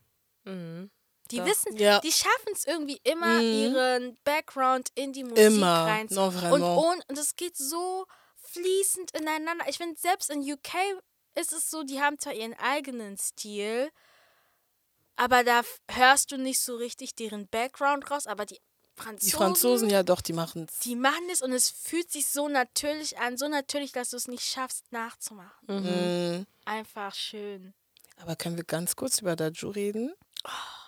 Mhm. Die wissen, Ja. die schaffen es irgendwie immer, Mhm. ihren Background in die Musik Immer. rein. Non, Und, und, und es geht so fließend ineinander. Ich finde, selbst in UK ist es so, die haben zwar ihren eigenen Stil, aber da hörst du nicht so richtig deren Background raus, aber die Franzosen, Die Franzosen, ja doch, die machen es. die machen es und es fühlt sich so natürlich an, so natürlich, dass du es nicht schaffst nachzumachen. Mhm. Einfach schön. Aber können wir ganz kurz über Daju reden?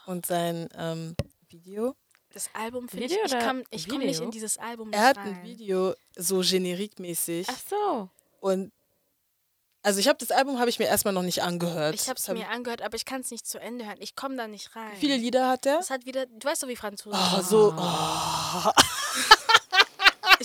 Und sein ähm, Video? Das Album finde ich, ich komme ich komm nicht in dieses Album Er hat rein. ein Video so generikmäßig. Ach so. Und also ich habe das Album habe ich mir erstmal noch nicht angehört. Ich habe es mir angehört, aber ich kann es nicht zu Ende hören. Ich komme da nicht rein. Wie viele Lieder hat er? Das hat wieder, du weißt doch, wie Franzosen Oh, so. Oh.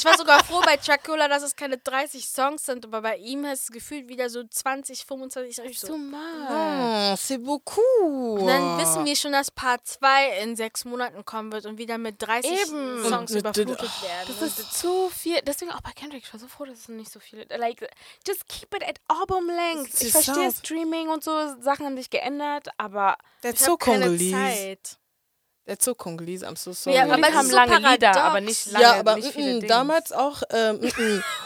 Ich war sogar froh bei Chakula, dass es keine 30 Songs sind, aber bei ihm ist es gefühlt wieder so 20, 25. Ich so. much. Oh, c'est beaucoup. Und dann wissen wir schon, dass Part 2 in sechs Monaten kommen wird und wieder mit 30 Eben. Songs Und überflutet werden. Das ist zu viel. Deswegen auch bei Kendrick. Ich war so froh, dass es nicht so viele. Like, just keep it at album length. Ich verstehe. Streaming und so Sachen haben sich geändert, aber That's ich so hab keine Congolese. Zeit. That's so Congolese. I'm so sorry. Ja, aber haben so lange Lieder, paradox. aber nicht lange, ja, aber nicht viele Dings. damals auch ähm,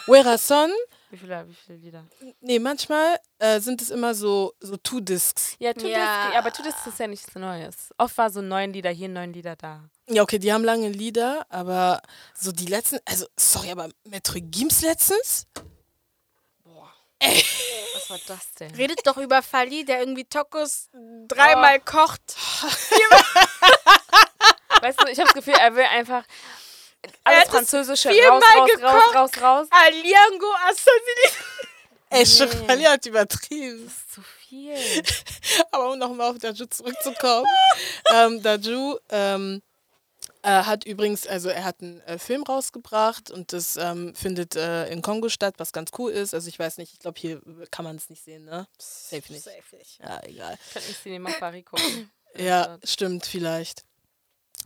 Wera Son. Wie viele, wie viele Lieder? Nee, manchmal äh, sind es immer so so Two Discs. Ja, Two Ja. Disc, ja, aber Two Discs ist ja nichts Neues. Oft war so neun Lieder hier, neun Lieder da. Ja, okay, die haben lange Lieder, aber so die letzten, also sorry, aber Maître Gims letztens? Was war das denn? Redet doch über Fali, der irgendwie Tokos dreimal kocht. Weißt du, ich habe das Gefühl, er will einfach alles Französische viermal raus, raus, raus, gekocht. raus, raus. Aliango Assassini. Ey. Chevalier hat übertrieben. Das ist zu viel. Aber um nochmal auf Daju zurückzukommen. ähm, Daju ähm, äh, hat übrigens, also er hat einen äh, Film rausgebracht und das ähm, findet äh, in Kongo statt, was ganz cool ist. Also ich weiß nicht, ich glaube, hier kann man es nicht sehen, ne? Safe nicht. Ja, egal. Ich kann nicht Cinema Paris gucken. Ja, stimmt, vielleicht.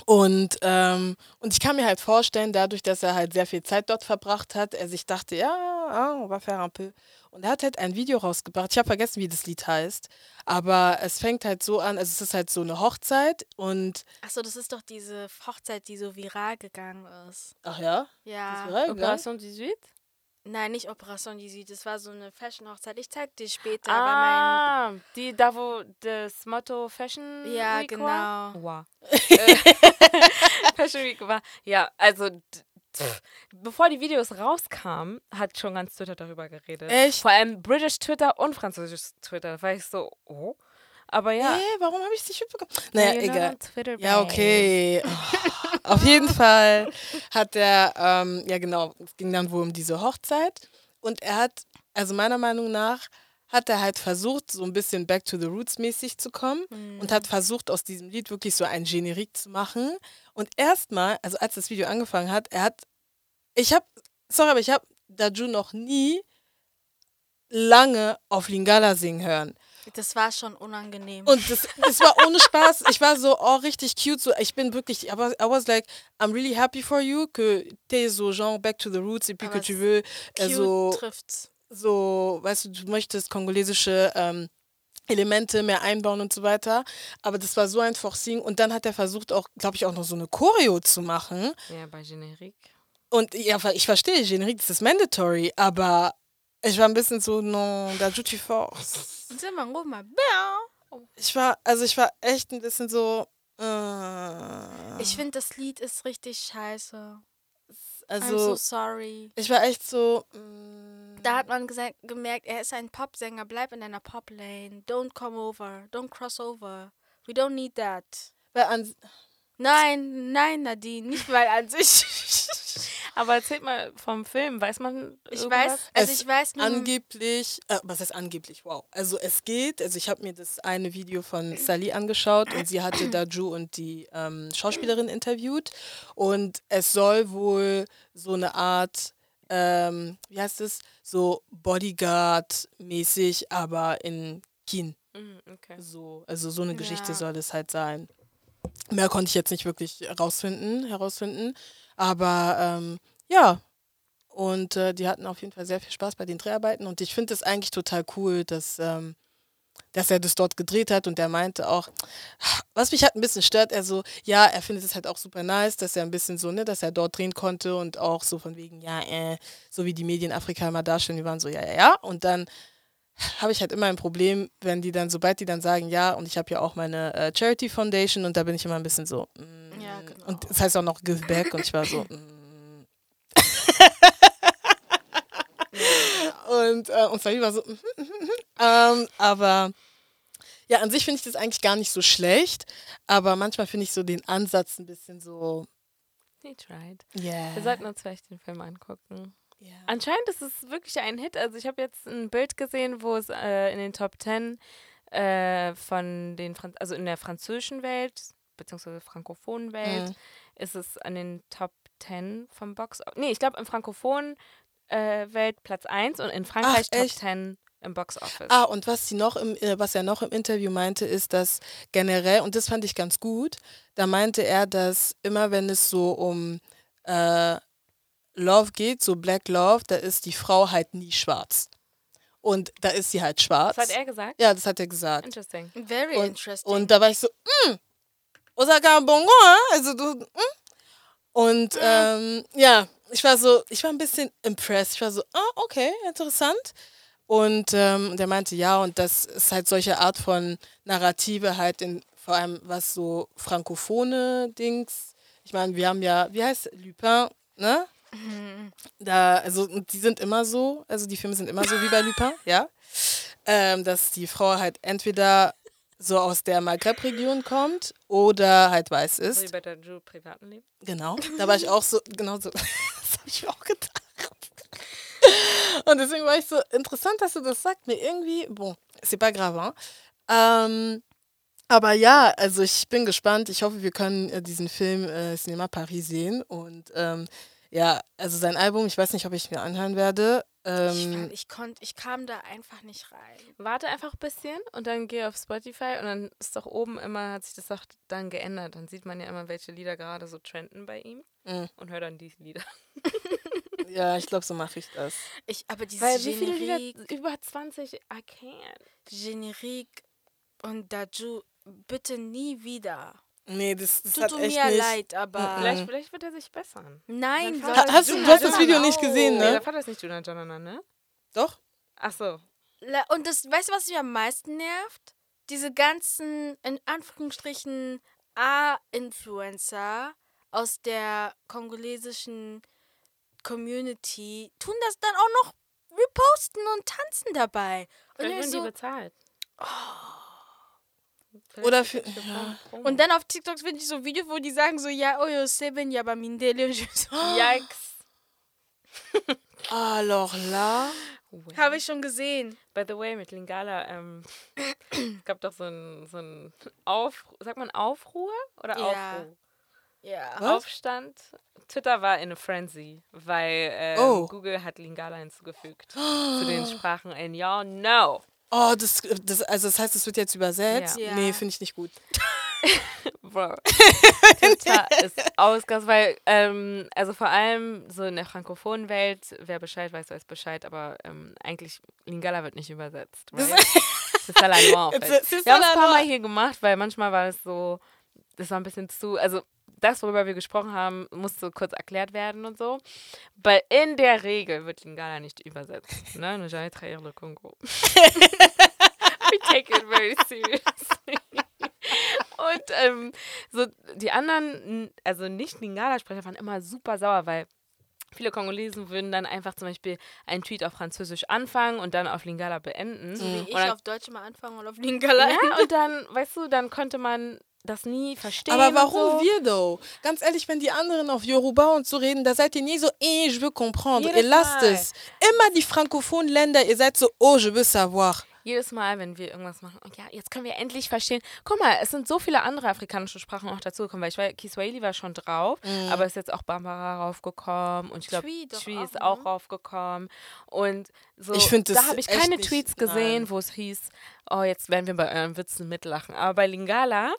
Und, ähm, und ich kann mir halt vorstellen, dadurch, dass er halt sehr viel Zeit dort verbracht hat, er sich dachte, ja, ah, on va faire un peu. Und er hat halt ein Video rausgebracht. Ich habe vergessen, wie das Lied heißt. Aber es fängt halt so an, also es ist halt so eine Hochzeit und, Achso, das ist doch diese Hochzeit, die so viral gegangen ist. ach ja, Ja. war. Operation 18? Nein, nicht Operation die Süd. Das war so eine Fashion-Hochzeit. Ich zeig dir später. Ah, die, da wo das Motto Fashion mein, ja, Week war? genau. Wow. Äh, Fashion Week war. Ja, also pff, bevor die Videos rauskamen, hat schon ganz Twitter darüber geredet. Echt? Vor allem British Twitter und französisches Twitter. Da war ich so, oh. Aber ja. Hä, warum habe ich es nicht mitbekommen? Naja, not egal. Ja, okay. Auf jeden Fall hat er, ähm, ja genau, es ging dann wohl um diese Hochzeit. Und er hat, also meiner Meinung nach, hat er halt versucht, so ein bisschen Back to the Roots mäßig zu kommen und hat versucht, aus diesem Lied wirklich so ein Generik zu machen. Und erstmal, also als das Video angefangen hat, er hat, ich habe, sorry, aber ich habe Daju noch nie lange auf Lingala singen hören. Das war schon unangenehm. Und das, das war ohne Spaß. Ich war so, oh, richtig cute. So, ich bin wirklich, I was, I was like, I'm really happy for you, que t'es so genre back to the roots et puis Aber que tu veux Cute so, trifft's. So, weißt du, du möchtest kongolesische ähm, Elemente mehr einbauen und so weiter. Aber das war so ein Forcing. Und dann hat er versucht, auch, glaube ich, auch noch so eine Choreo zu machen. Ja, bei Generik. Und ja, ich verstehe, Generique, das ist mandatory, aber ich war ein bisschen so, non, da tu force. Sag mal, ruf mal. Bäh. Ich war, also ich war echt ein bisschen so. Äh, Ich finde, das Lied ist richtig scheiße. I'm so also sorry. ich war echt so. mm, Da hat man gemerkt, er ist ein Popsänger. Bleib in deiner Pop-Lane. Don't come over. Don't cross over. We don't need that. weil an, Nein, nein, Nadine. Nicht weil an sich. Aber erzählt mal vom Film. Weiß man Ich irgendwas? weiß, also Es ich weiß nur. angeblich, äh, was heißt angeblich? Wow. Also es geht, also ich habe mir das eine Video von Sally angeschaut und sie hatte Daju und die ähm, Schauspielerin interviewt und es soll wohl so eine Art, ähm, wie heißt es, so Bodyguard-mäßig, aber in Kien. Mhm, okay. So, also so eine Geschichte Ja. soll es halt sein. Mehr konnte ich jetzt nicht wirklich rausfinden, herausfinden. Aber ähm, ja. Und äh, die hatten auf jeden Fall sehr viel Spaß bei den Dreharbeiten. Und ich finde es eigentlich total cool, dass, ähm, dass er das dort gedreht hat. Und er meinte auch, was mich halt ein bisschen stört, er so, ja, er findet es halt auch super nice, dass er ein bisschen so, ne, dass er dort drehen konnte und auch so von wegen, ja, äh, so wie die Medien Afrika immer darstellen, die waren so, ja, ja, ja. Und dann habe ich halt immer ein Problem, wenn die dann, sobald die dann sagen, ja, und ich habe ja auch meine äh, Charity Foundation und da bin ich immer ein bisschen so, mm, Ja, genau. und das heißt auch noch Give Back und ich war so, mm. und, äh, und Sally war so, mhm. ähm, aber ja, an sich finde ich das eigentlich gar nicht so schlecht, aber manchmal finde ich so den Ansatz ein bisschen so, He tried. yeah. Wir sollten uns vielleicht den Film angucken. Yeah. Anscheinend ist es wirklich ein Hit. Also ich habe jetzt ein Bild gesehen, wo es äh, in den Top 10 äh, von den, Fran also in der französischen Welt, beziehungsweise frankophonen Welt, Mhm. ist es an den Top 10 vom Box. Nee, ich glaube im frankophonen äh, Welt Platz 1 und in Frankreich Top echt? 10 im Box Office. Ah, und was sie noch im, äh, was er noch im Interview meinte, ist, dass generell, und das fand ich ganz gut, da meinte er, dass immer wenn es so um äh, Love geht, so Black Love, da ist die Frau halt nie schwarz. Und da ist sie halt schwarz. Was hat er gesagt? Ja, das hat er gesagt. Interesting. Very Und, interesting. und da war ich so, mm, Osaka Bongo, hein? also du, mm. Und ähm, ja, ich war so, ich war ein bisschen impressed. Ich war so, ah, okay, interessant. Und ähm, der meinte, ja, und das ist halt solche Art von Narrative halt in, vor allem was so frankophone Dings. Ich meine, wir haben ja, wie heißt Lupin, ne? Da, also, die sind immer so, also die Filme sind immer so wie bei Lupin, ja. Ähm, dass die Frau halt entweder so aus der Maghreb-Region kommt oder halt weiß So wie ist. bei Ju privaten Leben. Genau. Da war ich auch so, genau so. Das habe ich mir auch gedacht. Und deswegen war ich so, interessant, dass du das sagst. Mir irgendwie, bon, c'est pas grave, hein? Ähm, aber ja, also ich bin gespannt. Ich hoffe, wir können äh, diesen Film äh, Cinema Paris sehen. Und ähm, ja, also sein Album, ich weiß nicht, ob ich mir anhören werde. Ich, Ähm, ich, konnt, ich kam da einfach nicht rein. Warte einfach ein bisschen und dann geh auf Spotify und dann ist doch oben immer, hat sich das auch dann geändert. Dann sieht man ja immer, welche Lieder gerade so trenden bei ihm Mhm. und hört dann die Lieder. ja, ich glaube, so mache ich das. Ich, aber dieses Weil wie viele Lieder? Über 20, I can't. Generique und Daju, bitte nie wieder. Nee, das, das Tut hat echt mir nicht. leid, aber Vielleicht, vielleicht wird er sich bessern. nein. Soll Ha- hast du- du hast das Video nicht gesehen, Nee, ne? der Vater ist nicht Juna Janana, ne? Doch? Ach so. La- Und das, weißt du, was mich am meisten nervt? Diese ganzen, in Anführungsstrichen, A-Influencer aus der kongolesischen Community tun das dann auch noch reposten und tanzen dabei. Und, Vielleicht ich werden die so, bezahlt. Vielleicht Oder für- ja. und dann auf TikTok finde ich so Videos, wo die sagen so, ja, oyo seven, ja, mindele. Und ich so, Yikes. Alors là. Habe ich schon gesehen. By the way, mit Lingala, ähm, es gab doch so ein, so ein Aufruhr, sagt man Aufruhr oder Ja. Aufruhr? Ja. Was? Aufstand. Twitter war in a frenzy, weil ähm, Oh. Google hat Lingala hinzugefügt zu den Sprachen in Ja, no. Oh, das, das, also das heißt, es wird jetzt übersetzt? Ja. Nee, finde ich nicht gut. Bro. Twitter ist ausgas, weil, ähm, also vor allem so in der frankophonen Welt, wer Bescheid weiß, weiß Bescheid, aber ähm, eigentlich Lingala wird nicht übersetzt. Das- Right? C'est ça la loi, en It's fait. a- c'est Wir haben es ein paar. Mal hier gemacht, weil manchmal war es so, das war ein bisschen zu, also das, worüber wir gesprochen haben, musste kurz erklärt werden und so. Weil in der Regel wird Lingala nicht übersetzt. Ne? Ne jamais trahir le Congo. We take it very seriously. Und ähm, so die anderen, also nicht Lingala-Sprecher, waren immer super sauer, weil viele Kongolesen würden dann einfach zum Beispiel einen Tweet auf Französisch anfangen und dann auf Lingala beenden. So wie ich dann- auf Deutsch mal anfangen und auf Lingala. ja, und dann, weißt du, dann konnte man das nie verstehen. Aber warum so. wir though? Ganz ehrlich, wenn die anderen auf Yoruba und so reden, da seid ihr nie so, eh, je veux comprendre. Jedes ihr lasst Mal. es. Immer die frankophonen Länder, ihr seid so, oh, je veux savoir. Jedes Mal, wenn wir irgendwas machen, und ja, jetzt können wir endlich verstehen. Guck mal, es sind so viele andere afrikanische Sprachen auch dazugekommen, weil ich weiß, Kiswahili war schon drauf, Mhm. aber ist jetzt auch Bambara raufgekommen und ich glaube, doch auch, ist auch ne? raufgekommen. Und so, Ich da habe ich keine Tweets gesehen, wo es hieß, oh, jetzt werden wir bei euren Witzen mitlachen. Aber bei Lingala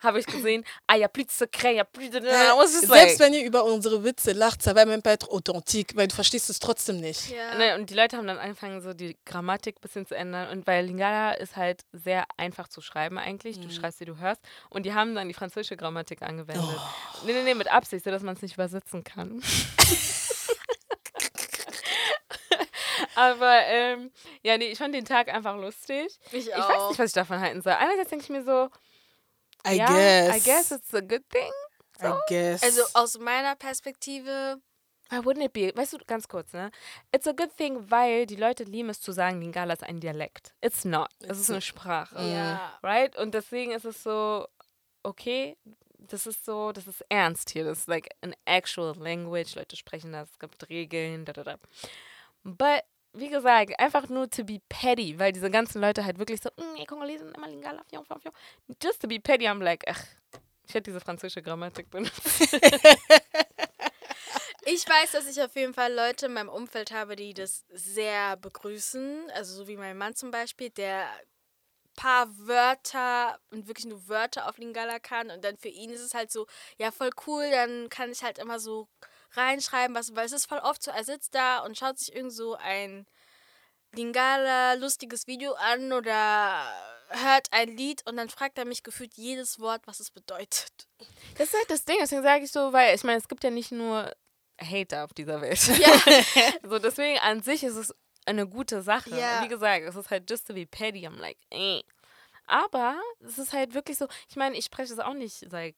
habe ich gesehen, y a plus de secret, y a plus de. I was just selbst wenn ihr über unsere Witze lacht, ça va même pas être authentique, weil du verstehst es trotzdem nicht. Ja. Ne, und die Leute haben dann angefangen, so die Grammatik ein bisschen zu ändern. Und weil Lingala ist halt sehr einfach zu schreiben eigentlich. Mhm. Du schreibst, wie du hörst. Und die haben dann die französische Grammatik angewendet. Oh. Nee, nee, nee, mit Absicht, sodass man es nicht übersetzen kann. Aber ähm, ja, nee, ich fand den Tag einfach lustig. Ich Ich auch. weiß nicht, was ich davon halten soll. Einerseits denke ich mir so, I ja, guess. I guess it's a good thing. I guess. Also aus meiner Perspektive, Why wouldn't it be? Weißt du, ganz kurz, ne? It's a good thing, weil die Leute lieben es zu sagen, Lingala ist ein Dialekt. It's not. Es ist eine Sprache. ja. Right? Und deswegen ist es so, okay, das ist so, das ist ernst hier. Das ist like an actual language. Leute sprechen das, es gibt Regeln, da, da, da. But, wie gesagt, einfach nur to be petty, weil diese ganzen Leute halt wirklich so, mm, Kongolesen immer Lingala, fion, fion, fion. Just to be petty, I'm like, ach, ich hätte diese französische Grammatik benutzt. Ich weiß, dass ich auf jeden Fall Leute in meinem Umfeld habe, die das sehr begrüßen. Also so wie mein Mann zum Beispiel, der paar Wörter und wirklich nur Wörter auf Lingala kann. Und dann für ihn ist es halt so, ja, voll cool, dann kann ich halt immer so reinschreiben, was, weil es ist voll oft so, er sitzt da und schaut sich irgend so ein Lingala lustiges Video an oder hört ein Lied und dann fragt er mich gefühlt jedes Wort, was es bedeutet. Das ist halt das Ding, deswegen sage ich so, weil ich meine, es gibt ja nicht nur Hater auf dieser Welt. Ja. so, deswegen an sich ist es eine gute Sache. Ja. Wie gesagt, es ist halt just to be petty. I'm like, eh. Aber es ist halt wirklich so, ich meine, ich spreche es auch nicht like,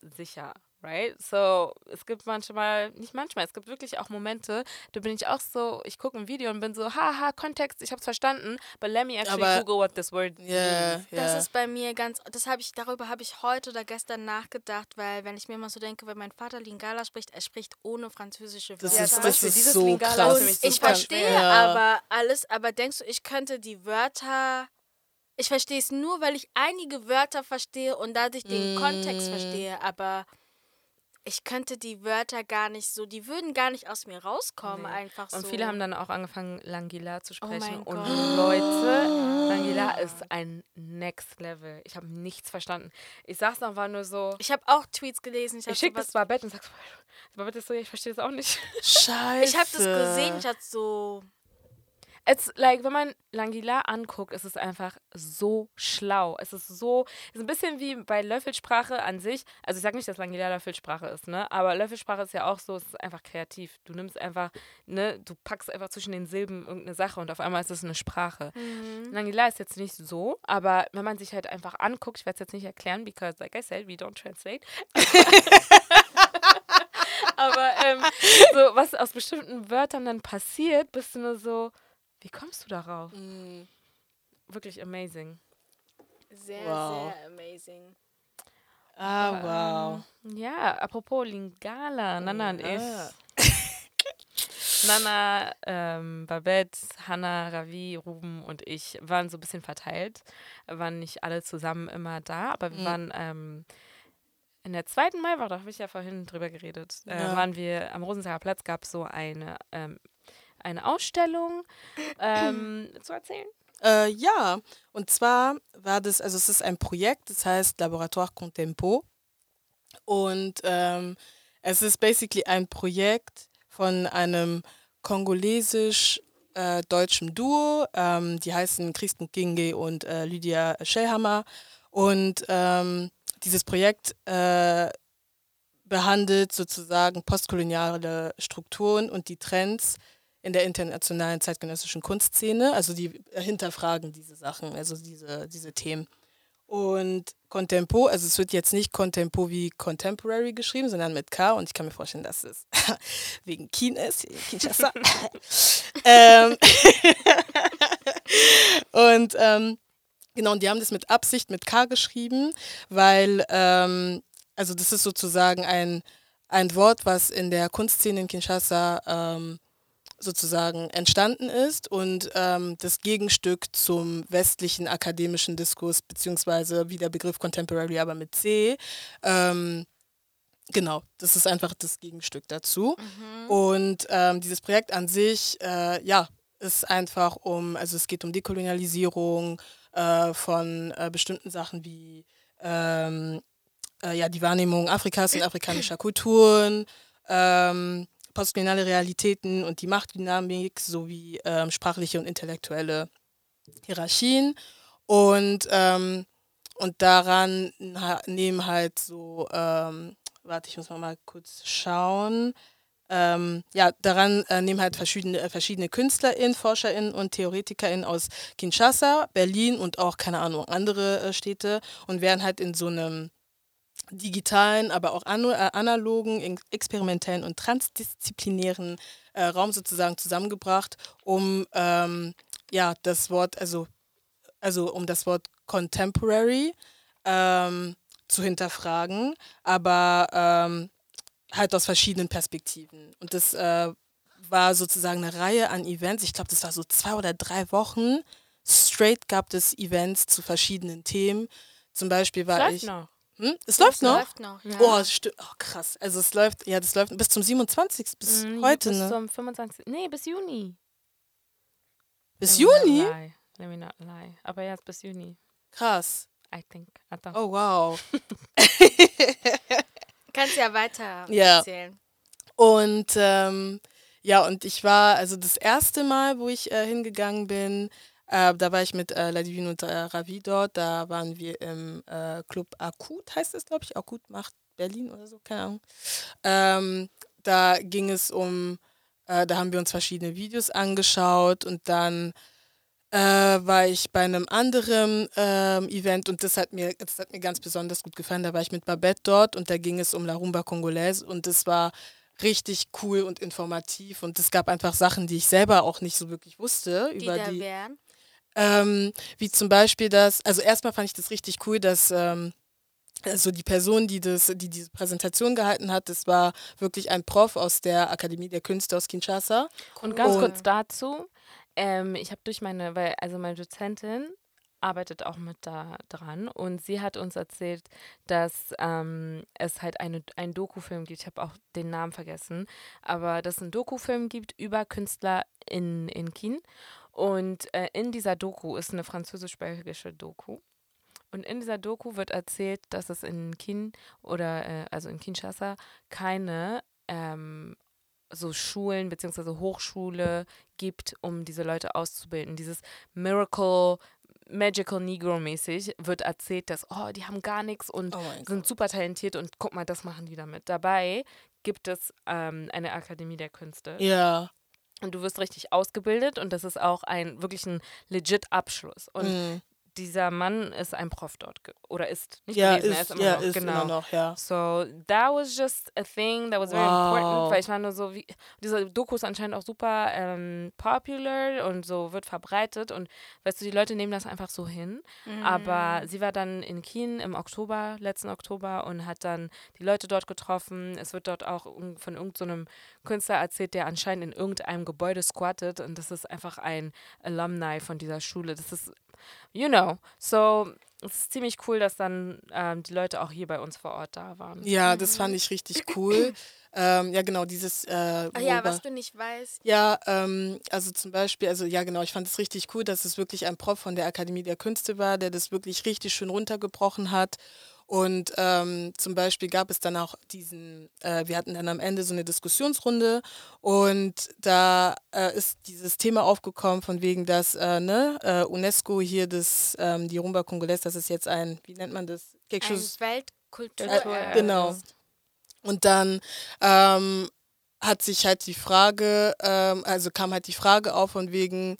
sicher right? So, es gibt manchmal, nicht manchmal, es gibt wirklich auch Momente, da bin ich auch so, ich gucke ein Video und bin so, haha, Kontext, ich hab's verstanden, but let me actually Aber- Google what this word Ja, means. Das ja. ist bei mir ganz, das habe ich, darüber habe ich heute oder gestern nachgedacht, weil wenn ich mir mal so denke, wenn mein Vater Lingala spricht, er spricht ohne französische Das Wörter. ist, zum das Beispiel ist dieses so Lingala ist krass. nämlich ich super verstehe schwer. aber alles, aber denkst du, ich könnte die Wörter, ich verstehe es nur, weil ich einige Wörter verstehe und dadurch den Kontext Mm. verstehe, aber ich könnte die Wörter gar nicht so, die würden gar nicht aus mir rauskommen, Nee. einfach so. Und viele haben dann auch angefangen, Langila zu sprechen. mein und Gott. Leute, Langila ist ein Next Level. Ich habe nichts verstanden. Ich saß noch, war nur so. ich habe auch Tweets gelesen, ich Ich schicke das Babette und sag, Babette ist so, ja, ich verstehe das auch nicht. Scheiße. ich habe das gesehen, ich hatte so Es, like, wenn man Langila anguckt, ist es einfach so schlau. Es ist so, es ist ein bisschen wie bei Löffelsprache an sich. Also ich sage nicht, dass Langila Löffelsprache ist, ne? Aber Löffelsprache ist ja auch so, es ist einfach kreativ. Du nimmst einfach, ne, du packst einfach zwischen den Silben irgendeine Sache und auf einmal ist es eine Sprache. Langila ist jetzt nicht so, aber wenn man sich halt einfach anguckt, ich werde es jetzt nicht erklären, because like I said, we don't translate. aber ähm, so, was aus bestimmten Wörtern dann passiert, bist du nur so, wie kommst du darauf? Mm. Wirklich amazing. sehr, Wow. sehr amazing. Ah, wow. Ähm, ja, apropos Lingala, Nana und ich. Nana, ähm, Babette, Hannah, Ravi, Ruben und ich waren so ein bisschen verteilt. Waren nicht alle zusammen immer da, aber wir Mhm. waren ähm, in der zweiten Maiwoche, da habe ich ja vorhin drüber geredet, äh, Ja. waren wir am Rosensager Platz, gab es so eine, ähm, eine Ausstellung ähm, zu erzählen. Äh, ja, und zwar war das, also es ist ein Projekt, das heißt Laboratoire Contempo. Und ähm, es ist basically ein Projekt von einem kongolesisch-deutschen Duo. Ähm, die heißen Christen Kinge und äh, Lydia Schellhammer. Und ähm, dieses Projekt äh, behandelt sozusagen postkoloniale Strukturen und die Trends in der internationalen zeitgenössischen Kunstszene. Also die hinterfragen diese Sachen, also diese, diese Themen. Und Contempo, also es wird jetzt nicht Contempo wie Contemporary geschrieben, sondern mit K und ich kann mir vorstellen, dass es wegen Kien ist, Kinshasa. ähm, und ähm, genau, und die haben das mit Absicht mit K geschrieben, weil, ähm, also das ist sozusagen ein, ein Wort, was in der Kunstszene in Kinshasa ähm, sozusagen entstanden ist und ähm, das Gegenstück zum westlichen akademischen Diskurs, beziehungsweise wie der Begriff Contemporary, aber mit C. Ähm, genau, das ist einfach das Gegenstück dazu. Und ähm, dieses Projekt an sich, äh, ja, ist einfach um, also es geht um Dekolonialisierung äh, von äh, bestimmten Sachen wie ähm, äh, ja, die Wahrnehmung Afrikas und afrikanischer Kulturen, ähm, postkoloniale Realitäten und die Machtdynamik sowie ähm, sprachliche und intellektuelle Hierarchien. Und, ähm, und daran nehmen halt so, ähm, warte, ich muss mal, mal kurz schauen. Ähm, ja, daran äh, nehmen halt verschiedene, äh, verschiedene KünstlerInnen, ForscherInnen und TheoretikerInnen aus Kinshasa, Berlin und auch, keine Ahnung, andere äh, Städte und werden halt in so einem digitalen, aber auch äh, analogen, experimentellen und transdisziplinären äh, Raum sozusagen zusammengebracht, um ähm, ja das Wort, also, also um das Wort Contemporary ähm, zu hinterfragen, aber ähm, halt aus verschiedenen Perspektiven. Und das äh, war sozusagen eine Reihe an Events. Ich glaube, das war so zwei oder drei Wochen. Straight gab es Events zu verschiedenen Themen. Zum Beispiel war Läuft ich. noch. Hm? Es läuft noch? Läuft noch. Ja. Oh, oh, krass. Also es läuft, ja, das läuft bis zum 27. bis Mm, heute, bis ne? zum 25. Nee, bis Juni. Bis Let me Juni? lie. Let me not lie. Aber ja, bis Juni. Krass. I think. Attends. Oh, wow. Kannst ja weiter Ja. erzählen. Und ähm, ja, und ich war, also das erste Mal, wo ich äh, hingegangen bin, äh, da war ich mit äh, Ladivine und äh, Ravi dort. Da waren wir im äh, Club Akut, heißt es, glaube ich. Akut macht Berlin oder so, keine Ahnung. Ähm, da ging es um, äh, da haben wir uns verschiedene Videos angeschaut und dann äh, war ich bei einem anderen ähm, Event und das hat, mir, das hat mir ganz besonders gut gefallen. Da war ich mit Babette dort und da ging es um La Rumba Congolaise und das war richtig cool und informativ und es gab einfach Sachen, die ich selber auch nicht so wirklich wusste. Die über da die, wären. Ähm, wie zum Beispiel das, also erstmal fand ich das richtig cool, dass ähm, also die Person, die, das, die diese Präsentation gehalten hat, das war wirklich ein Prof aus der Akademie der Künste aus Kinshasa. Und ganz Und- kurz dazu, ähm, ich habe durch meine, weil, also meine Dozentin arbeitet auch mit da dran und sie hat uns erzählt, dass ähm, es halt eine, einen Dokufilm gibt, ich habe auch den Namen vergessen, aber dass es einen Dokufilm gibt über Künstler in, in Kien und äh, in dieser Doku ist eine französisch-belgische Doku und in dieser Doku wird erzählt, dass es in Kien oder äh, also in Kinshasa keine ähm, so Schulen bzw. Hochschule gibt, um diese Leute auszubilden. Dieses Miracle, Magical Negro mäßig wird erzählt, dass, oh, die haben gar nichts und Oh sind super talentiert und guck mal, das machen die damit. Dabei gibt es ähm, eine Akademie der Künste Ja. Und du wirst richtig ausgebildet und das ist auch ein wirklich ein legit Abschluss. Und mm. Dieser Mann ist ein Prof dort oder ist nicht Ja, gewesen, er ist, ist immer ja, noch, ist genau. immer noch, ja. So, that was just a thing that was very Wow. important, weil ich war nur so, wie, diese Doku ist anscheinend auch super ähm, popular und so wird verbreitet und weißt du, die Leute nehmen das einfach so hin. Mhm. Aber sie war dann in Kien im Oktober, letzten Oktober und hat dann die Leute dort getroffen. Es wird dort auch von irgendeinem Künstler erzählt, der anscheinend in irgendeinem Gebäude squattet und das ist einfach ein Alumni von dieser Schule. Das ist, you know, so es ist ziemlich cool, dass dann ähm, die Leute auch hier bei uns vor Ort da waren. Ja, das fand ich richtig cool. ähm, ja, genau, dieses. Äh, Ach ja, was du nicht weißt. Ja, ähm, also zum Beispiel, also ja genau, ich fand es richtig cool, dass es wirklich ein Prof von der Akademie der Künste war, der das wirklich richtig schön runtergebrochen hat. Und ähm, zum Beispiel gab es dann auch diesen, äh, wir hatten dann am Ende so eine Diskussionsrunde und da äh, ist dieses Thema aufgekommen von wegen, dass äh, ne, äh, UNESCO hier das, ähm, die Rumba Congolaise, das ist jetzt ein, wie nennt man das? Ein chose- Weltkultur. Äh, genau. Und dann ähm, hat sich halt die Frage, ähm, also kam halt die Frage auf von wegen,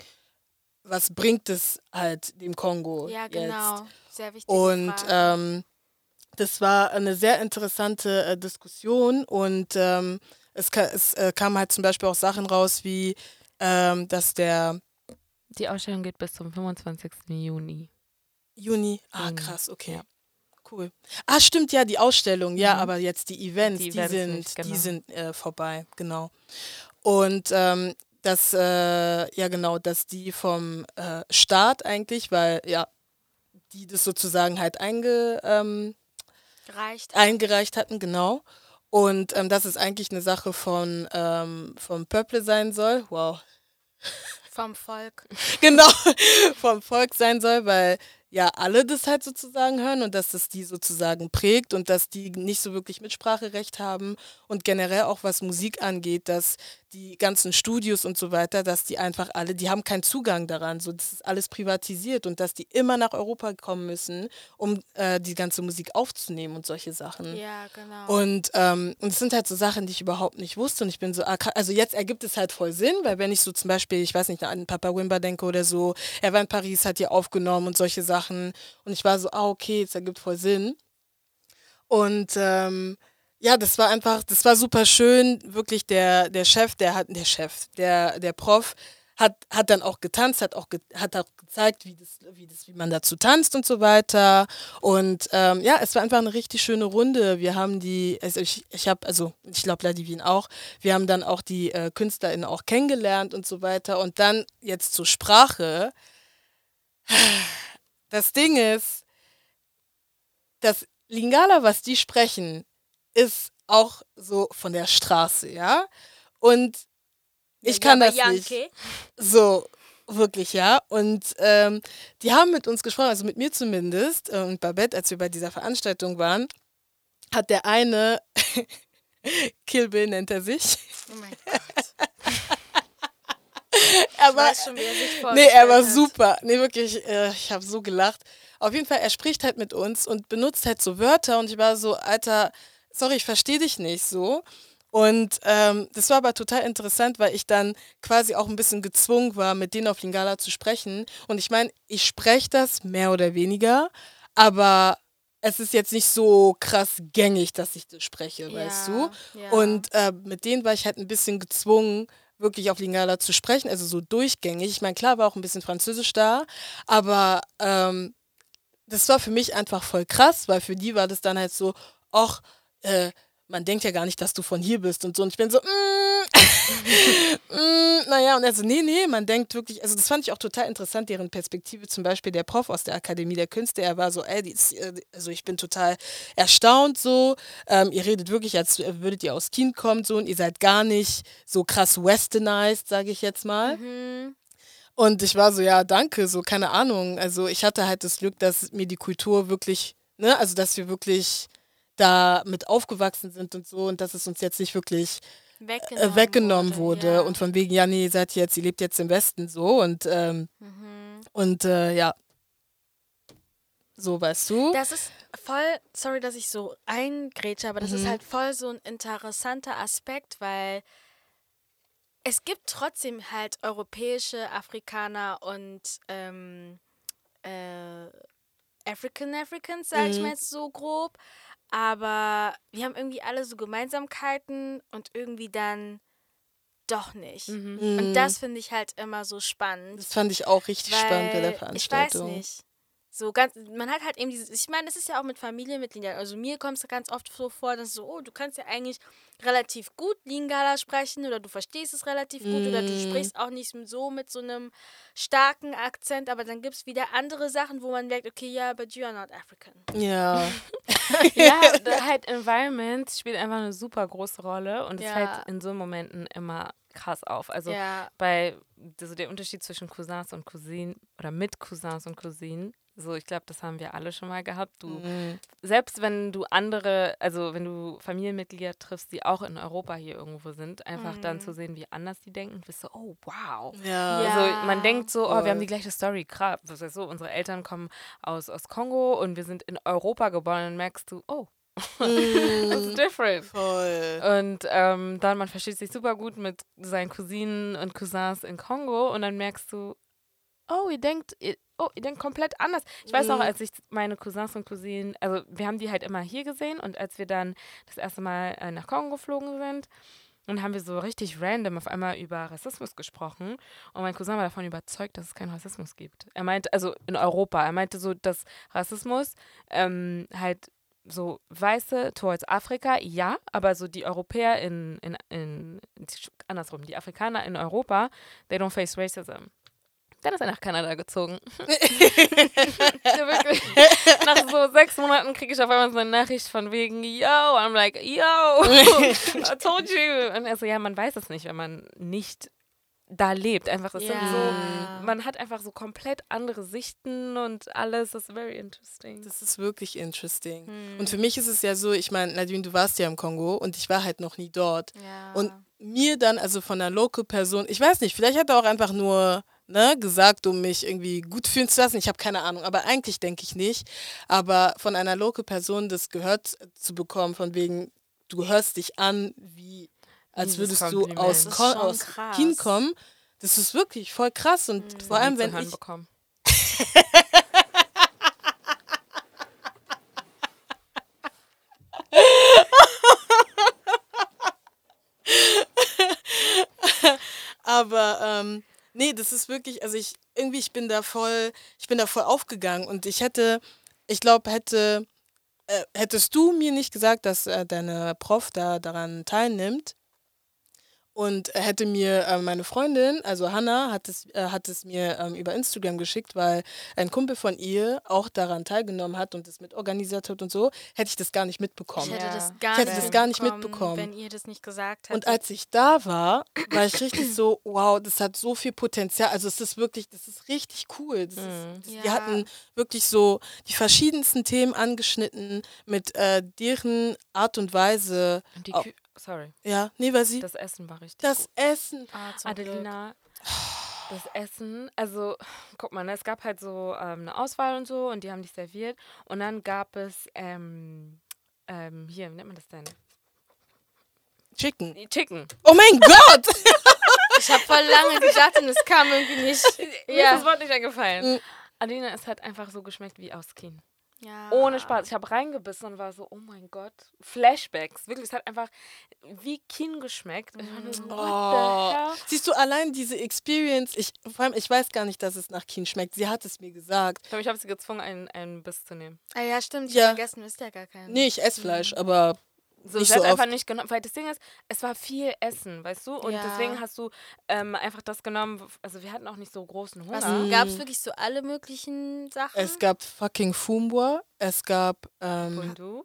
was bringt es halt dem Kongo Ja, jetzt? genau. Sehr wichtige Und ähm, das war eine sehr interessante äh, Diskussion und ähm, es, ka es äh, kamen halt zum Beispiel auch Sachen raus wie, ähm, dass der Die Ausstellung geht bis zum 25. Juni. Juni, ah krass, okay. Ja. Cool. Ah, stimmt ja, die Ausstellung, ja, Mhm. aber jetzt die Events, Die die, Events sind, nicht, genau. die sind äh, vorbei, genau. Und ähm, das, äh, ja genau, dass die vom äh, Staat eigentlich, weil ja, die das sozusagen halt einge, ähm, Gereicht. eingereicht hatten, genau. Und ähm, dass es eigentlich eine Sache von ähm, vom Pöpple sein soll. Wow, Vom Volk. genau, vom Volk sein soll, weil ja alle das halt sozusagen hören und dass das die sozusagen prägt und dass die nicht so wirklich Mitspracherecht haben und generell auch was Musik angeht, dass die ganzen Studios und so weiter, dass die einfach alle, die haben keinen Zugang daran, so das ist alles privatisiert und dass die immer nach Europa kommen müssen, um äh, die ganze Musik aufzunehmen und solche Sachen. Ja, genau. Und ähm, und es sind halt so Sachen, die ich überhaupt nicht wusste. Und ich bin so, ah, also jetzt ergibt es halt voll Sinn, weil wenn ich so zum Beispiel, ich weiß nicht, an Papa Wimber denke oder so, er war in Paris, hat hier aufgenommen und solche Sachen. Und ich war so, ah, okay, es ergibt voll Sinn. Und ähm, ja, das war einfach, das war super schön. Wirklich der, der Chef, der hat, der Chef, der, der Prof hat, hat dann auch getanzt, hat auch, ge, hat auch gezeigt, wie, das, wie, das, wie man dazu tanzt und so weiter. Und ähm, ja, es war einfach eine richtig schöne Runde. Wir haben die, also ich, ich habe, also ich glaube Ladivin auch, wir haben dann auch die äh, KünstlerInnen auch kennengelernt und so weiter. Und dann jetzt zur Sprache. Das Ding ist, das Lingala, was die sprechen, ist auch so von der Straße, ja? Und ich kann das nicht. So, wirklich, ja. Und ähm, die haben mit uns gesprochen, also mit mir zumindest, äh, und Babette, als wir bei dieser Veranstaltung waren, hat der eine, Kill Bill nennt er sich, Oh mein Gott. er war, schon, wie er sich nee, er war super. Nee, wirklich, äh, ich habe so gelacht. Auf jeden Fall, er spricht halt mit uns und benutzt halt so Wörter und ich war so, Alter, sorry, ich verstehe dich nicht so. Und ähm, das war aber total interessant, weil ich dann quasi auch ein bisschen gezwungen war, mit denen auf Lingala zu sprechen. Und ich meine, ich spreche das mehr oder weniger, aber es ist jetzt nicht so krass gängig, dass ich das spreche, weißt du? Ja. Und äh, mit denen war ich halt ein bisschen gezwungen, wirklich auf Lingala zu sprechen, also so durchgängig. Ich meine, klar war auch ein bisschen Französisch da, aber ähm, das war für mich einfach voll krass, weil für die war das dann halt so, ach, äh, man denkt ja gar nicht, dass du von hier bist und so. Und ich bin so, mm, mm, naja, und also, nee, nee, man denkt wirklich, also das fand ich auch total interessant, deren Perspektive, zum Beispiel der Prof aus der Akademie der Künste, er war so, ey, ist, äh, also ich bin total erstaunt so, ähm, ihr redet wirklich, als würdet ihr aus Kind kommen so und ihr seid gar nicht so krass westernized, sage ich jetzt mal. Mhm. Und ich war so, ja, danke, so, keine Ahnung. Also ich hatte halt das Glück, dass mir die Kultur wirklich, ne, also dass wir wirklich da mit aufgewachsen sind und so und dass es uns jetzt nicht wirklich Weggenommen, äh, weggenommen wurde, ja. und von wegen, ja, nee, seid jetzt, ihr lebt jetzt im Westen so und, ähm, Mhm. und äh, ja, so weißt du. Das ist voll, sorry, dass ich so eingrätsche, aber das ist Mhm. halt voll so ein interessanter Aspekt, weil es gibt trotzdem halt europäische Afrikaner und ähm, äh, African Africans, sage ich Mhm. mal jetzt so grob. Aber wir haben irgendwie alle so Gemeinsamkeiten und irgendwie dann doch nicht. Mhm. Und Mhm. das finde ich halt immer so spannend. das fand ich auch richtig spannend bei der Veranstaltung. Ich weiß nicht. So ganz, man hat halt eben dieses, ich meine, das ist ja auch mit Familienmitgliedern. Also mir kommt es ganz oft so vor, dass so, oh, du kannst ja eigentlich relativ gut Lingala sprechen oder du verstehst es relativ gut oder du Mm. sprichst auch nicht so mit so einem starken Akzent, aber dann gibt es wieder andere Sachen, wo man merkt, okay, ja, but you are not African. Ja. ja, halt Environment spielt einfach eine super große Rolle und es Ja. fällt in so Momenten immer krass auf. Also ja, bei also der Unterschied zwischen Cousins und Cousinen oder mit Cousins und Cousinen, so ich glaube, das haben wir alle schon mal gehabt. Du Mhm. selbst wenn du andere, also wenn du Familienmitglieder triffst, die auch in Europa hier irgendwo sind, einfach dann Mhm. zu sehen, wie anders die denken, bist du, oh wow. Ja. Also man denkt so, oh, wir haben die gleiche Story, krass. Das heißt so, unsere Eltern kommen aus, aus Kongo und wir sind in Europa geboren, dann merkst du, oh, that's Mhm. different. Voll. Und ähm, dann, man versteht sich super gut mit seinen Cousinen und Cousins in Kongo und dann merkst du, oh, ihr denkt, ihr, oh, denkt komplett anders. Ich weiß noch, Mhm. als ich meine Cousins und Cousinen, also wir haben die halt immer hier gesehen und als wir dann das erste Mal äh, nach Kongo geflogen sind, und haben wir so richtig random auf einmal über Rassismus gesprochen. Und mein Cousin war davon überzeugt, dass es keinen Rassismus gibt. Er meinte, also in Europa, er meinte so, dass Rassismus ähm, halt so Weiße towards Afrika, ja, aber so die Europäer in, in, in, andersrum, die Afrikaner in Europa, they don't face racism. Dann ist er nach Kanada gezogen. Ja. Nach so sechs Monaten kriege ich auf einmal so eine Nachricht von wegen, yo, I'm like, yo, I told you. Und er so, ja, man weiß es nicht, wenn man nicht da lebt. Einfach, das sind so, Ja. man hat einfach so komplett andere Sichten und alles. Das ist very interesting. Das ist wirklich interesting. Hm. Und für mich ist es ja so, ich meine, Nadine, du warst ja im Kongo und ich war halt noch nie dort. ja. Und mir dann, also von einer Local-Person, ich weiß nicht, vielleicht hat er auch einfach nur ne, gesagt, um mich irgendwie gut fühlen zu lassen. Ich habe keine Ahnung, aber eigentlich denke ich nicht. Aber von einer Local-Person das gehört zu bekommen, von wegen, du hörst dich an, wie als Dieses würdest du aus, aus krass. Kommen. Das ist wirklich voll krass und Mhm. vor allem, wenn ich bekommen. Aber ähm, nee, das ist wirklich, also ich irgendwie, ich bin da voll, ich bin da voll aufgegangen und ich hätte, ich glaube, hätte, äh, hättest du mir nicht gesagt, dass äh, deine Prof da daran teilnimmt und hätte mir äh, meine Freundin, also Hannah, hat es, äh, hat es mir ähm, über Instagram geschickt, weil ein Kumpel von ihr auch daran teilgenommen hat und es mit organisiert hat und so, hätte ich das gar nicht mitbekommen. Ich hätte Ja. das gar, Ich hätte nicht, das gar nicht mitbekommen, wenn ihr das nicht gesagt hättet. Und als ich da war, war ich richtig so, wow, das hat so viel Potenzial. Also es ist wirklich, das ist richtig cool. Das Mhm. ist, das, Die Ja. hatten wirklich so die verschiedensten Themen angeschnitten mit äh, deren Art und Weise. Und die Sorry, Ja, nee, weil sie das Essen war richtig das gut. Essen. ah. Adelina, das Essen, also guck mal, ne, es gab halt so ähm, eine Auswahl und so und die haben dich serviert und dann gab es, ähm, ähm, hier, wie nennt man das denn? Chicken. Chicken. Oh mein Gott! Ich habe voll lange gedacht und es kam irgendwie nicht. Mir ist Ja. das Wort nicht eingefallen. Mm. Alina, es hat einfach so geschmeckt wie aus Kien. Ja. Ohne Spaß. Ich habe reingebissen und war so, oh mein Gott. Flashbacks. Wirklich, es hat einfach wie Kien geschmeckt. So, Oh. Siehst du, allein diese Experience, ich, vor allem, ich weiß gar nicht, dass es nach Kien schmeckt. Sie hat es mir gesagt. Ich glaube, ich habe sie gezwungen, einen, einen Biss zu nehmen. Ah, ja, stimmt. Ich Ja. vergessen, ist ja gar kein. Nee, ich esse Fleisch, aber So, Nicht hat so einfach nicht genommen, weil das Ding ist, es war viel Essen, weißt du? Und Ja. deswegen hast du ähm, einfach das genommen, also wir hatten auch nicht so großen Hunger. Mhm. gab es wirklich so alle möglichen Sachen? es gab fucking Fumbua. Es gab, ähm, Und du?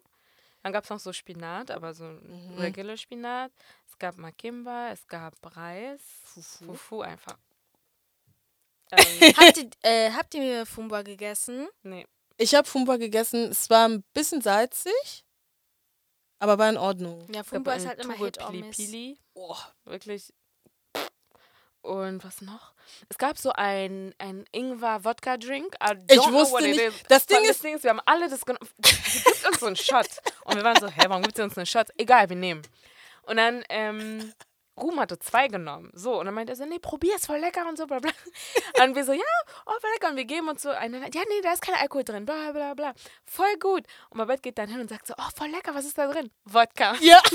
Dann gab es noch so Spinat, aber so Mhm. regular Spinat. Es gab Makimba, es gab Reis, Fufu, Fufu einfach. Ähm, habt, ihr, äh, habt ihr Fumba gegessen? nee. ich habe Fumbua gegessen. Es war ein bisschen salzig, aber war in Ordnung. Ja, Fumba ist ein halt immer Tube Hit or Pili. Pili, Oh, wirklich. Und was noch? Es gab so ein, ein Ingwer-Wodka-Drink. Ich wusste what it nicht- das Ding ist, wir haben alle das genommen. Sie gibt uns so einen Shot. Und wir waren so, hä, warum gibt sie uns einen Shot? Egal, wir nehmen. Und dann, ähm, Ruhm hatte zwei genommen. So, und dann meinte er so, nee, probier, ist voll lecker und so, bla bla. Und wir so, ja, oh, voll lecker. Und wir geben uns so einen, ja, nee, da ist kein Alkohol drin, bla bla bla. Voll gut. Und Babette geht dann hin und sagt so, oh, voll lecker, was ist da drin? Wodka. Ja.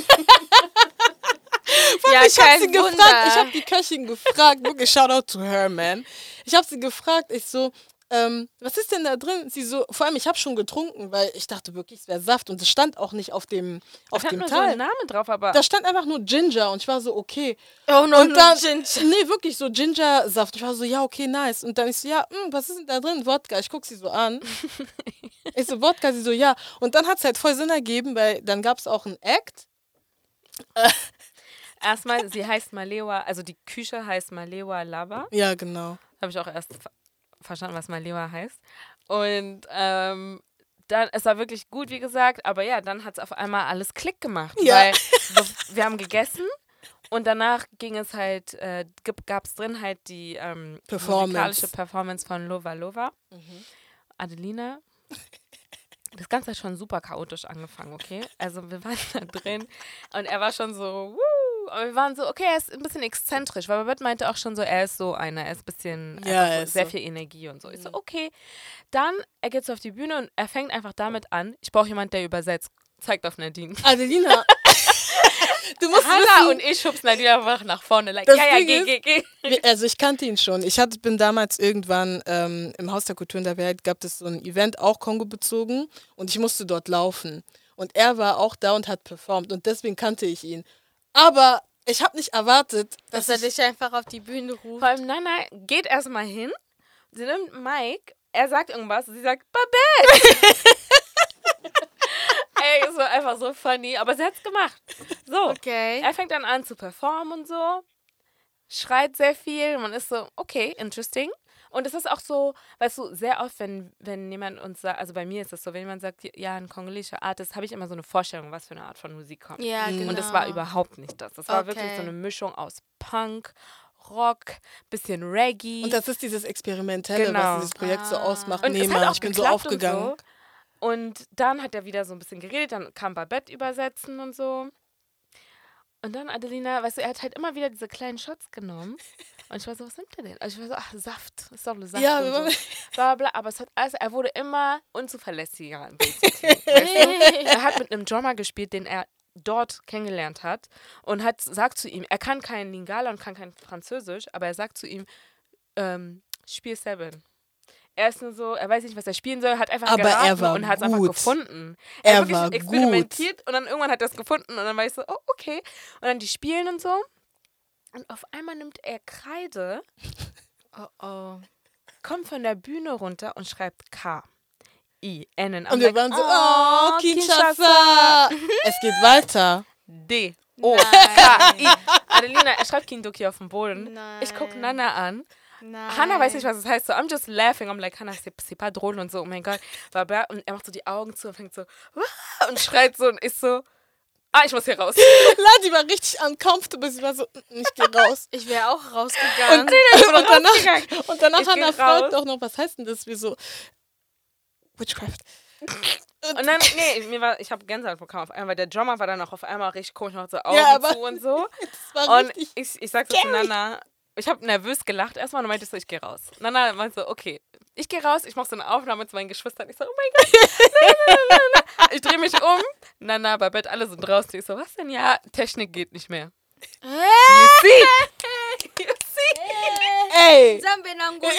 Ja, ich habe sie gefragt, Wunder. ich habe die Köchin gefragt, wirklich Shoutout to her, man. Ich habe sie gefragt, ich so, ähm, was ist denn da drin? Sie so, vor allem, ich habe schon getrunken, weil ich dachte wirklich, es wäre Saft und es stand auch nicht auf dem, auf Ich hatte dem nur so einen Teil. Namen drauf, aber Da stand einfach nur Ginger und ich war so, okay. Oh no, und no, dann, Ginger. nee, wirklich so Ginger-Saft. Ich war so, ja, okay, nice. Und dann ich so, ja, mh, was ist denn da drin? Wodka. Ich guck sie so an. ich so, Wodka. Sie so, ja. Und dann hat es halt voll Sinn ergeben, weil dann gab es auch einen Act. erstmal, sie heißt Malewa, also die Küche heißt Malewa Lava. Ja, genau. Habe ich auch erst verstanden, was Malewa heißt. Und ähm, dann, es war wirklich gut, wie gesagt, aber ja, dann hat es auf einmal alles Klick gemacht. Ja. Weil wir, haben gegessen und danach ging es halt, äh, gab es drin halt die ähm, Performance. musikalische Performance von Lova Lova. Adelina. Das Ganze hat schon super chaotisch angefangen, okay? Also wir waren da drin und er war schon so, wuh, und wir waren so, okay, er ist ein bisschen exzentrisch, weil Babette meinte auch schon so, er ist so einer, er ist ein bisschen, Ja, er so, ist sehr so. viel Energie und so. Ich so, okay. Dann, er geht so auf die Bühne und er fängt einfach damit an, ich brauche jemanden, der übersetzt. Zeigt auf Nadine. Adelina. du musst Hanna wissen, und ich schubsen Nadine einfach nach vorne, like, ja, ja, geh, geh, geh. Also ich kannte ihn schon. Ich hatte, bin damals irgendwann ähm, im Haus der Kultur in der Welt, gab es so ein Event, auch Kongo bezogen und ich musste dort laufen. Und er war auch da und hat performt und deswegen kannte ich ihn. Aber ich habe nicht erwartet, Dass dass er ich, dich einfach auf die Bühne ruft. Vor allem Nana geht erstmal hin, sie nimmt Mike, er sagt irgendwas, sie sagt Babette. Ey, ist so einfach so funny, aber sie hat's gemacht. So, Okay. er fängt dann an zu performen und so, schreit sehr viel, man ist so, okay, interesting. Und es ist auch so, weißt du, sehr oft, wenn, wenn jemand uns sagt, also bei mir ist es so, wenn jemand sagt, ja, ein kongolischer Artist, habe ich immer so eine Vorstellung, was für eine Art von Musik kommt. Ja, genau. Und das war überhaupt nicht das. Das war wirklich Okay. so eine Mischung aus Punk, Rock, bisschen Reggae. und das ist dieses Experimentelle, Genau. was dieses Projekt so Ah. ausmacht. Und nee, Mann, auch ich bin so aufgegangen. Und, so. und dann hat er wieder so ein bisschen geredet, dann kam Babette übersetzen und so. Und dann Adelina, weißt du, er hat halt immer wieder diese kleinen Shots genommen. Und ich war so, was nimmt er denn? Also ich war so, ach, Saft, ist doch eine Saft. Ja, und so. bla bla, aber es hat also er wurde immer unzuverlässiger. Er hat mit einem Drummer gespielt, den er dort kennengelernt hat und hat sagt zu ihm, er kann kein Lingala und kann kein Französisch, aber er sagt zu ihm, ähm, spiel Seven. Er ist nur so, er weiß nicht, was er spielen soll, hat einfach Aber er war und hat es einfach gut. gefunden. Er hat wirklich war gut. experimentiert und dann irgendwann hat er es gefunden und dann war ich so, oh, okay. Und dann die spielen und so. Und auf einmal nimmt er Kreide Oh oh. kommt von der Bühne runter und schreibt K. I, N, N. Und wir waren so, oh, Kinshasa. es geht weiter. D, O. K, I. Adelina, er schreibt Kindoki auf dem Boden. Ich gucke. Nana an. Nein. Hannah weiß nicht, was es heißt. So, I'm just laughing. I'm like, Hannah, c'est pas drôle und so. Oh mein Gott. Bla, bla. Und er macht so die Augen zu und fängt so und schreit so und ist so, ah, ich muss hier raus. Ladi war richtig uncomfortable. Sie war so, "Mm, ich geh raus. Ich wäre auch rausgegangen. Und, und danach, und danach Hannah fragt auch noch, was heißt denn das? Wir so, Witchcraft. Und dann, nee, mir war, ich habe Gänsehaut bekommen auf einmal, weil der Drummer war dann auch auf einmal richtig komisch, macht so Augen Ja, aber- zu und so. Das war Und richtig. ich, ich sag so zu Nana, ich habe nervös gelacht erstmal und meinte ich so, ich gehe raus. Nana meinte so, okay, ich gehe raus, ich mache so eine Aufnahme zu meinen Geschwistern. Ich so, oh mein Gott. Nein, nein, nein, nein, nein. Ich drehe mich um. Nana, Babette, alle sind draußen. Ich so, was denn? Ja, Technik geht nicht mehr. You see? You see? Ey, Zambi Nangule.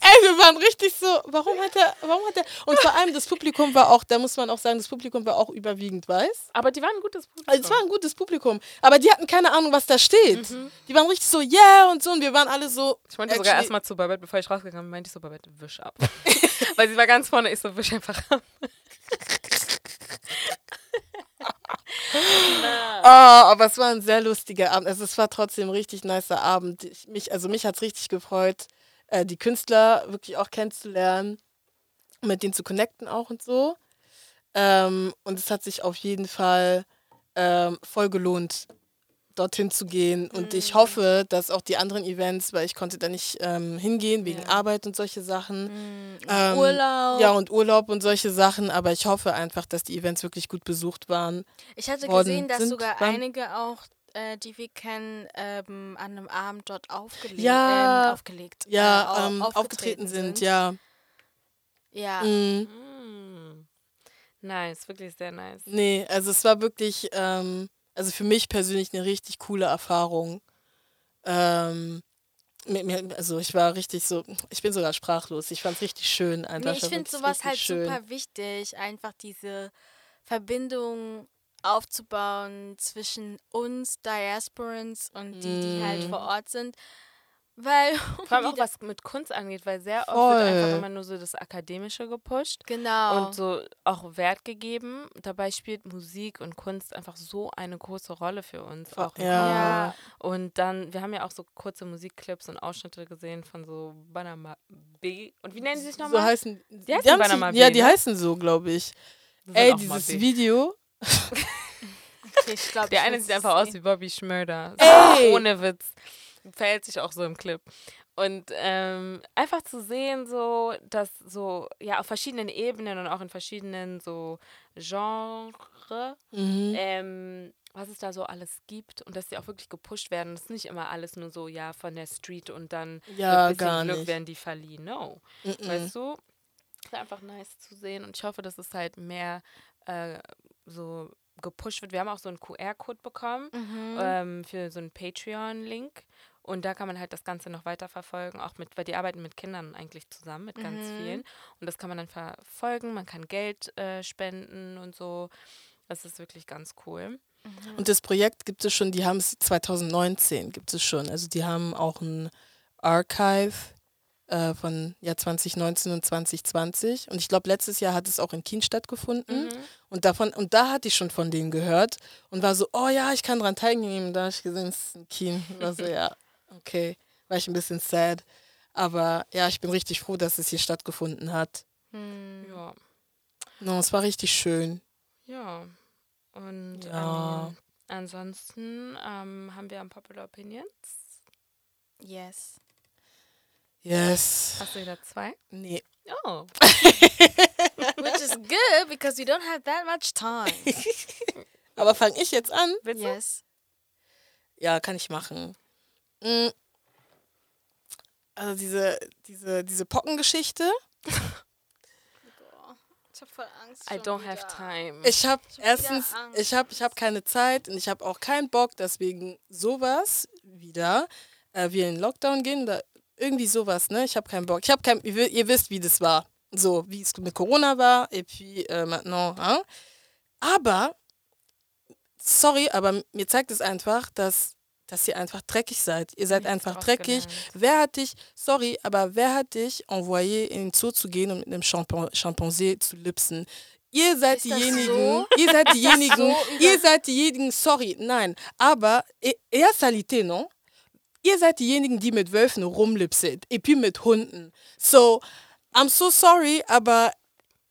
Ey, wir waren richtig so, warum hat er, warum hat er, und vor allem das Publikum war auch, da muss man auch sagen, das Publikum war auch überwiegend weiß. Aber die waren ein gutes Publikum. Also es war ein gutes Publikum, aber die hatten keine Ahnung, was da steht. Mhm. Die waren richtig so, yeah und so und wir waren alle so. Ich meinte sogar erstmal zu Babette, bevor ich rausgegangen bin, meinte ich so, Babette, wisch ab. Weil sie war ganz vorne, ich so, wisch einfach ab. Ah, aber es war ein sehr lustiger Abend. Also es war trotzdem ein richtig nicer Abend. Ich, mich, also mich hat es richtig gefreut, äh, die Künstler wirklich auch kennenzulernen, mit denen zu connecten auch und so. Ähm, und es hat sich auf jeden Fall ähm, voll gelohnt, dorthin zu gehen. Und ich hoffe, dass auch die anderen Events, weil ich konnte da nicht ähm, hingehen wegen Ja. Arbeit und solche Sachen. Mm, Ähm, Urlaub. Ja, und Urlaub und solche Sachen. Aber ich hoffe einfach, dass die Events wirklich gut besucht waren. Ich hatte gesehen, dass sind, sogar waren- einige auch, äh, die wir kennen, ähm, an einem Abend dort aufgelegt, Ja. ähm, aufgelegt, Ja, äh, ähm, aufgetreten sind, ja. Ja. Mhm. Mm. Nice, wirklich sehr nice. Nee, also es war wirklich, ähm, also für mich persönlich eine richtig coole Erfahrung. Ähm, mit mir, also ich war richtig so, ich bin sogar sprachlos. Ich fand es richtig schön einfach. Nee, ich finde sowas halt schön. super wichtig, einfach diese Verbindung aufzubauen zwischen uns Diasporans und die, die halt Mm. vor Ort sind. Weil, Vor allem auch was mit Kunst angeht, weil sehr oft wird einfach Voll. immer nur so das Akademische gepusht genau. und so auch Wert gegeben. Dabei spielt Musik und Kunst einfach so eine große Rolle für uns. Auch Ja. ja, Und dann, wir haben ja auch so kurze Musikclips und Ausschnitte gesehen von so Banama B. Und wie nennen sie sich So nochmal? heißen, die heißen Panama sich, ja, B, die ne? heißen so, glaube ich. Ey, dieses Bobby. Video. ich glaube, Der eine sieht einfach aus wie Bobby Schmörder. Ey! Ohne Witz. Verhält sich auch so im Clip. Und ähm, einfach zu sehen, so, dass so, ja, auf verschiedenen Ebenen und auch in verschiedenen so Genre, Mhm. ähm, was es da so alles gibt und dass die auch wirklich gepusht werden. Das ist nicht immer alles nur so, ja, von der Street und dann Ja, mit bisschen Glück nicht. werden die verliehen. No. Mhm. Weißt du? Ist einfach nice zu sehen und ich hoffe, dass es halt mehr äh, so gepusht wird. Wir haben auch so einen QR-Code bekommen Mhm. ähm, für so einen Patreon-Link. Und da kann man halt das Ganze noch weiter verfolgen, auch mit, weil die arbeiten mit Kindern eigentlich zusammen, mit ganz Mhm. vielen. Und das kann man dann verfolgen, man kann Geld äh, spenden und so. Das ist wirklich ganz cool. Und das Projekt gibt es schon, die haben es 2019 gibt es schon. Also die haben auch ein Archive äh, von ja, 2019 und 2020. Und ich glaube, letztes Jahr hat es auch in Kien stattgefunden. Mhm. Und davon, und da hatte ich schon von denen gehört und war so, oh ja, ich kann dran teilnehmen. Da habe ich gesehen, es ist in Kien. War so, ja, okay. War ich ein bisschen sad. Aber ja, ich bin richtig froh, dass es hier stattgefunden hat. Hm. Ja. No, es war richtig schön. Ja. Und Ja. Ähm, ansonsten ähm, haben wir Unpopular Opinions. Yes. Yes. Hast du wieder zwei? Nee. Oh. Which is good because we don't have that much time. Aber fange ich jetzt an? Willst du? yes. Ja, kann ich machen. Mm. Also diese, diese, diese Pockengeschichte. Ich hab voll Angst. I don't have wieder. time. Ich habe wieder erstens, ich habe ich hab keine Zeit und ich habe auch keinen Bock, deswegen sowas wieder, äh, wir in Lockdown gehen oder irgendwie sowas, ne? Ich habe keinen Bock. Ich habe kein, ihr, ihr wisst, wie das war. So, wie es mit Corona war, et puis äh, maintenant, hein? Aber, sorry, aber mir zeigt es einfach, dass, dass ihr einfach dreckig seid. Ihr seid Nichts einfach dreckig. gelernt. Wer hat dich, sorry, aber wer hat dich envoyé, in den Zoo zu gehen und mit einem Champon Chimpanzé zu lipsen? Ihr seid Ist diejenigen, so? ihr seid diejenigen, so ihr seid diejenigen, sorry, nein, aber, et, et salité, non? Ihr seid diejenigen, die mit Wölfen rumlipsen, et puis mit Hunden. So, I'm so sorry, aber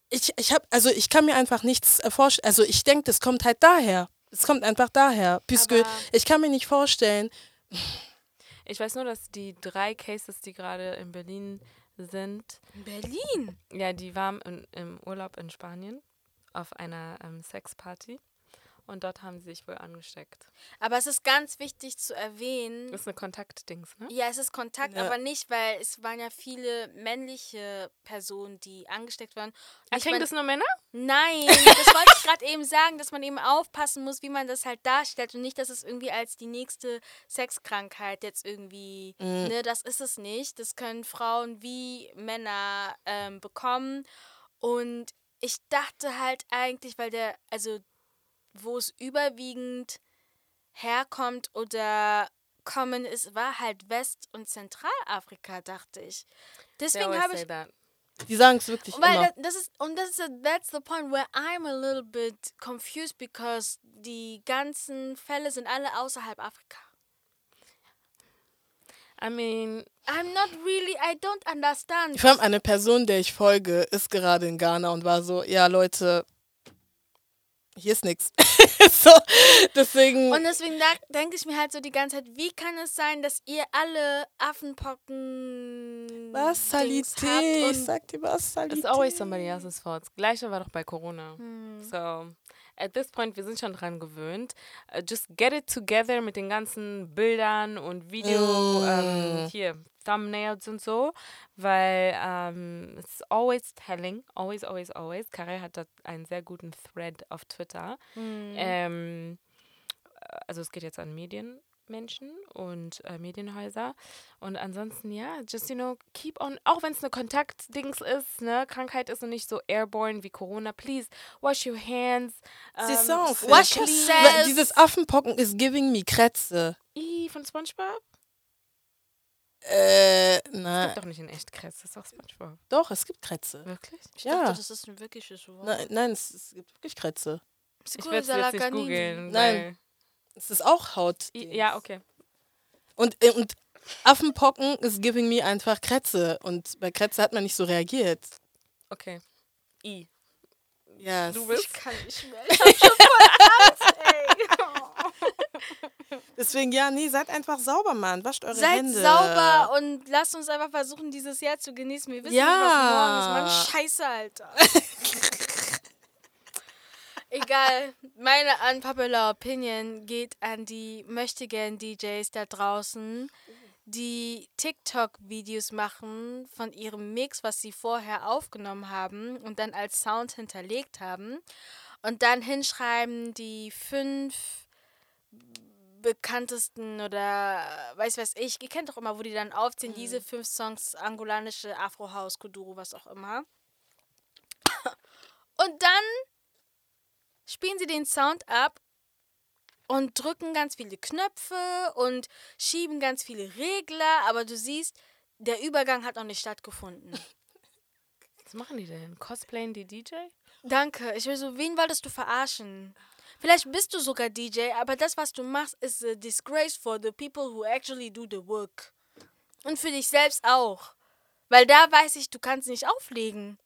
ich, ich hab, also ich kann mir einfach nichts äh, vorstellen, also ich denke, das kommt halt daher. Es kommt einfach daher, puisque ich kann mir nicht vorstellen, Ich weiß nur, dass die drei Cases, die gerade in Berlin sind, In Berlin. ja, die waren in, im Urlaub in Spanien auf einer ähm, Sexparty und dort haben sie sich wohl angesteckt. Aber es ist ganz wichtig zu erwähnen. Das ist eine Kontaktdings, ne? Ja, es ist Kontakt, Ja. aber nicht, weil es waren ja viele männliche Personen, die angesteckt waren. Man- das nur Männer? Nein, das wollte ich gerade eben sagen, dass man eben aufpassen muss, wie man das halt darstellt und nicht, dass es irgendwie als die nächste Sexkrankheit jetzt irgendwie, Mhm. ne, das ist es nicht. Das können Frauen wie Männer ähm, bekommen. Und ich dachte halt eigentlich, weil der, also wo es überwiegend herkommt oder kommen ist, war halt West- und Zentralafrika, dachte ich. Deswegen habe ich that. Die sagen es wirklich weil immer. das, das ist und das ist that's the point where I'm a little bit confused because die ganzen Fälle sind alle außerhalb Afrika. I mean, I'm not really I don't understand. Vor allem eine Person, der ich folge, ist gerade in Ghana und war so, ja Leute, hier ist nichts. so, deswegen. Und deswegen denke ich mir halt so die ganze Zeit, wie kann es sein, dass ihr alle Affenpocken was? Habt Ich sag dir was, Salité. it's always somebody else's fault. Das Gleiche war doch bei Corona. Hm. So, at this point, wir sind schon dran gewöhnt. Uh, just get it together mit den ganzen Bildern und Video, Mm. ähm, hier, Thumbnails und so, weil ähm, it's always telling, always, always, always. Karel hat da einen sehr guten Thread auf Twitter. Hm. Ähm, äh, also es geht jetzt an Medienmenschen und äh, Medienhäuser. Und ansonsten, ja, just, you know, keep on, auch wenn es eine Kontaktdings ist, ne, Krankheit ist und nicht so airborne wie Corona, please wash your hands. Sie ähm, Song, wash Phil. yourself. Weil Dieses Affenpocken ist giving me Krätze. Ih, von Spongebob? Äh, Es nein. gibt doch nicht in echt Krebs, das ist doch Spongebob. Doch, es gibt Krätze. Wirklich? ich ja. dachte, das ist ein wirkliches Wort. Nein, nein es, es gibt wirklich Krätze. Ich werde es jetzt nicht googeln. Nein. Es ist auch Haut. Ja, okay. Und, äh, und Affenpocken ist giving me einfach Krätze. Und bei Krätze hat man nicht so reagiert. Okay. I. Ja, Du es- bist- Ich kann nicht mehr. Ich hab schon voll Angst, ey. deswegen, ja, nee, seid einfach sauber, Mann. Wascht eure Seid Hände. sauber und lasst uns einfach versuchen, dieses Jahr zu genießen. Wir wissen Ja. nicht, was morgen ist. Mann, scheiße, Alter. Egal. Meine unpopular Opinion geht an die möchtegern DJs da draußen, die TikTok-Videos machen von ihrem Mix, was sie vorher aufgenommen haben und dann als Sound hinterlegt haben. Und dann hinschreiben die fünf bekanntesten oder weiß was ich, ihr kennt doch immer, wo die dann aufziehen, diese fünf Songs, angolanische Afro-House, Kuduro, was auch immer. Und dann spielen sie den Sound ab und drücken ganz viele Knöpfe und schieben ganz viele Regler, aber du siehst, der Übergang hat noch nicht stattgefunden. Was machen die denn? Cosplayen die DJ? Danke. Ich will so, wen wolltest du verarschen? Vielleicht bist du sogar DJ, aber das, was du machst, ist a disgrace for the people who actually do the work. Und für dich selbst auch. Weil da weiß ich, du kannst nicht auflegen.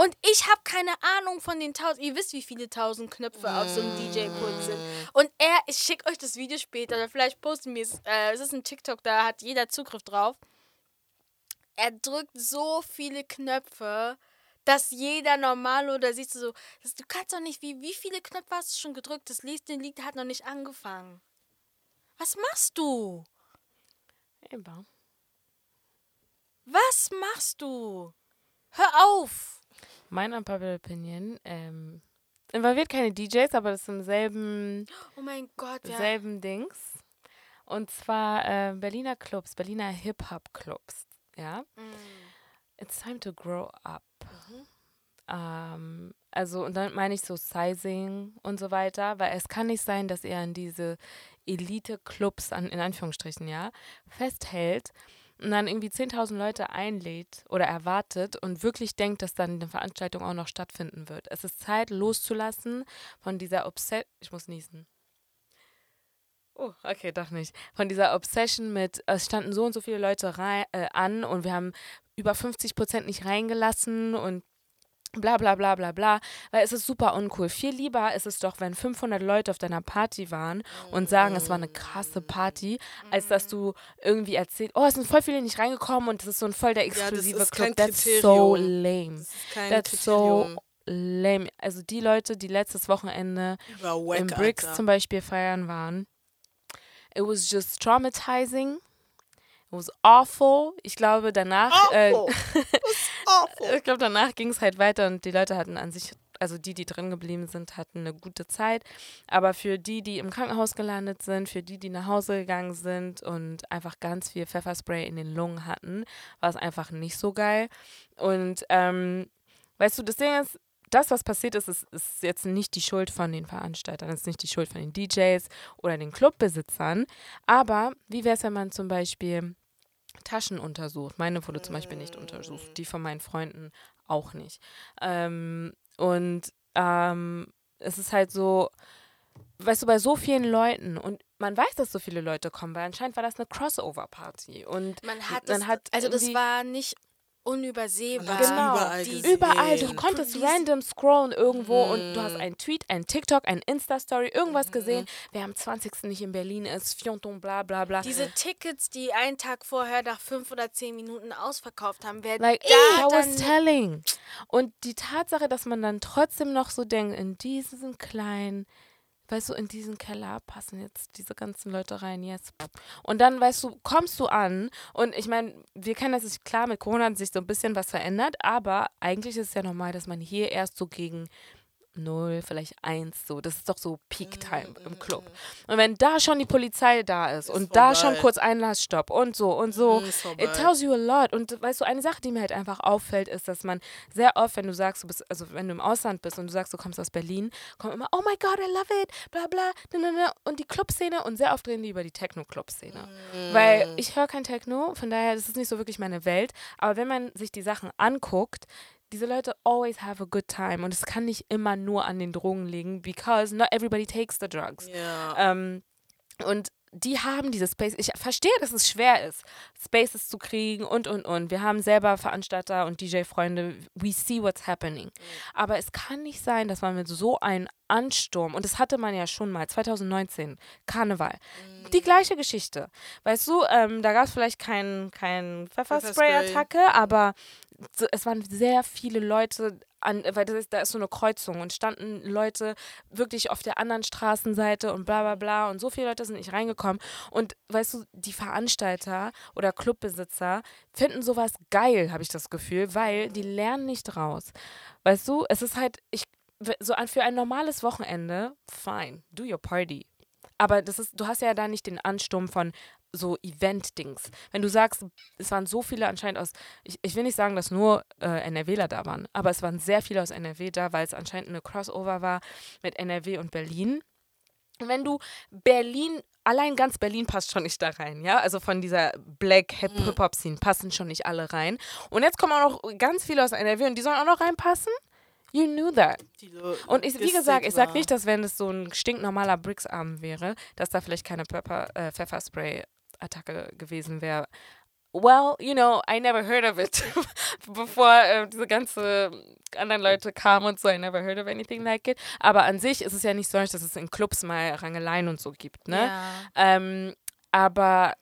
Und ich habe keine Ahnung von den tausend. Ihr wisst, wie viele tausend Knöpfe auf so einem DJ-Pult sind. Und er, ich schicke euch das Video später, oder vielleicht posten wir es. Äh, es ist ein TikTok, da hat jeder Zugriff drauf. Er drückt so viele Knöpfe, dass jeder normal oder siehst du so, das, du kannst doch nicht, wie, wie viele Knöpfe hast du schon gedrückt? Das den Lied hat noch nicht angefangen. Was machst du? Eben. Was machst du? Hör auf! Mein unpopular Opinion, ähm, involviert keine DJs, aber das ist im selben, Oh mein Gott, ja. selben Dings. Und zwar äh, Berliner Clubs, Berliner Hip-Hop-Clubs. Ja. Mm. It's time to grow up. Ähm, also, und dann meine ich so Sizing und so weiter, weil es kann nicht sein, dass er an diese Elite-Clubs, an, in Anführungsstrichen, ja, festhält und dann irgendwie 10.000 Leute einlädt oder erwartet und wirklich denkt, dass dann eine Veranstaltung auch noch stattfinden wird. Es ist Zeit, loszulassen von dieser Obsession. Ich muss niesen. Oh, okay, doch nicht. Von dieser Obsession mit, es standen so und so viele Leute rein, äh, an und wir haben über 50 Prozent nicht reingelassen und bla bla bla bla bla, weil es ist super uncool. Viel lieber ist es doch, wenn 500 Leute auf deiner Party waren und sagen, es war eine krasse Party, als dass du irgendwie erzählst, oh, es sind voll viele nicht reingekommen und es ist so ein voll der das exklusive ist kein Club. That's so Kriterium. lame. Das ist kein That's so Kriterium. lame. Also die Leute, die letztes Wochenende wack, im Bricks Alter. zum Beispiel feiern waren, it was just traumatizing. It was awful. Ich glaube, danach, äh, ich glaube, danach ging es halt weiter und die Leute hatten an sich, also die, die drin geblieben sind, hatten eine gute Zeit. Aber für die, die im Krankenhaus gelandet sind, für die, die nach Hause gegangen sind und einfach ganz viel Pfefferspray in den Lungen hatten, war es einfach nicht so geil. Und ähm, weißt du, das Ding ist, das, was passiert ist, ist, ist jetzt nicht die Schuld von den Veranstaltern, ist nicht die Schuld von den DJs oder den Clubbesitzern. Aber wie wäre es, wenn man zum Beispiel Taschen untersucht? Meine wurde zum Beispiel nicht untersucht, die von meinen Freunden auch nicht. Ähm, und ähm, es ist halt so, weißt du, bei so vielen Leuten und man weiß, dass so viele Leute kommen, weil anscheinend war das eine Crossover-Party und Man hat, Man das, hat also das war nicht unübersehbar. Genau. überall. Überall, du konntest Police- random scrollen irgendwo und du hast Mhm. einen Tweet, einen TikTok, ein Insta-Story, irgendwas gesehen, wer am 20. nicht in Berlin ist, Fionton, bla bla bla. Diese Tickets, die einen Tag vorher nach fünf oder zehn Minuten ausverkauft haben, wer Like, da that was telling. Und die Tatsache, dass man dann trotzdem noch so denkt, in diesen kleinen, weißt du, in diesen Keller passen jetzt diese ganzen Leute rein, jetzt. Und dann, weißt du, kommst du an und ich meine, wir kennen das, ist klar, mit Corona hat sich so ein bisschen was verändert, aber eigentlich ist es ja normal, dass man hier erst so gegen null, vielleicht eins, so. Das ist doch so Peak-Time im Club. Und wenn da schon die Polizei da ist, und da schon vorbei. kurz Einlassstopp und so und so, ist vorbei. it tells you a lot. Und weißt du, eine Sache, die mir halt einfach auffällt, ist, dass man sehr oft, wenn du sagst, du bist, also wenn du im Ausland bist und du sagst, du kommst aus Berlin, kommt immer, oh my God, I love it, bla bla, und die Clubszene und sehr oft reden die über die Techno-Club-Szene. Mhm. Weil ich höre kein Techno, von daher, das ist nicht so wirklich meine Welt. Aber wenn man sich die Sachen anguckt, diese Leute always have a good time. Und es kann nicht immer nur an den Drogen liegen, because not everybody takes the drugs. Ja. Ähm, und die haben diese Space. Ich verstehe, dass es schwer ist, Spaces zu kriegen und, und, und. Wir haben selber Veranstalter und DJ-Freunde. We see what's happening. Aber es kann nicht sein, dass man mit so einem Ansturm, und das hatte man ja schon mal, 2019, Karneval, die gleiche Geschichte. Weißt du, ähm, da gab es vielleicht kein, kein Pfefferspray-Attacke, aber so, es waren sehr viele Leute an, weil das ist, da ist so eine Kreuzung und standen Leute wirklich auf der anderen Straßenseite und bla bla bla und so viele Leute sind nicht reingekommen. Und weißt du, die Veranstalter oder Clubbesitzer finden sowas geil, habe ich das Gefühl, weil die lernen nicht raus. Weißt du, es ist halt, ich, so für ein normales Wochenende, fine, do your party. Aber das ist, du hast ja da nicht den Ansturm von so Event-Dings. Wenn du sagst, es waren so viele anscheinend aus, ich, ich will nicht sagen, dass nur äh, NRWler da waren, aber es waren sehr viele aus NRW da, weil es anscheinend eine Crossover war mit NRW und Berlin. Wenn du Berlin, allein ganz Berlin passt schon nicht da rein, ja? Also von dieser Black Mhm. Hip Hop Scene passen schon nicht alle rein. Und jetzt kommen auch noch ganz viele aus NRW und die sollen auch noch reinpassen? You knew that. Lo- Und ich, wie gesagt, ich sag nicht, dass wenn es so ein stinknormaler Bricks-Abend wäre, dass da vielleicht keine Pepper, äh, Pfefferspray-Attacke gewesen wäre. Well, you know, I never heard of it. Bevor äh, diese ganze anderen Leute kamen und so, I never heard of anything like it. Aber an sich ist es ja nicht so, dass es in Clubs mal Rangeleien und so gibt, ne? Ja. Ähm, aber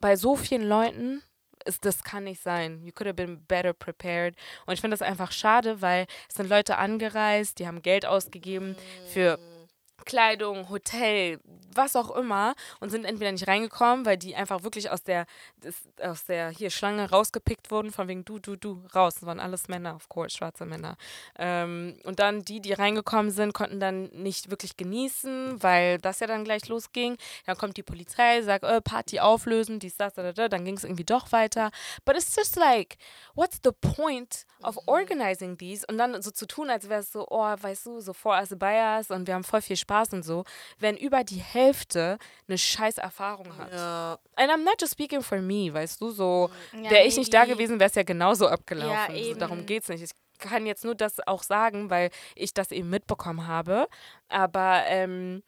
bei so vielen Leuten ist das kann nicht sein. You could have been better prepared. Und ich finde das einfach schade, weil es sind Leute angereist, die haben Geld ausgegeben für Kleidung, Hotel, was auch immer und sind entweder nicht reingekommen, weil die einfach wirklich aus der, aus der hier Schlange rausgepickt wurden, von wegen du, du, du, raus. Das waren alles Männer, of course, schwarze Männer. Ähm, und dann die, die reingekommen sind, konnten dann nicht wirklich genießen, weil das ja dann gleich losging. Dann kommt die Polizei, sagt, äh, Party auflösen, dies, das, da, da, da. Dann ging es irgendwie doch weiter. But it's just like, what's the point of organizing these? Und dann so zu tun, als wäre es so, oh, weißt du, so for us, by us und wir haben voll viel Spaß und so, wenn über die Hälfte eine scheiß Erfahrung hat. Ja, And I'm not just speaking for me, weißt du, so, Ja, wäre ich nicht da gewesen, wäre es ja genauso abgelaufen. Ja, so, darum geht's nicht. Ich kann jetzt nur das auch sagen, weil ich das eben mitbekommen habe. Aber ähm,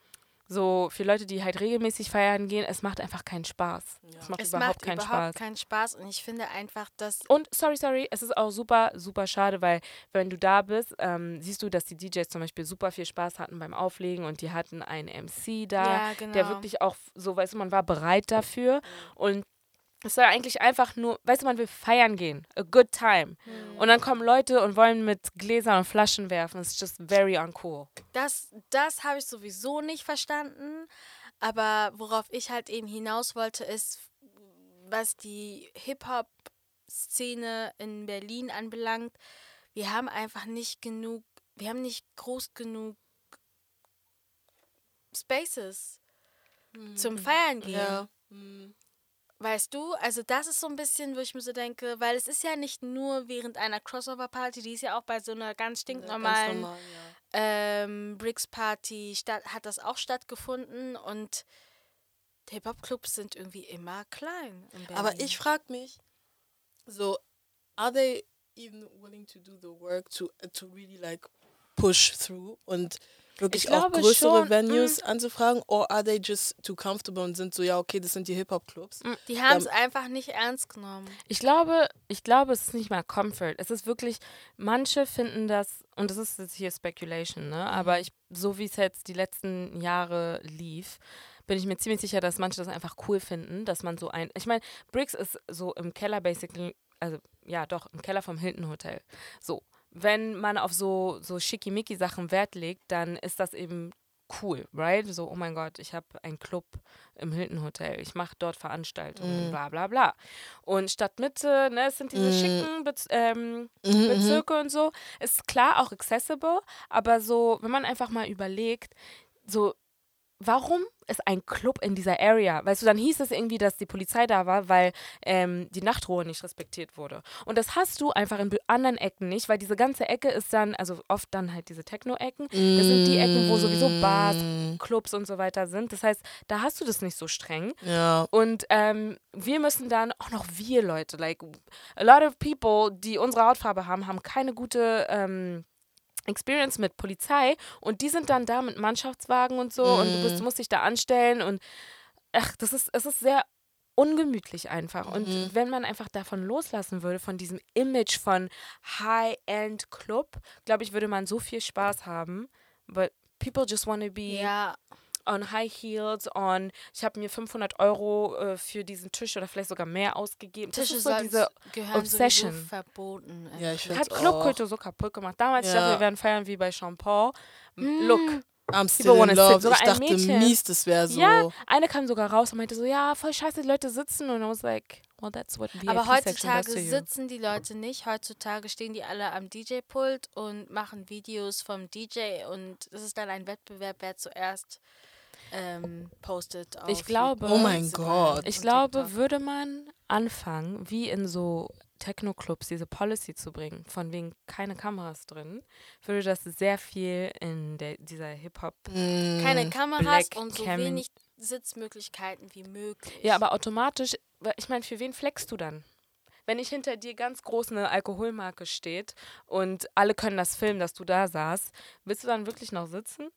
so für Leute, die halt regelmäßig feiern gehen, es macht einfach keinen Spaß. Es macht Es überhaupt macht keinen überhaupt Spaß. keinen Spaß und ich finde einfach, dass Und sorry, sorry, es ist auch super, super schade, weil wenn du da bist, ähm, siehst du, dass die DJs zum Beispiel super viel Spaß hatten beim Auflegen und die hatten einen MC da, ja, genau. der wirklich auch so, weißt du, man war bereit dafür und es soll eigentlich einfach nur, weißt du, man will feiern gehen, a good time. Mhm. Und dann kommen Leute und wollen mit Gläsern und Flaschen werfen. It's just very uncool. Das, das habe ich sowieso nicht verstanden. Aber worauf ich halt eben hinaus wollte, ist, was die Hip-Hop-Szene in Berlin anbelangt. Wir haben einfach nicht genug, wir haben nicht groß genug Spaces zum Feiern gehen. Ja. Mhm. Weißt du, also das ist so ein bisschen, wo ich mir so denke, weil es ist ja nicht nur während einer Crossover-Party, die ist ja auch bei so einer ganz stinknormalen Ganz normal, ja. ähm, Bricks Party statt, hat das auch stattgefunden und Hip-Hop-Clubs sind irgendwie immer klein. Aber ich frage mich, so, are they even willing to do the work to, to really like push through und wirklich Ich auch glaube größere schon, Venues anzufragen? Or are they just too comfortable und sind so, ja, okay, das sind die Hip-Hop-Clubs? die haben es einfach nicht ernst genommen. Ich glaube, ich glaube, es ist nicht mal Comfort. Es ist wirklich, manche finden das, und das ist jetzt hier Speculation, ne? Aber ich, so wie es jetzt die letzten Jahre lief, bin ich mir ziemlich sicher, dass manche das einfach cool finden, dass man so ein. Ich meine, Briggs ist so im Keller basically, also ja doch, im Keller vom Hilton Hotel. So. Wenn man auf so, so schickimicki-Sachen Wert legt, dann ist das eben cool, right? So, oh mein Gott, ich habe einen Club im Hilton Hotel, ich mache dort Veranstaltungen, Mhm. bla bla bla. Und Stadtmitte, ne, es sind diese Mhm. schicken Bez ähm, Mhm, Bezirke und so. Ist klar auch accessible, aber so, wenn man einfach mal überlegt, so, warum ist ein Club in dieser Area? Weißt du, dann hieß es irgendwie, dass die Polizei da war, weil ähm, die Nachtruhe nicht respektiert wurde. Und das hast du einfach in anderen Ecken nicht, weil diese ganze Ecke ist dann, also oft dann halt diese Techno-Ecken. Das sind die Ecken, wo sowieso Bars, Mm, Clubs und so weiter sind. Das heißt, da hast du das nicht so streng. Ja. Und ähm, wir müssen dann, auch noch wir Leute, like, a lot of people, die unsere Hautfarbe haben, haben keine gute ähm, Experience mit Polizei und die sind dann da mit Mannschaftswagen und so und du, bist, du musst dich da anstellen und ach, das ist, es ist sehr ungemütlich einfach. Und Mhm. wenn man einfach davon loslassen würde, von diesem Image von High-End Club, glaube ich, würde man so viel Spaß haben. But people just want to be Ja, on High Heels, on, ich habe mir 500 Euro äh, für diesen Tisch oder vielleicht sogar mehr ausgegeben. Das Tische ist so soll- diese, gehören Obsession. verboten. Ja, ich hat. Clubkultur so kaputt gemacht. Damals, ich dachte, Ja. wir werden feiern wie bei Jean Paul. Mm. Look, I'm still wanna in love. Sogar Ich ein dachte Mädchen. mies, das wäre so. ja, eine kam sogar raus und meinte so, ja, voll scheiße, die Leute sitzen. Und I was like, well, that's what VIP Aber heutzutage does to you. sitzen die Leute nicht. Heutzutage stehen die alle am DJ-Pult und machen Videos vom DJ und es ist dann ein Wettbewerb, wer zuerst ähm, postet. Auf Ich glaube- Oh mein Gott. Ich glaube, TikTok. würde man anfangen, wie in so Techno-Clubs diese Policy zu bringen, von wegen keine Kameras drin, würde das sehr viel in der, dieser Hip-Hop Mm. keine Kameras Black und so Cam- wenig Sitzmöglichkeiten wie möglich. Ja, aber automatisch, weil ich meine, für wen flexst du dann? Wenn ich hinter dir ganz groß eine Alkoholmarke steht und alle können das filmen, dass du da saßt, willst du dann wirklich noch sitzen?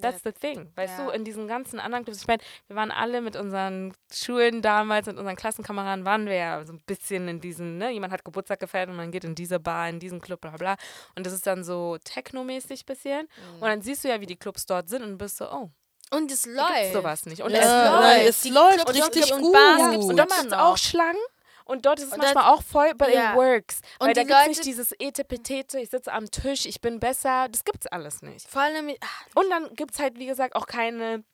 That's the thing. Weißt Ja. du, in diesen ganzen anderen Clubs, ich meine, wir waren alle mit unseren Schulen damals, mit unseren Klassenkameraden, waren wir ja so ein bisschen in diesen, ne, jemand hat Geburtstag gefeiert und man geht in diese Bar, in diesen Club, bla bla. Und das ist dann so technomäßig bisschen. Mhm. Und dann siehst du ja, wie die Clubs dort sind und bist so, oh, und es läuft. gibt's sowas nicht. Und ja, es nein, läuft. es Die läuft Clubs richtig und gut. Bars gibt's Und dort immer gibt es auch Schlangen. Und dort ist es Und manchmal auch voll, but Ja. it works. Und Weil da gibt es nicht dieses Etepetete, ich sitze am Tisch, ich bin besser. Das gibt's alles nicht. Vor allem, ach, Und dann gibt es halt, wie gesagt, auch keine.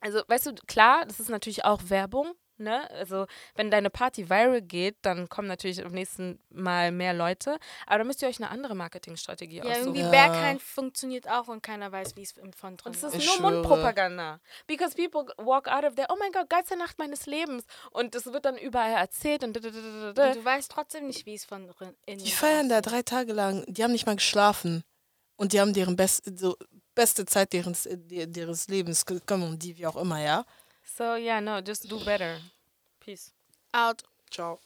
Also, weißt du, klar, das ist natürlich auch Werbung. Ne? Also, wenn deine Party viral geht, dann kommen natürlich am nächsten Mal mehr Leute. Aber da müsst ihr euch eine andere Marketingstrategie ja, aussuchen. irgendwie Ja. Berghain funktioniert auch und keiner weiß, wie es im von drin Und es ist Ich nur schwöre. Mundpropaganda. Because people walk out of there, oh mein Gott, geilste Nacht meines Lebens. Und das wird dann überall erzählt und Und du weißt trotzdem nicht, wie es von drin innen Die feiern da drei Tage lang. Die haben nicht mal geschlafen. Und die haben deren best, so, beste Zeit deren, ihres Lebens gekommen, die wie auch immer, ja? So yeah, no, just do better. Peace. Out. Ciao.